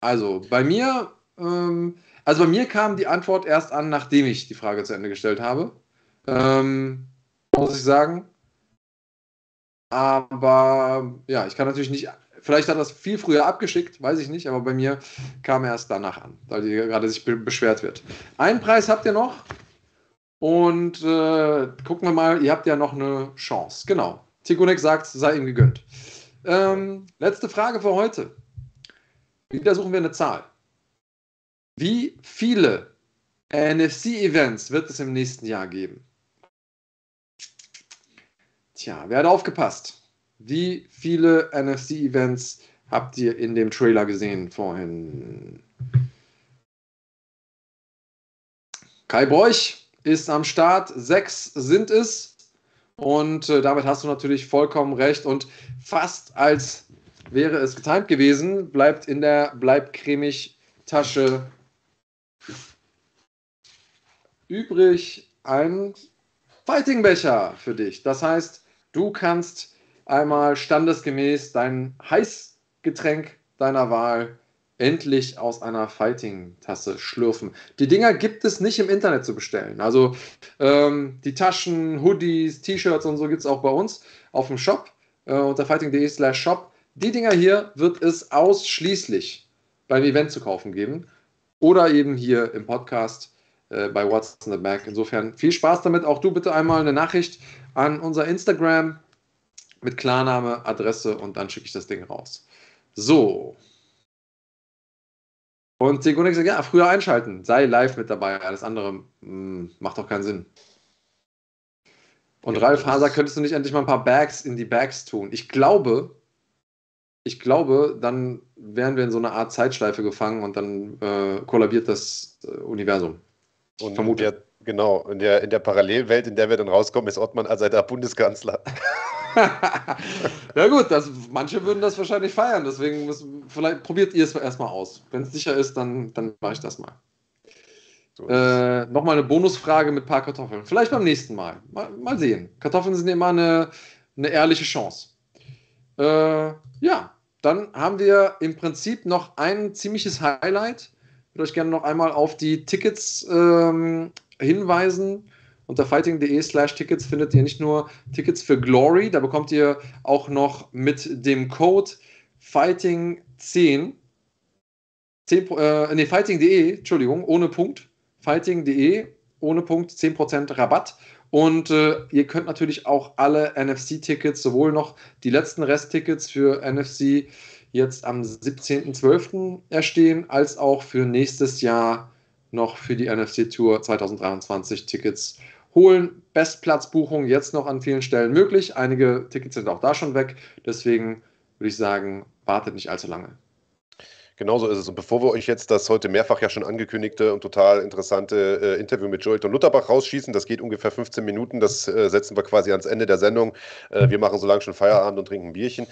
Also bei mir, ähm, also bei mir kam die Antwort erst an, nachdem ich die Frage zu Ende gestellt habe. Ähm, muss ich sagen. Aber ja, ich kann natürlich nicht. Vielleicht hat er das viel früher abgeschickt, weiß ich nicht, aber bei mir kam er erst danach an, weil die gerade sich beschwert wird. Einen Preis habt ihr noch und äh, gucken wir mal, ihr habt ja noch eine Chance. Genau. Tikunek sagt, sei ihm gegönnt. Ähm, letzte Frage für heute. Wieder suchen wir eine Zahl. Wie viele NFC-Events wird es im nächsten Jahr geben? Tja, wer hat aufgepasst? Wie viele NFC-Events habt ihr in dem Trailer gesehen vorhin? Kai Bräuch ist am Start. Sechs sind es. Und äh, damit hast du natürlich vollkommen recht. Und fast als wäre es getimt gewesen, bleibt in der Bleib cremig Tasche übrig ein Fightingbecher für dich. Das heißt, du kannst einmal standesgemäß dein Heißgetränk deiner Wahl endlich aus einer Fighting-Tasse schlürfen. Die Dinger gibt es nicht im Internet zu bestellen. Also ähm, die Taschen, Hoodies, T-Shirts und so gibt es auch bei uns auf dem Shop äh, unter fighting.de slash shop. Die Dinger hier wird es ausschließlich beim Event zu kaufen geben oder eben hier im Podcast äh, bei What's in the Bag. Insofern viel Spaß damit. Auch du bitte einmal eine Nachricht an unser Instagram mit Klarname, Adresse und dann schicke ich das Ding raus. So. Und Segunik sagt, ja, früher einschalten, sei live mit dabei. Alles andere mh, hm, macht doch keinen Sinn. Und ja, Ralf Haser, könntest du nicht endlich mal ein paar Bags in die Bags tun? Ich glaube, ich glaube, dann wären wir in so einer Art Zeitschleife gefangen und dann äh, kollabiert das äh, Universum.
Und Vermute. Der, genau, in der, in der Parallelwelt, in der wir dann rauskommen, ist Ottmann als der Bundeskanzler. <laughs> <laughs>
ja gut, das, manche würden das wahrscheinlich feiern, deswegen müssen, vielleicht probiert ihr es erstmal aus. Wenn es sicher ist, dann, dann mache ich das mal. So äh, Nochmal eine Bonusfrage mit ein paar Kartoffeln. Vielleicht beim nächsten Mal. Mal, mal sehen. Kartoffeln sind immer eine, eine ehrliche Chance. Äh, ja, dann haben wir im Prinzip noch ein ziemliches Highlight würde euch gerne noch einmal auf die Tickets ähm, hinweisen. Unter fighting.de slash Tickets findet ihr nicht nur Tickets für Glory, da bekommt ihr auch noch mit dem Code Fighting10 10, äh, nee, fighting.de, Entschuldigung, ohne Punkt, fighting.de, ohne Punkt, 10% Rabatt. Und äh, ihr könnt natürlich auch alle NFC-Tickets, sowohl noch die letzten Resttickets für NFC jetzt am 17.12. erstehen, als auch für nächstes Jahr noch für die NFC Tour 2023 Tickets holen. Bestplatzbuchung jetzt noch an vielen Stellen möglich. Einige Tickets sind auch da schon weg. Deswegen würde ich sagen, wartet nicht allzu lange.
Genauso ist es. Und bevor wir euch jetzt das heute mehrfach ja schon angekündigte und total interessante äh, Interview mit Joelton Lutterbach rausschießen, das geht ungefähr 15 Minuten, das äh, setzen wir quasi ans Ende der Sendung. Äh, wir machen so lange schon Feierabend und trinken ein Bierchen.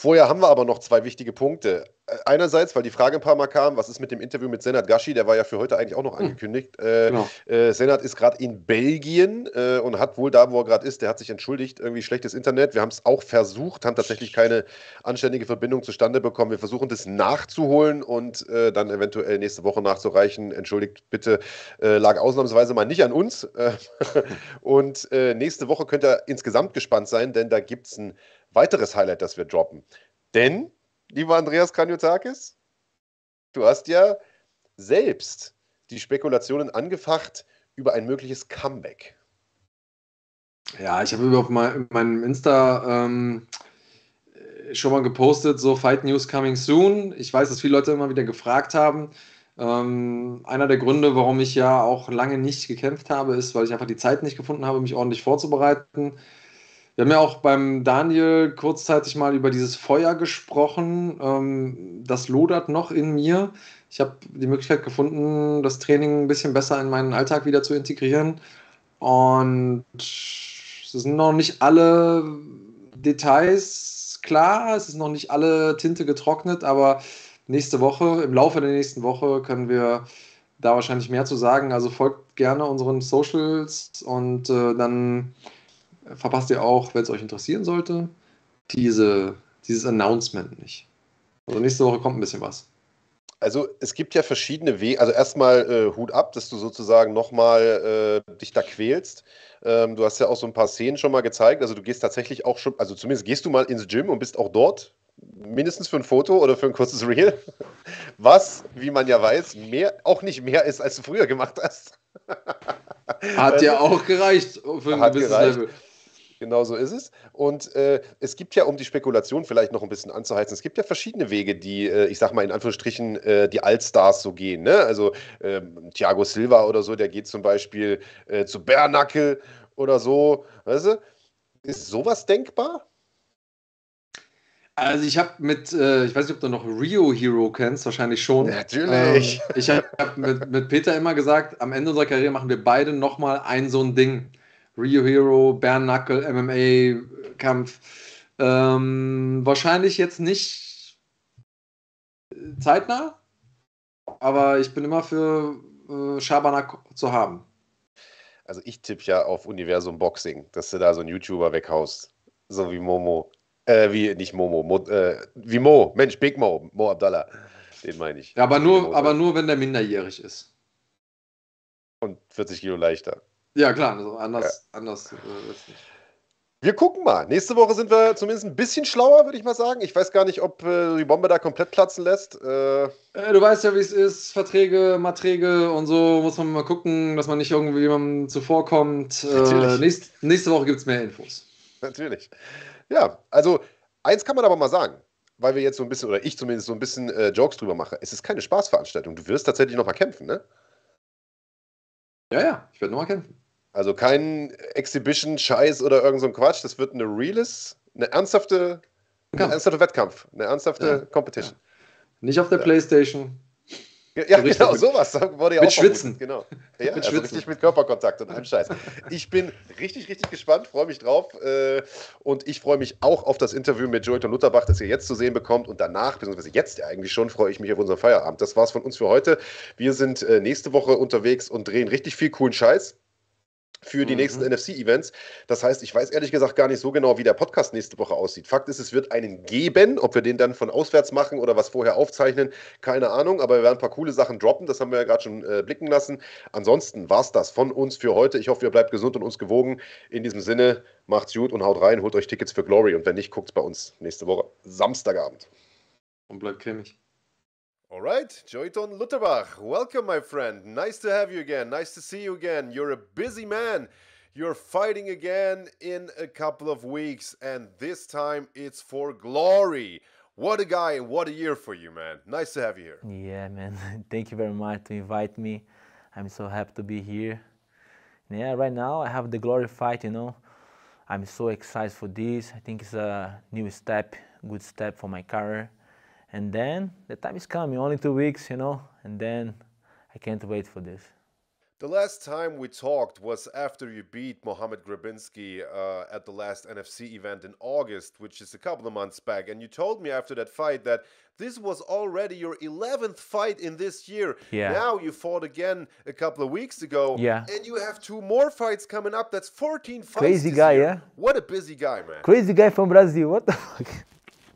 Vorher haben wir aber noch zwei wichtige Punkte. Äh, einerseits, weil die Frage ein paar Mal kam, was ist mit dem Interview mit Senat Gashi? Der war ja für heute eigentlich auch noch hm. angekündigt. Äh, genau. äh, Senat ist gerade in Belgien äh, und hat wohl da, wo er gerade ist, der hat sich entschuldigt, irgendwie schlechtes Internet. Wir haben es auch versucht, haben tatsächlich keine anständige Verbindung zustande bekommen. Wir versuchen das nachzuholen und äh, dann eventuell nächste Woche nachzureichen. Entschuldigt bitte, äh, lag ausnahmsweise mal nicht an uns. <laughs> und nächste Woche könnt ihr insgesamt gespannt sein, denn da gibt es ein weiteres Highlight, das wir droppen. Denn, lieber Andreas Kranjotakis, du hast ja selbst die Spekulationen angefacht über ein mögliches Comeback.
Ja, ich habe auf meinem Insta ähm, schon mal gepostet, so Fight News coming soon. Ich weiß, dass viele Leute immer wieder gefragt haben. Ähm, einer der Gründe, warum ich ja auch lange nicht gekämpft habe, ist, weil ich einfach die Zeit nicht gefunden habe, mich ordentlich vorzubereiten. Wir haben ja auch beim Daniel kurzzeitig mal über dieses Feuer gesprochen. Ähm, das lodert noch in mir. Ich habe die Möglichkeit gefunden, das Training ein bisschen besser in meinen Alltag wieder zu integrieren. Und es sind noch nicht alle Details klar, es ist noch nicht alle Tinte getrocknet, aber nächste Woche, im Laufe der nächsten Woche können wir da wahrscheinlich mehr zu sagen. Also folgt gerne unseren Socials und äh, dann verpasst ihr auch, wenn es euch interessieren sollte, diese, dieses Announcement nicht. Also nächste Woche kommt ein bisschen was.
Also es gibt ja verschiedene Wege. Also erstmal äh, Hut ab, dass du sozusagen nochmal äh, dich da quälst. Ähm, du hast ja auch so ein paar Szenen schon mal gezeigt. Also du gehst tatsächlich auch schon, also zumindest gehst du mal ins Gym und bist auch dort, mindestens für ein Foto oder für ein kurzes Reel. <laughs> Was, wie man ja weiß, mehr, auch nicht mehr ist, als du früher gemacht hast.
Hat ja auch gereicht für ein gewisses gereicht. Level.
Genau so ist es. Und äh, es gibt ja, um die Spekulation vielleicht noch ein bisschen anzuheizen, es gibt ja verschiedene Wege, die, äh, ich sag mal in Anführungsstrichen, äh, die Allstars so gehen. Ne? Also ähm, Thiago Silva oder so, der geht zum Beispiel äh, zu Bernackel oder so. Weißt du? Ist sowas denkbar?
Also ich habe mit, äh, ich weiß nicht, ob du noch Rio Hero kennst, wahrscheinlich schon.
Natürlich.
Ähm, ich habe mit, mit Peter immer gesagt, am Ende unserer Karriere machen wir beide nochmal ein so ein Ding. Rio Hero, Bärennackel, MMA-Kampf. Ähm, wahrscheinlich jetzt nicht zeitnah, aber ich bin immer für äh, Schabernack zu haben.
Also ich tippe ja auf Universum Boxing, dass du da so einen YouTuber weghaust. So wie Momo. Äh, wie, nicht Momo, Mo, äh, wie Mo, Mensch, Big Mo, Mo Abdallah. Den meine ich.
Ja, aber nur, aber nur, wenn der minderjährig ist.
Und 40 Kilo leichter.
Ja, klar, also anders, ja. anders äh, nicht.
Wir gucken mal. Nächste Woche sind wir zumindest ein bisschen schlauer, würde ich mal sagen. Ich weiß gar nicht, ob äh, die Bombe da komplett platzen lässt. Äh,
äh, du weißt ja, wie es ist. Verträge, Maträge und so muss man mal gucken, dass man nicht irgendwie jemandem zuvorkommt. Äh, nächst, nächste Woche gibt es mehr Infos.
Natürlich. Ja, also eins kann man aber mal sagen, weil wir jetzt so ein bisschen, oder ich zumindest so ein bisschen äh, Jokes drüber mache. Es ist keine Spaßveranstaltung. Du wirst tatsächlich nochmal kämpfen, ne?
Ja, ja, ich werde nochmal kämpfen.
Also kein Exhibition-Scheiß oder irgend so ein Quatsch. Das wird eine Realist, eine ernsthafte, ein ernsthafter Wettkampf, eine ernsthafte ja. Competition. Ja.
Nicht auf der ja. Playstation.
Ja, so genau, sowas wurde ja
mit auch Schwitzen.
Genau. <laughs> Ja, mit also Schwitzen. richtig mit Körperkontakt und allem Scheiß. Ich bin richtig, richtig gespannt, freue mich drauf. Äh, und ich freue mich auch auf das Interview mit Joelton Lutterbach, das ihr jetzt zu sehen bekommt. Und danach, beziehungsweise jetzt eigentlich schon, freue ich mich auf unseren Feierabend. Das war's von uns für heute. Wir sind äh, nächste Woche unterwegs und drehen richtig viel coolen Scheiß für die mhm. nächsten NFC-Events. Das heißt, ich weiß ehrlich gesagt gar nicht so genau, wie der Podcast nächste Woche aussieht. Fakt ist, es wird einen geben. Ob wir den dann von auswärts machen oder was vorher aufzeichnen, keine Ahnung. Aber wir werden ein paar coole Sachen droppen. Das haben wir ja gerade schon äh, blicken lassen. Ansonsten war es das von uns für heute. Ich hoffe, ihr bleibt gesund und uns gewogen. In diesem Sinne, macht's gut und haut rein. Holt euch Tickets für Glory. Und wenn nicht, guckt's bei uns nächste Woche Samstagabend.
Und bleibt cremig.
All right, Joyton Lutterbach, welcome, my friend. Nice to have you again. Nice to see you again. You're a busy man. You're fighting again in a couple of weeks, and this time it's for glory. What a guy and what a year for you, man. Nice to have you here.
Yeah, man. <laughs> Thank you very much to invite me. I'm so happy to be here. Yeah, right now I have the glory fight, you know. I'm so excited for this. I think it's a new step, good step for my career. And then the time is coming, only two weeks, you know, and then I can't wait for this.
The last time we talked was after you beat Mohamed Grabinski uh, at the last NFC event in August, which is a couple of months back. And you told me after that fight that this was already your 11th fight in this year.
Yeah.
Now you fought again a couple of weeks ago.
Yeah.
And you have two more fights coming up. That's 14 fights.
Crazy guy,
year.
yeah?
What a busy guy, man.
Crazy guy from Brazil. What the <laughs> fuck?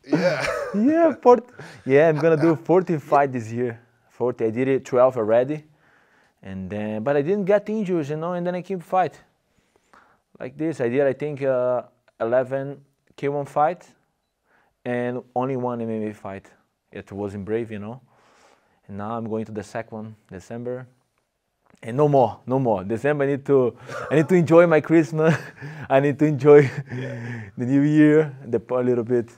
Yeah. <laughs>
yeah, 40, yeah, I'm gonna do <laughs> 45 this year. 40. I did it 12 already, and then but I didn't get injuries, you know, and then I keep fight. Like this, I did I think uh, 11 K1 fight, and only one MMA fight. It was in Brave, you know. And now I'm going to the second one, December. And no more, no more. December I need to I need to enjoy my Christmas. <laughs> I need to enjoy the new year, the a little bit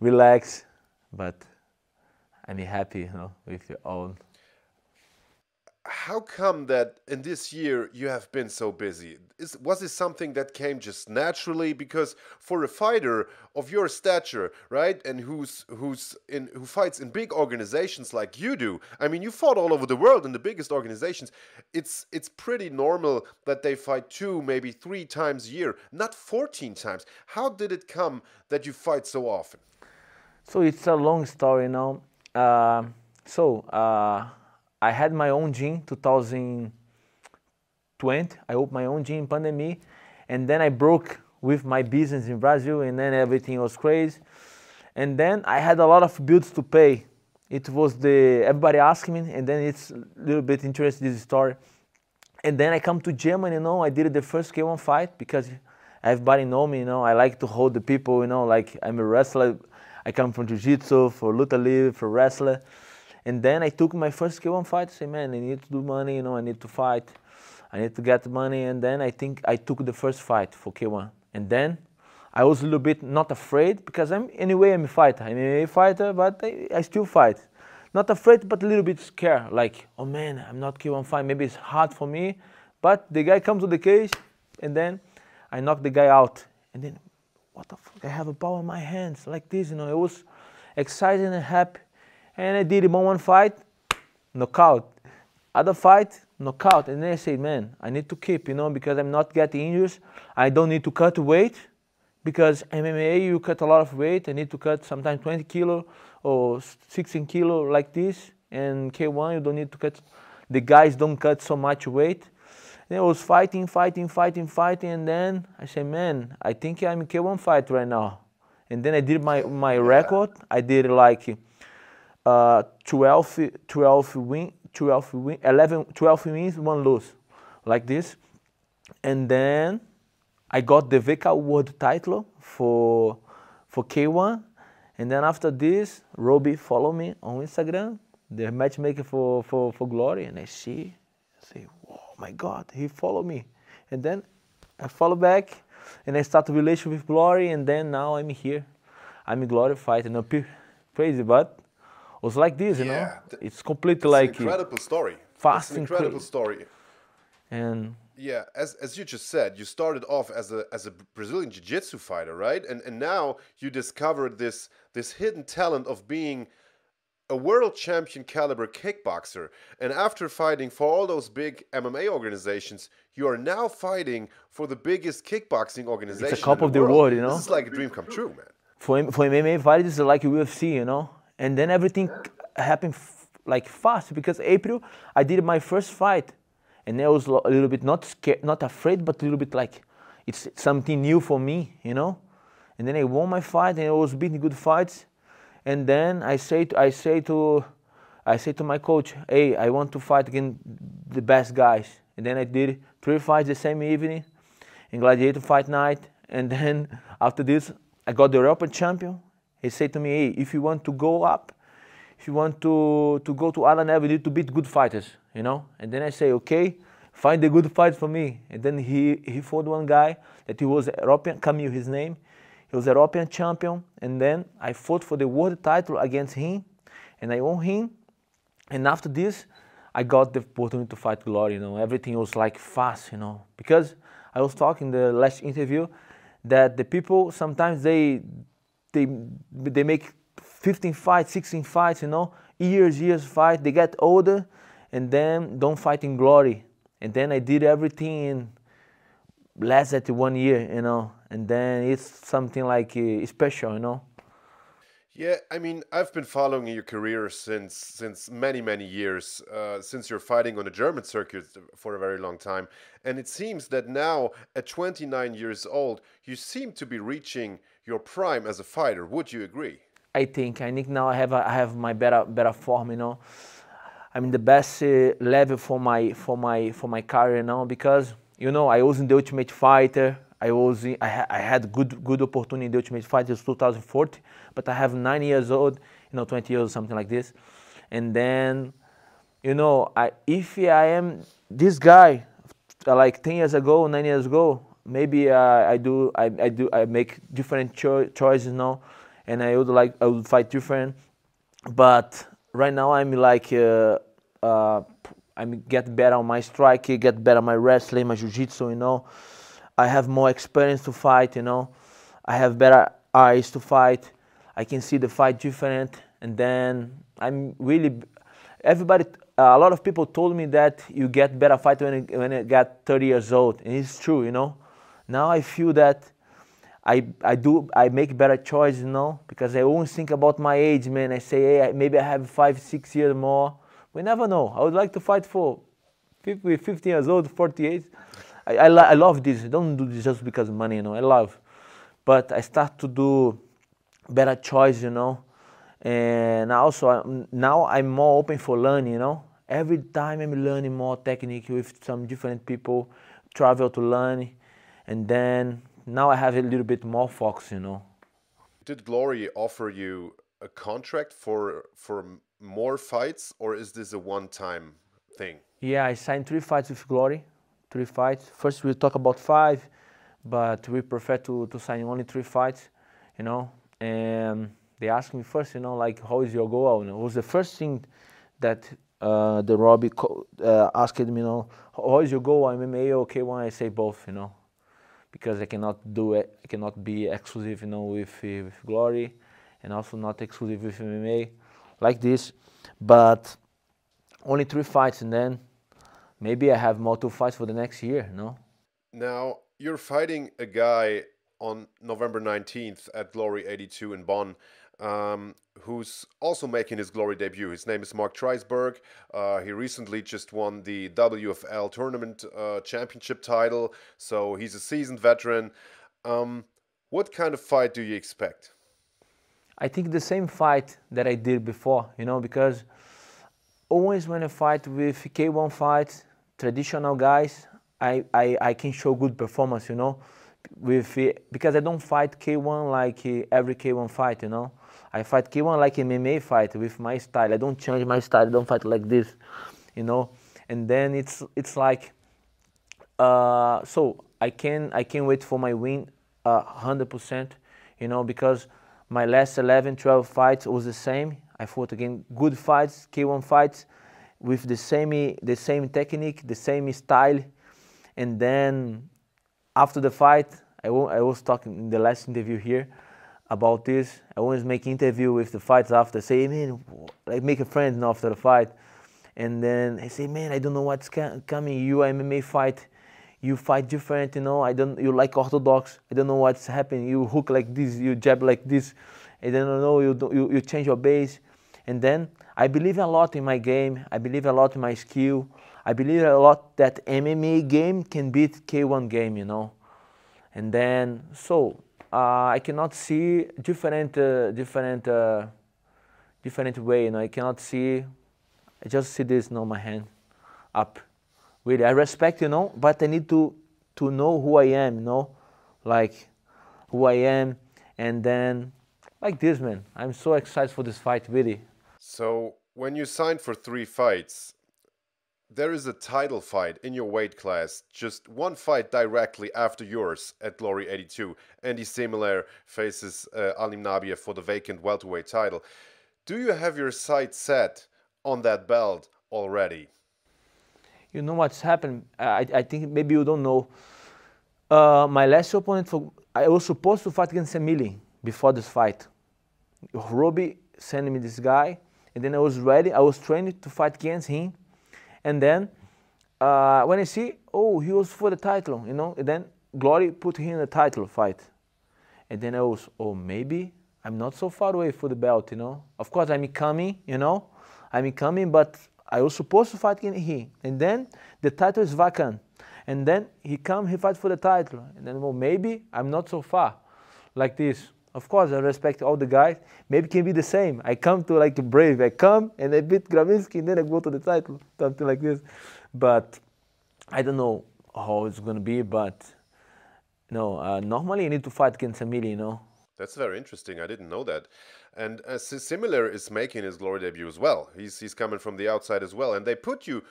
relax, but I'm happy you know, with your own.
How come that in this year you have been so busy? Is, was this something that came just naturally? Because for a fighter of your stature, right, and who's who's in who fights in big organizations like you do, I mean, you fought all over the world in the biggest organizations. It's it's pretty normal that they fight two, maybe three times a year, not fourteen times. How did it come that you fight so often?
So it's a long story now. Uh, so uh, I had my own gym 2020. I opened my own gym in pandemic, and then I broke with my business in Brazil, and then everything was crazy. And then I had a lot of bills to pay, it was the everybody asking me, and then it's a little bit interesting this story. And then I come to Germany, you know, I did the first K1 fight because everybody know me, you know, I like to hold the people, you know, like I'm a wrestler. I come from jiu-jitsu, for luta livre, for wrestler. And then I took my first K1 fight. Say, man, I need to do money. You know, I need to fight. I need to get money. And then I think I took the first fight for K1. And then I was a little bit not afraid because I'm anyway I'm a fighter. I'm a fighter, but I, I still fight. Not afraid, but a little bit scared. Like, oh man, I'm not K1 fight. Maybe it's hard for me. But the guy comes to the cage, and then I knock the guy out. And then, what the fuck? I have a power in my hands like this. You know, it was exciting and happy and I did one one fight, knockout. Other fight, knockout. And then I said, man, I need to keep, you know, because I'm not getting injured. I don't need to cut weight because MMA you cut a lot of weight. I need to cut sometimes 20 kilo or 16 kilo like this. And K1 you don't need to cut. The guys don't cut so much weight. And I was fighting, fighting, fighting, fighting, and then I said, man, I think I'm in K1 fight right now. And then I did my my record. I did like uh, 12, 12 win, 12 win, 11, 12 wins, one lose, like this. And then I got the VK World title for for K1. And then after this, Robbie followed me on Instagram, the matchmaker for, for, for Glory. And I see, I say, my God, he followed me. And then I follow back and I start a relation with Glory. And then now I'm here. I'm Glory fighting. crazy, but it was like this, you yeah, know. It's completely like
incredible story.
Fast,
incredible story.
And
yeah, as as you just said, you started off as a as a Brazilian jiu-jitsu fighter, right? And and now you discovered this this hidden talent of being a world champion caliber kickboxer. And after fighting for all those big MMA organizations, you are now fighting for the biggest kickboxing organization.
It's a cup
of
the world. world, you know.
This is like a dream come true, man.
For for MMA fighters, it's like UFC, you know and then everything happened like fast because April I did my first fight, and I was a little bit not scared, not afraid, but a little bit like it's something new for me, you know. And then I won my fight, and I was beating good fights. And then I say to, I say to I say to my coach, hey, I want to fight against the best guys. And then I did three fights the same evening in Gladiator Fight Night. And then <laughs> after this, I got the European champion he said to me, hey, if you want to go up, if you want to, to go to you need to beat good fighters, you know? And then I say, okay, find a good fight for me. And then he, he fought one guy that he was European, Camille, his name. He was European champion. And then I fought for the world title against him. And I won him. And after this, I got the opportunity to fight Glory, you know. Everything was like fast, you know. Because I was talking in the last interview that the people sometimes they they they make 15 fights, 16 fights, you know, years, years fight. They get older, and then don't fight in glory. And then I did everything in less than one year, you know, and then it's something like uh, special, you know.
Yeah, I mean, I've been following your career since since many many years, uh, since you're fighting on the German circuit for a very long time, and it seems that now, at 29 years old, you seem to be reaching your prime as a fighter. Would you agree?
I think. I think now I have a, I have my better better form. You know, I'm in the best uh, level for my for my for my career now because you know I was in the Ultimate Fighter. I was in, I, ha, I had good good opportunity in the Ultimate Fighter 2014, but I have nine years old, you know, 20 years or something like this, and then, you know, I if I am this guy, like 10 years ago, nine years ago, maybe uh, I do I, I do I make different cho- choices now, and I would like I would fight different. But right now I'm like uh, uh, I'm get better on my striking, get better on my wrestling, my jiu-jitsu. You know, I have more experience to fight. You know, I have better eyes to fight. I can see the fight different, and then I'm really everybody. A lot of people told me that you get better fight when you, when you get 30 years old, and it's true. You know, now I feel that I, I do I make better choices know, because I always think about my age, man. I say, hey, maybe I have five, six years more. We never know. I would like to fight for 50, 50 years old, 48. I, I, I love this. I don't do this just because of money, you know. I love, but I start to do better choice, you know. and also now I'm more open for learning. You know, every time I'm learning more technique with some different people, travel to learn, and then now I have a little bit more focus. You know.
Did Glory offer you a contract for for more fights, or is this a one-time thing?
Yeah, I signed three fights with Glory. Three fights. First, we talk about five, but we prefer to, to sign only three fights, you know. And they asked me first, you know, like, how is your goal? And it was the first thing that uh, the Robbie uh, asked me, you know, how is your goal? MMA or K1? I say both, you know, because I cannot do it. I cannot be exclusive, you know, with, with Glory, and also not exclusive with MMA, like this. But only three fights, and then maybe I have more two fights for the next year. No.
Now you're fighting a guy on November 19th at Glory 82 in Bonn. Um, who's also making his glory debut. His name is Mark Treisberg. Uh, he recently just won the WFL tournament uh, championship title, so he's a seasoned veteran. Um, what kind of fight do you expect?
I think the same fight that I did before, you know, because always when I fight with K1 fights, traditional guys, I, I, I can show good performance, you know, with because I don't fight K1 like every K1 fight, you know. I fight K1 like MMA fight with my style. I don't change my style. I don't fight like this, you know. And then it's it's like, uh, so I can I can wait for my win, uh, hundred uh, percent, you know, because my last 11, 12 fights was the same. I fought again good fights, K1 fights, with the same the same technique, the same style, and then after the fight, I, I was talking in the last interview here about this. I always make interview with the fights after, say, man, like make a friend after the fight, and then I say, man, I don't know what's coming. You MMA fight, you fight different, you know. I don't, you like orthodox. I don't know what's happening. You hook like this, you jab like this. I don't know. You you, you change your base. And then I believe a lot in my game. I believe a lot in my skill. I believe a lot that MMA game can beat K1 game, you know. And then so uh, I cannot see different uh, different uh, different way. You know, I cannot see. I just see this, you know, my hand up. Really, I respect, you know, but I need to to know who I am, you know, like who I am, and then like this, man. I'm so excited for this fight, really.
So when you signed for three fights, there is a title fight in your weight class, just one fight directly after yours at Glory 82. Andy Similar faces uh, Alim Nabiev for the vacant welterweight title. Do you have your sights set on that belt already?
You know what's happened? I, I think maybe you don't know. Uh, my last opponent, for I was supposed to fight against Emily before this fight. Robbie sent me this guy and then I was ready. I was trained to fight against him. And then uh, when I see, oh, he was for the title, you know, and then Glory put him in the title fight. And then I was, oh, maybe I'm not so far away for the belt, you know. Of course, I'm coming, you know. I'm coming, but I was supposed to fight against him. And then the title is vacant. And then he come, he fight for the title. And then, well, maybe I'm not so far like this. Of course, I respect all the guys. Maybe can be the same. I come to like Brave. I come and I beat Gravinsky and then I go to the title, something like this. But I don't know how it's going to be. But no, uh, normally you need to fight against Emily, you know.
That's very interesting. I didn't know that. And uh, Similar is making his glory debut as well. He's he's coming from the outside as well, and they put you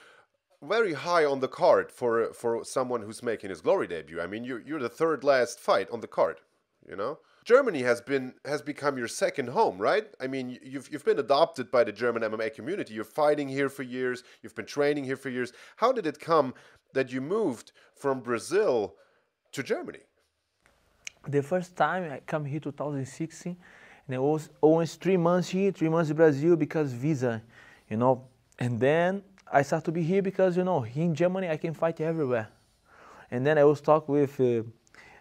very high on the card for for someone who's making his glory debut. I mean, you're you're the third last fight on the card, you know. Germany has been has become your second home, right? I mean, you've you've been adopted by the German MMA community. You're fighting here for years. You've been training here for years. How did it come that you moved from Brazil to Germany?
The first time I come here 2016, and I was always three months here, three months in Brazil because visa, you know. And then I start to be here because you know, in Germany I can fight everywhere. And then I was talk with. Uh,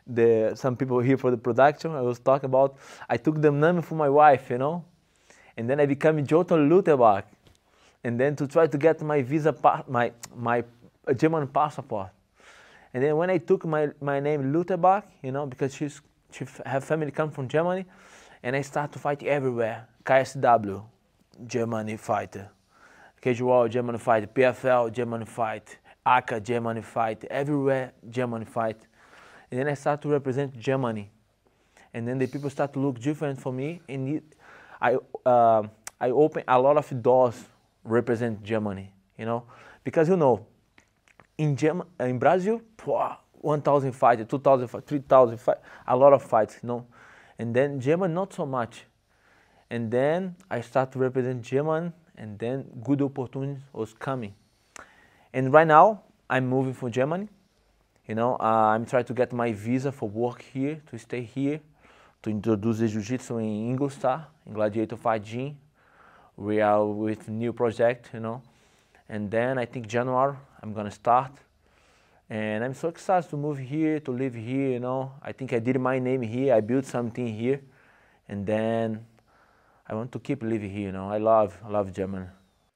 the some people here for the production. I was talking about I took the name for my wife, you know, and then I became Jotan Lutterbach, and then to try to get my visa, my my German passport, and then when I took my my name Lutterbach, you know, because she's she her family come from Germany, and I start to fight everywhere. KSW, Germany fighter. Casual, German fight. PFL, German fight. ACA, Germany fight. Everywhere, Germany fight. And then I start to represent Germany. And then the people start to look different for me. And I, uh, I open a lot of doors represent Germany, you know. Because, you know, in, German, in Brazil, 1,000 fighters, 2,000 3,000 fights, a lot of fights, you know. And then German, not so much. And then I start to represent German, and then good opportunities was coming. And right now, I'm moving from Germany. You know, uh, I'm trying to get my visa for work here, to stay here, to introduce the Jiu-Jitsu in Ingolstadt, in Gladiator Fight Gym. We are with new project, you know. And then I think January, I'm gonna start. And I'm so excited to move here, to live here, you know. I think I did my name here, I built something here. And then I want to keep living here. You know, I love I love Germany.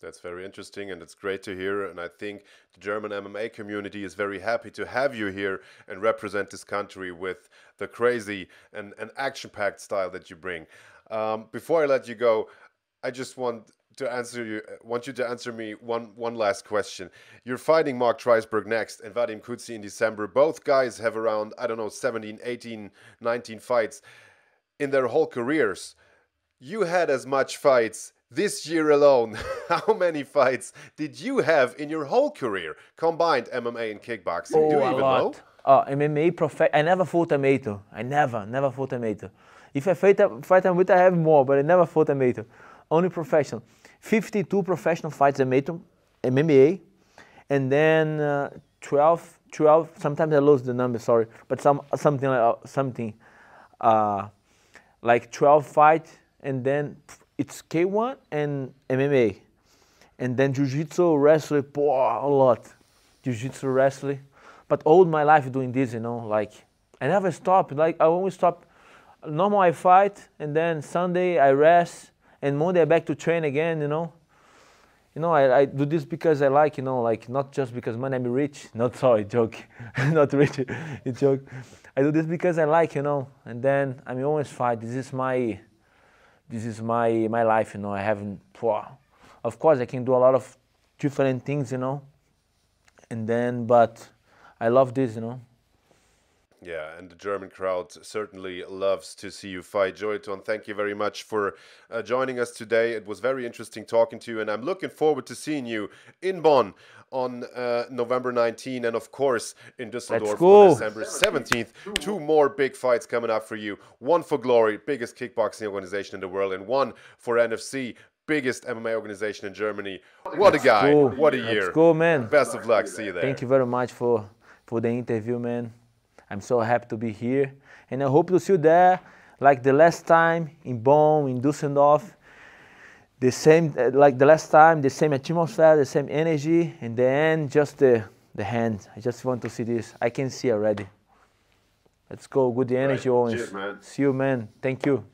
That's very interesting and it's great to hear. And I think the German MMA community is very happy to have you here and represent this country with the crazy and, and action packed style that you bring. Um, before I let you go, I just want to answer you want you to answer me one one last question. You're fighting Mark Treisberg next and Vadim Kutsi in December. Both guys have around, I don't know, 17, 18, 19 fights in their whole careers you had as much fights this year alone. <laughs> How many fights did you have in your whole career, combined MMA and kickboxing?
Oh,
Do you
a
even
lot.
know?
Uh, MMA prof- I never fought a Mato. I never, never fought a Mato. If I fight a, fight Mato, I have more, but I never fought a Mato. Only professional. 52 professional fights a Mato, MMA, and then uh, 12, 12. Sometimes I lose the number, sorry, but some something like uh, something uh, like 12 fights and then it's K1 and MMA, and then Jiu-Jitsu, wrestling, a lot, Jiu-Jitsu, wrestling, but all my life doing this, you know, like I never stop. Like I always stop. Normal I fight, and then Sunday I rest, and Monday I back to train again, you know. You know, I, I do this because I like, you know, like not just because money I'm rich. <laughs> Not sorry, joke, <laughs> not rich, it's <laughs> joke. I do this because I like, you know, and then I'm always fight. This is my this is my my life you know i haven't wow. of course i can do a lot of different things you know and then but i love this you know
yeah, and the German crowd certainly loves to see you fight. Joyton, thank you very much for uh, joining us today. It was very interesting talking to you, and I'm looking forward to seeing you in Bonn on uh, November 19 and, of course, in Düsseldorf on December 17th. Two more big fights coming up for you. One for Glory, biggest kickboxing organization in the world, and one for NFC, biggest MMA organization in Germany. What a guy. What a year.
Let's go, man.
Best of luck. See you there.
Thank you very much for, for the interview, man. I'm so happy to be here. And I hope to see you there like the last time in Bonn, in Düsseldorf. The same, uh, like the last time, the same atmosphere, the same energy. and then just the, the hand. I just want to see this. I can see already. Let's go. Good energy, right. always.
Cheers, man.
See you, man. Thank you.